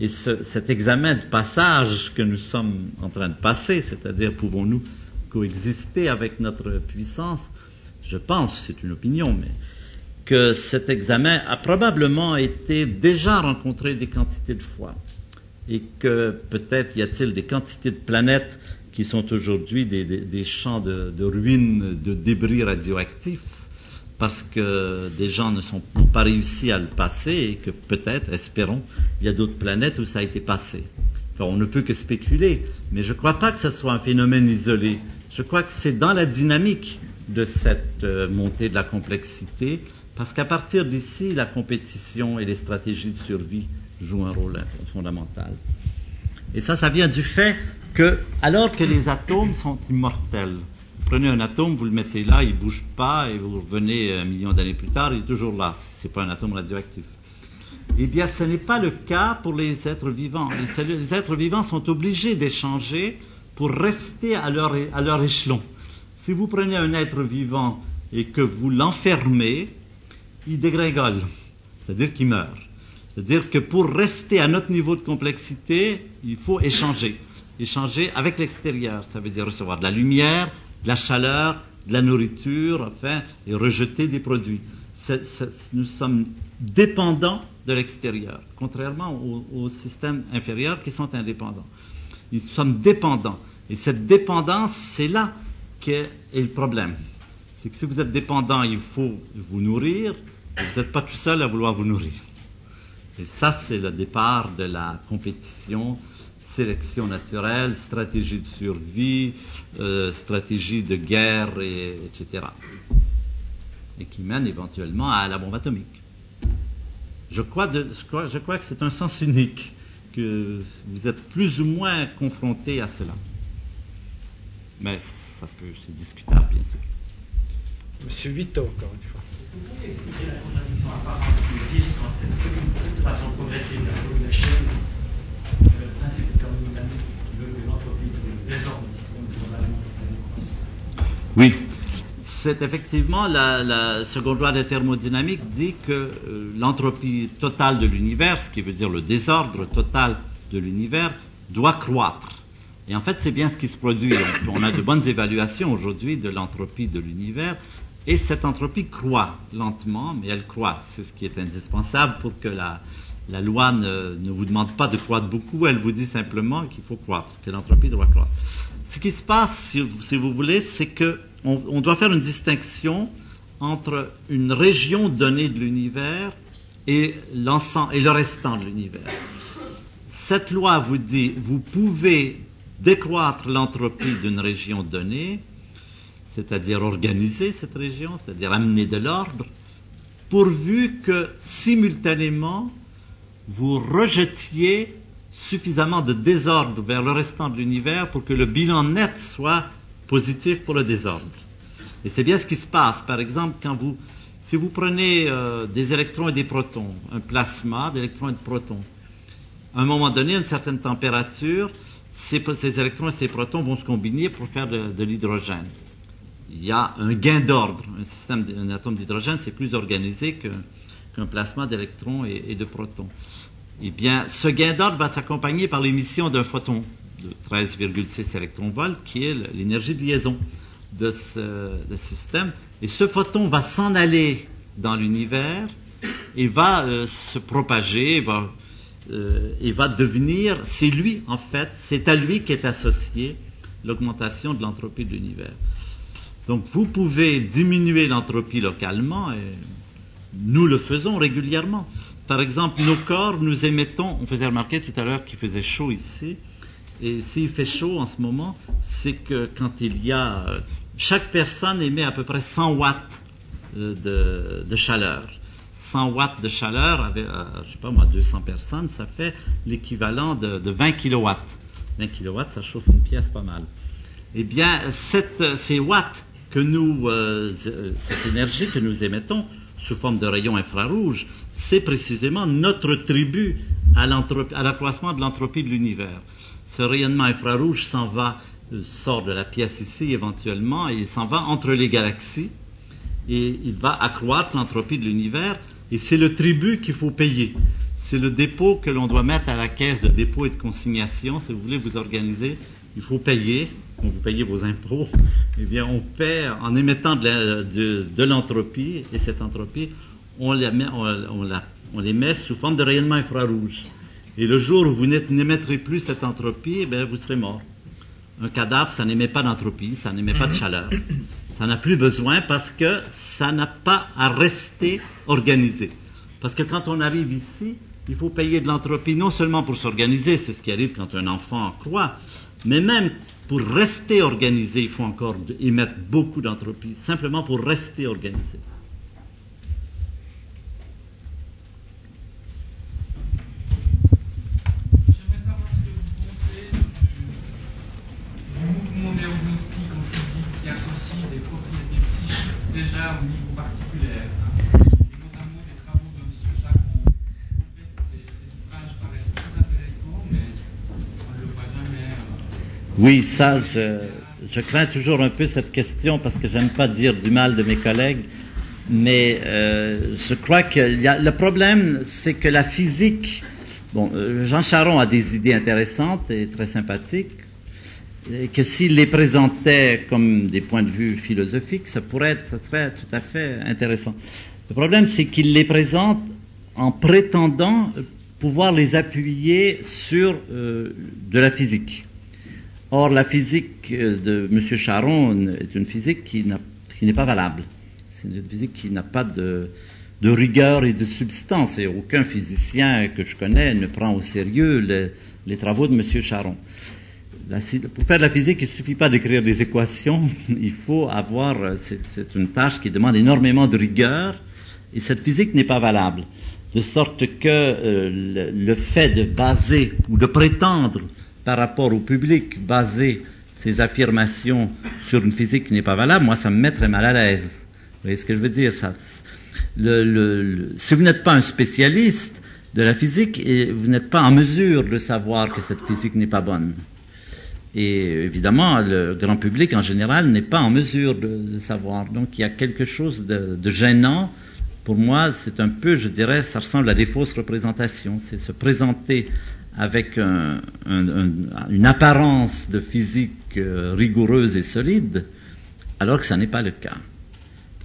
Speaker 2: Et ce- cet examen de passage que nous sommes en train de passer, c'est-à-dire pouvons-nous coexister avec notre puissance, je pense, c'est une opinion, mais que cet examen a probablement été déjà rencontré des quantités de fois. Et que peut-être y a-t-il des quantités de planètes qui sont aujourd'hui des, des- champs de ruines, de débris radioactifs, parce que des gens ne sont n'ont pas réussi à le passer et que peut-être, espérons, il y a d'autres planètes où ça a été passé. Enfin, on ne peut que spéculer, mais je ne crois pas que ce soit un phénomène isolé. Je crois que c'est dans la dynamique de cette euh, montée de la complexité, parce qu'à partir d'ici, la compétition et les stratégies de survie jouent un rôle fondamental. Et ça, ça vient du fait que, alors que les atomes sont immortels, prenez un atome, vous le mettez là, il bouge pas, et vous revenez un million d'années plus tard, il est toujours là. C'est pas un atome radioactif. Eh bien, ce n'est pas le cas pour les êtres vivants. Les êtres vivants sont obligés d'échanger pour rester à leur, à leur échelon. Si vous prenez un être vivant et que vous l'enfermez, il dégringole, c'est-à-dire qu'il meurt. C'est-à-dire que pour rester à notre niveau de complexité, il faut échanger. Échanger avec l'extérieur, ça veut dire recevoir de la lumière, de la chaleur, de la nourriture, enfin, et rejeter des produits. Nous sommes dépendants de l'extérieur, contrairement aux, systèmes inférieurs qui sont indépendants. Nous sommes dépendants. Et cette dépendance, c'est là qu'est est le problème. C'est que si vous êtes dépendant, il faut vous nourrir, et vous n'êtes pas tout seul à vouloir vous nourrir. Et ça, c'est le départ de la compétition, sélection naturelle, stratégie de survie, euh, stratégie de guerre, et, etc. Et qui mène éventuellement à la bombe atomique. Je crois, de- je crois, je crois que c'est un sens unique, que vous êtes plus ou moins confronté à cela. Mais ça peut, c'est discutable, bien sûr.
Speaker 1: Monsieur Vito, encore une fois.
Speaker 4: Est-ce que vous pouvez expliquer la contradiction apparente qui existe quand cette façon progressive de la de la chaîne, le principe
Speaker 2: Oui. C'est effectivement la, la seconde loi de thermodynamique dit que euh, l'entropie totale de l'univers, ce qui veut dire le désordre total de l'univers, doit croître. Et en fait, c'est bien ce qui se produit. On a de bonnes évaluations aujourd'hui de l'entropie de l'univers, et cette entropie croît lentement, mais elle croît. C'est ce qui est indispensable pour que la, la loi ne, ne vous demande pas de croître beaucoup, elle vous dit simplement qu'il faut croître, que l'entropie doit croître. Ce qui se passe, si vous, voulez, c'est que on, on doit faire une distinction entre une région donnée de l'univers et et le restant de l'univers. Cette loi vous dit vous pouvez décroître l'entropie d'une région donnée c'est-à-dire organiser cette région, c'est-à-dire amener de l'ordre, pourvu que simultanément vous rejetiez suffisamment de désordre vers le restant de l'univers pour que le bilan net soit positif pour le désordre. Et c'est bien ce qui se passe. Par exemple, quand vous, si vous prenez euh, des électrons et des protons, un plasma d'électrons et de protons, à un moment donné, à une certaine température, ces, électrons et ces protons vont se combiner pour faire de, l'hydrogène. Il y a un gain d'ordre. Un système, un atome d'hydrogène, c'est plus organisé qu'un plasma d'électrons et de protons. Eh bien, ce gain d'ordre va s'accompagner par l'émission d'un photon de 13,6 électronvolts, qui est l'énergie de liaison de ce, système. Et ce photon va s'en aller dans l'univers et va euh, se propager, va, euh, et va devenir, c'est lui en fait, c'est à lui qu'est associée l'augmentation de l'entropie de l'univers. Donc vous pouvez diminuer l'entropie localement, et nous le faisons régulièrement. Par exemple, nos corps, nous émettons, on faisait remarquer tout à l'heure qu'il faisait chaud ici, et s'il fait chaud en ce moment, c'est que quand il y a... Chaque personne émet à peu près 100 watts de, de chaleur. 100 watts de chaleur avec, euh, je sais pas moi, 200 personnes, ça fait l'équivalent de, de 20 kilowatts. 20 kilowatts, ça chauffe une pièce pas mal. Eh bien, ces watts que nous, euh, cette énergie que nous émettons sous forme de rayons infrarouges, c'est précisément notre tribut à l'accroissement de l'entropie de l'univers. Ce rayonnement infrarouge s'en va, euh, sort de la pièce ici éventuellement, et il s'en va entre les galaxies, et il va accroître l'entropie de l'univers, et c'est le tribut qu'il faut payer. C'est le dépôt que l'on doit mettre à la caisse de dépôt et de consignation. Si vous voulez vous organiser, il faut payer. Quand vous payez vos impôts, eh bien, on paie en émettant de l'entropie, et cette entropie, on les, met, sous forme de rayonnement infrarouge. Et le jour où vous n'émettrez plus cette entropie, eh vous serez mort. Un cadavre, ça n'émet pas d'entropie, ça n'émet pas de chaleur. Ça n'a plus besoin parce que ça n'a pas à rester organisé. Parce que quand on arrive ici, il faut payer de l'entropie non seulement pour s'organiser, c'est ce qui arrive quand un enfant croit, mais même pour rester organisé, il faut encore émettre beaucoup d'entropie, simplement pour rester organisé.
Speaker 3: Déjà au niveau particulier,
Speaker 2: oui, ça, je, crains toujours un peu cette question parce que j'aime pas dire du mal de mes collègues, mais euh, je crois que le problème, c'est que la physique, bon, euh, Jean Charon a des idées intéressantes et très sympathiques, que s'il les présentait comme des points de vue philosophiques, ça pourrait être, ça serait tout à fait intéressant. Le problème, c'est qu'il les présente en prétendant pouvoir les appuyer sur euh, de la physique. Or, la physique de M. Charon est une physique qui, qui n'est pas valable. C'est une physique qui n'a pas de, de, rigueur et de substance. Et aucun physicien que je connais ne prend au sérieux les, les travaux de M. Charon pour faire de la physique, il ne suffit pas d'écrire des équations, il faut avoir, euh, c'est une tâche qui demande énormément de rigueur, et cette physique n'est pas valable. De sorte que euh, le, le, fait de baser ou de prétendre par rapport au public, baser ses affirmations sur une physique qui n'est pas valable, moi ça me mettrait mal à l'aise. Vous voyez ce que je veux dire? Ça, le, le, Si vous n'êtes pas un spécialiste de la physique, et vous n'êtes pas en mesure de savoir que cette physique n'est pas bonne. Et évidemment, le grand public en général n'est pas en mesure de, de, savoir. Donc il y a quelque chose de, de gênant. Pour moi, c'est un peu, je dirais, ça ressemble à des fausses représentations. C'est se présenter avec un, un, un, une apparence de physique euh, rigoureuse et solide, alors que ça n'est pas le cas.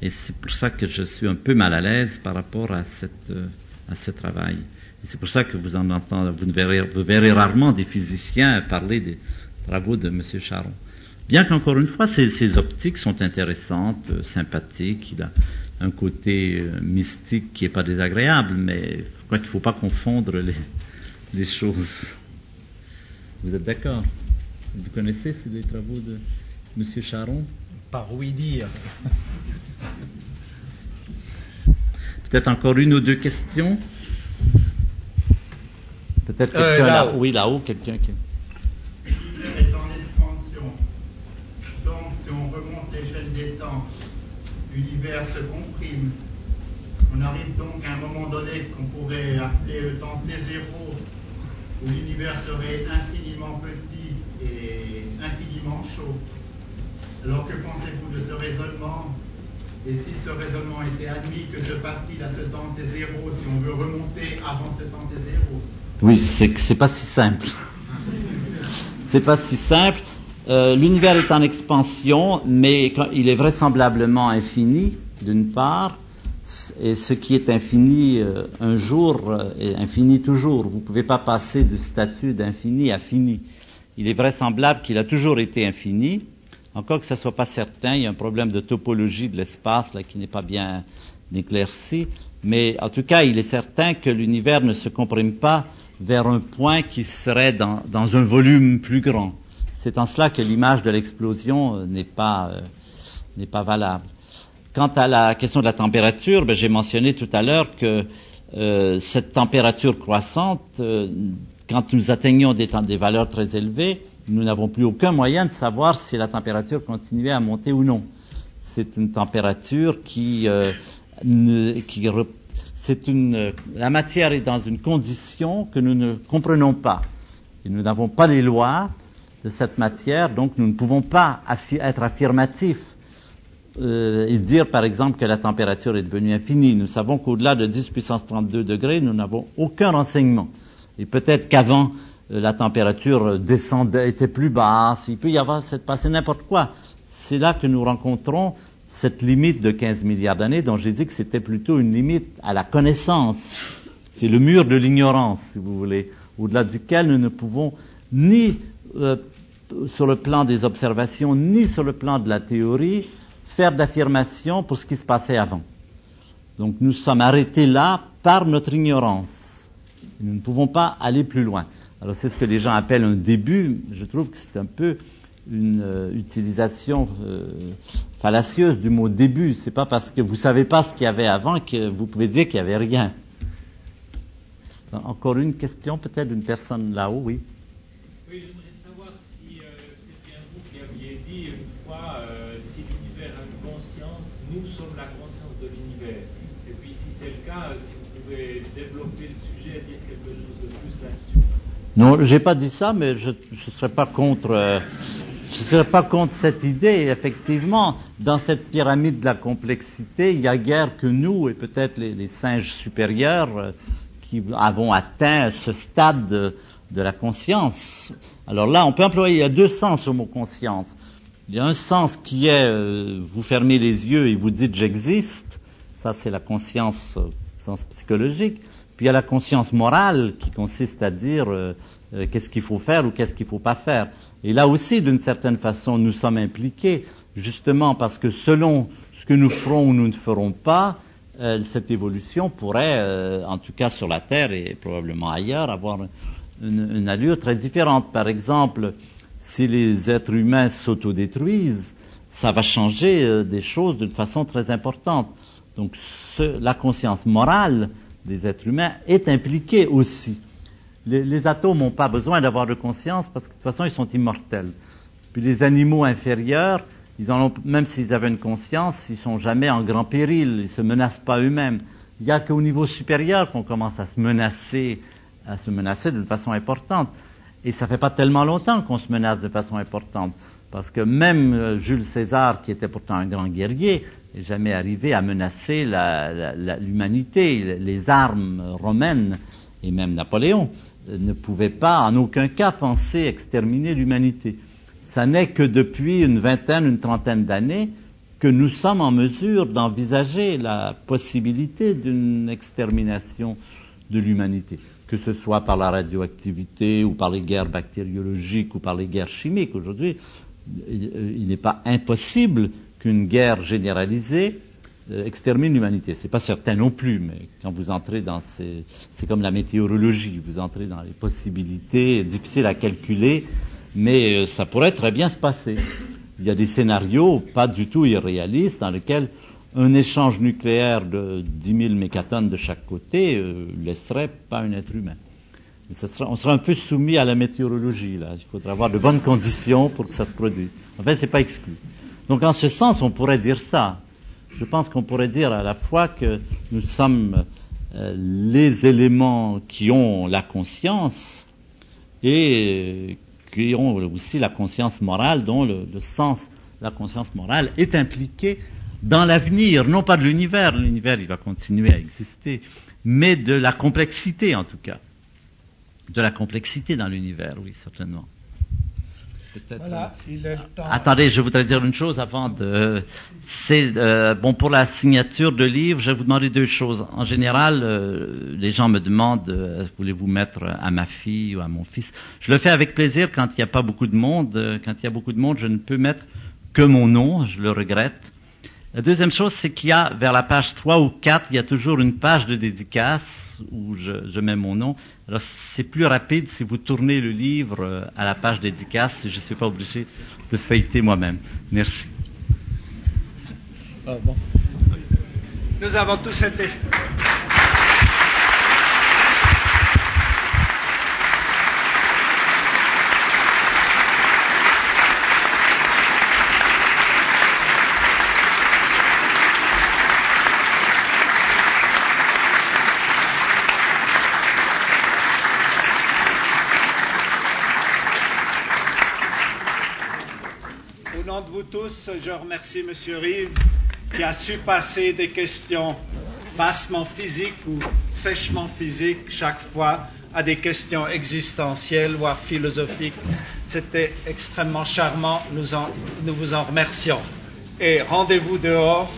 Speaker 2: Et c'est pour ça que je suis un peu mal à l'aise par rapport à, cette, euh, à ce travail. Et c'est pour ça que vous en entendez, vous verrez, vous verrez rarement des physiciens parler des, travaux de M. Charon. Bien qu'encore une fois, ces, ces, optiques sont intéressantes, euh, sympathiques, il a un côté euh, mystique qui n'est pas désagréable, mais je crois qu'il ne faut pas confondre les, les, choses. Vous êtes d'accord? Vous connaissez ces travaux de M. Charon?
Speaker 1: Par oui dire.
Speaker 2: Peut-être encore une ou deux questions? Peut-être
Speaker 1: Euh,
Speaker 2: quelqu'un là,
Speaker 1: là-haut.
Speaker 2: oui, là-haut, quelqu'un qui...
Speaker 8: Est en expansion. Donc, si on remonte l'échelle des temps, l'univers se comprime. On arrive donc à un moment donné qu'on pourrait appeler le temps T0, où l'univers serait infiniment petit et infiniment chaud. Alors que pensez-vous de ce raisonnement? Et si ce raisonnement était admis, que se passe-t-il à ce temps T0 si on veut remonter avant ce temps T0
Speaker 2: Oui, c'est que c'est pas si simple. C'est pas si simple. Euh, L'univers est en expansion, mais il est vraisemblablement infini, d'une part, et ce qui est infini euh, un jour euh, est infini toujours. Vous ne pouvez pas passer du statut d'infini à fini. Il est vraisemblable qu'il a toujours été infini, encore que ce soit pas certain. Il y a un problème de topologie de l'espace là qui n'est pas bien éclairci, mais en tout cas, il est certain que l'univers ne se comprime pas vers un point qui serait dans, dans un volume plus grand. C'est en cela que l'image de l'explosion euh, n'est pas euh, n'est pas valable. Quant à la question de la température, ben, j'ai mentionné tout à l'heure que euh, cette température croissante, euh, quand nous atteignons des, des valeurs très élevées, nous n'avons plus aucun moyen de savoir si la température continuait à monter ou non. C'est une température qui, euh, ne- qui c'est une, euh, la matière est dans une condition que nous ne comprenons pas. Et nous n'avons pas les lois de cette matière, donc nous ne pouvons pas être affirmatifs euh, et dire par exemple que la température est devenue infinie. Nous savons qu'au-delà de 10 puissance 32 degrés, nous n'avons aucun renseignement. Et peut-être qu'avant, euh, la température descendait, était plus basse, il peut y avoir, c'est passé n'importe quoi. C'est là que nous rencontrons cette limite de 15 milliards d'années dont j'ai dit que c'était plutôt une limite à la connaissance. C'est le mur de l'ignorance, si vous voulez, au-delà duquel nous ne pouvons ni euh, sur le plan des observations, ni sur le plan de la théorie, faire d'affirmations pour ce qui se passait avant. Donc nous sommes arrêtés là par notre ignorance. Nous ne pouvons pas aller plus loin. Alors c'est ce que les gens appellent un début. Je trouve que c'est un peu une euh, utilisation euh, fallacieuse du mot début. C'est pas parce que vous savez pas ce qu'il y avait avant que vous pouvez dire qu'il y avait rien. Encore une question peut-être d'une personne là-haut, oui.
Speaker 9: Oui, j'aimerais savoir si euh, c'est bien vous qui aviez dit une fois euh, si l'univers a une conscience, nous sommes la conscience de l'univers. Et puis si c'est le cas, si vous pouvez développer le sujet et dire quelque chose de plus là-dessus.
Speaker 2: Non, j'ai pas dit ça, mais je ne serais pas contre. Euh, je serais pas contre cette idée. Effectivement, dans cette pyramide de la complexité, il y a guère que nous et peut-être les, singes supérieurs euh, qui avons atteint ce stade de, la conscience. Alors là, on peut employer. Il y a deux sens au mot conscience. Il y a un sens qui est euh, vous fermez les yeux et vous dites j'existe. Ça, c'est la conscience, euh, sens psychologique. Puis il y a la conscience morale qui consiste à dire euh, qu'est-ce qu'il faut faire ou qu'est-ce qu'il faut pas faire. Et là aussi, d'une certaine façon, nous sommes impliqués, justement parce que selon ce que nous ferons ou nous ne ferons pas, euh, cette évolution pourrait, euh, en tout cas sur la Terre et probablement ailleurs, avoir une, allure très différente. Par exemple, si les êtres humains s'autodétruisent, ça va changer des choses d'une façon très importante. Donc ce- la conscience morale des êtres humains est impliquée aussi. Les, atomes n'ont pas besoin d'avoir de conscience parce que de toute façon ils sont immortels. Puis les animaux inférieurs, ils en ont, même s'ils avaient une conscience, ils sont jamais en grand péril, ils se menacent pas eux-mêmes. Il n'y a qu'au niveau supérieur qu'on commence à se menacer, à se menacer d'une façon importante. Et ça fait pas tellement longtemps qu'on se menace de façon importante. Parce que même euh, Jules César, qui était pourtant un grand guerrier, n'est jamais arrivé à menacer l'humanité. Les armes romaines, et même Napoléon, ne pouvaient pas en aucun cas penser exterminer l'humanité. Ça n'est que depuis une vingtaine, une trentaine d'années que nous sommes en mesure d'envisager la possibilité d'une extermination de l'humanité, que ce soit par la radioactivité ou par les guerres bactériologiques ou par les guerres chimiques. Aujourd'hui, il n'est pas impossible qu'une guerre généralisée extermine l'humanité. C'est pas certain non plus, mais quand vous entrez dans ces, c'est comme la météorologie, vous entrez dans les possibilités difficiles à calculer, mais euh, ça pourrait très bien se passer. il y a des scénarios pas du tout irréalistes dans lesquels un échange nucléaire de 10 000 mégatonnes de chaque côté euh, laisserait pas un être humain. On sera un peu soumis à la météorologie là. Il faudra avoir de bonnes conditions pour que ça se produise. En fait, c'est pas exclu. Donc, en ce sens, on pourrait dire ça. Je pense qu'on pourrait dire à la fois que nous sommes euh, les éléments qui ont la conscience et qui ont aussi la conscience morale, dont le, le sens la conscience morale est impliqué dans l'avenir, non pas de l'univers, l'univers il va continuer à exister, mais de la complexité en tout cas. De la complexité dans l'univers, oui, certainement. Peut-être,
Speaker 3: Voilà, il le temps.
Speaker 2: Attendez, je voudrais dire une chose avant de. C'est euh, bon pour la signature de livre. Je vais vous demander deux choses. En général, euh, les gens me demandent euh, voulez-vous mettre à ma fille ou à mon fils? Je le fais avec plaisir quand il n'y a pas beaucoup de monde. Euh, Quand il y a beaucoup de monde, je ne peux mettre que mon nom. Je le regrette. La deuxième chose, c'est qu'il y a vers la page 3 ou 4, il y a toujours une page de dédicace où je, mets mon nom. Alors c'est plus rapide si vous tournez le livre euh, à la page dédicace. Je ne suis pas obligé de feuilleter moi-même. Merci.
Speaker 1: Ah, bon. Nous avons tous été. De vous tous, je remercie M. Rive qui a su passer des questions bassement physiques ou sèchement physiques chaque fois à des questions existentielles, voire philosophiques. C'était extrêmement charmant. Nous, vous en remercions. Et rendez-vous dehors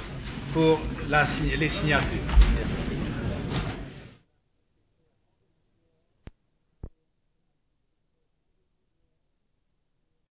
Speaker 1: pour les signatures.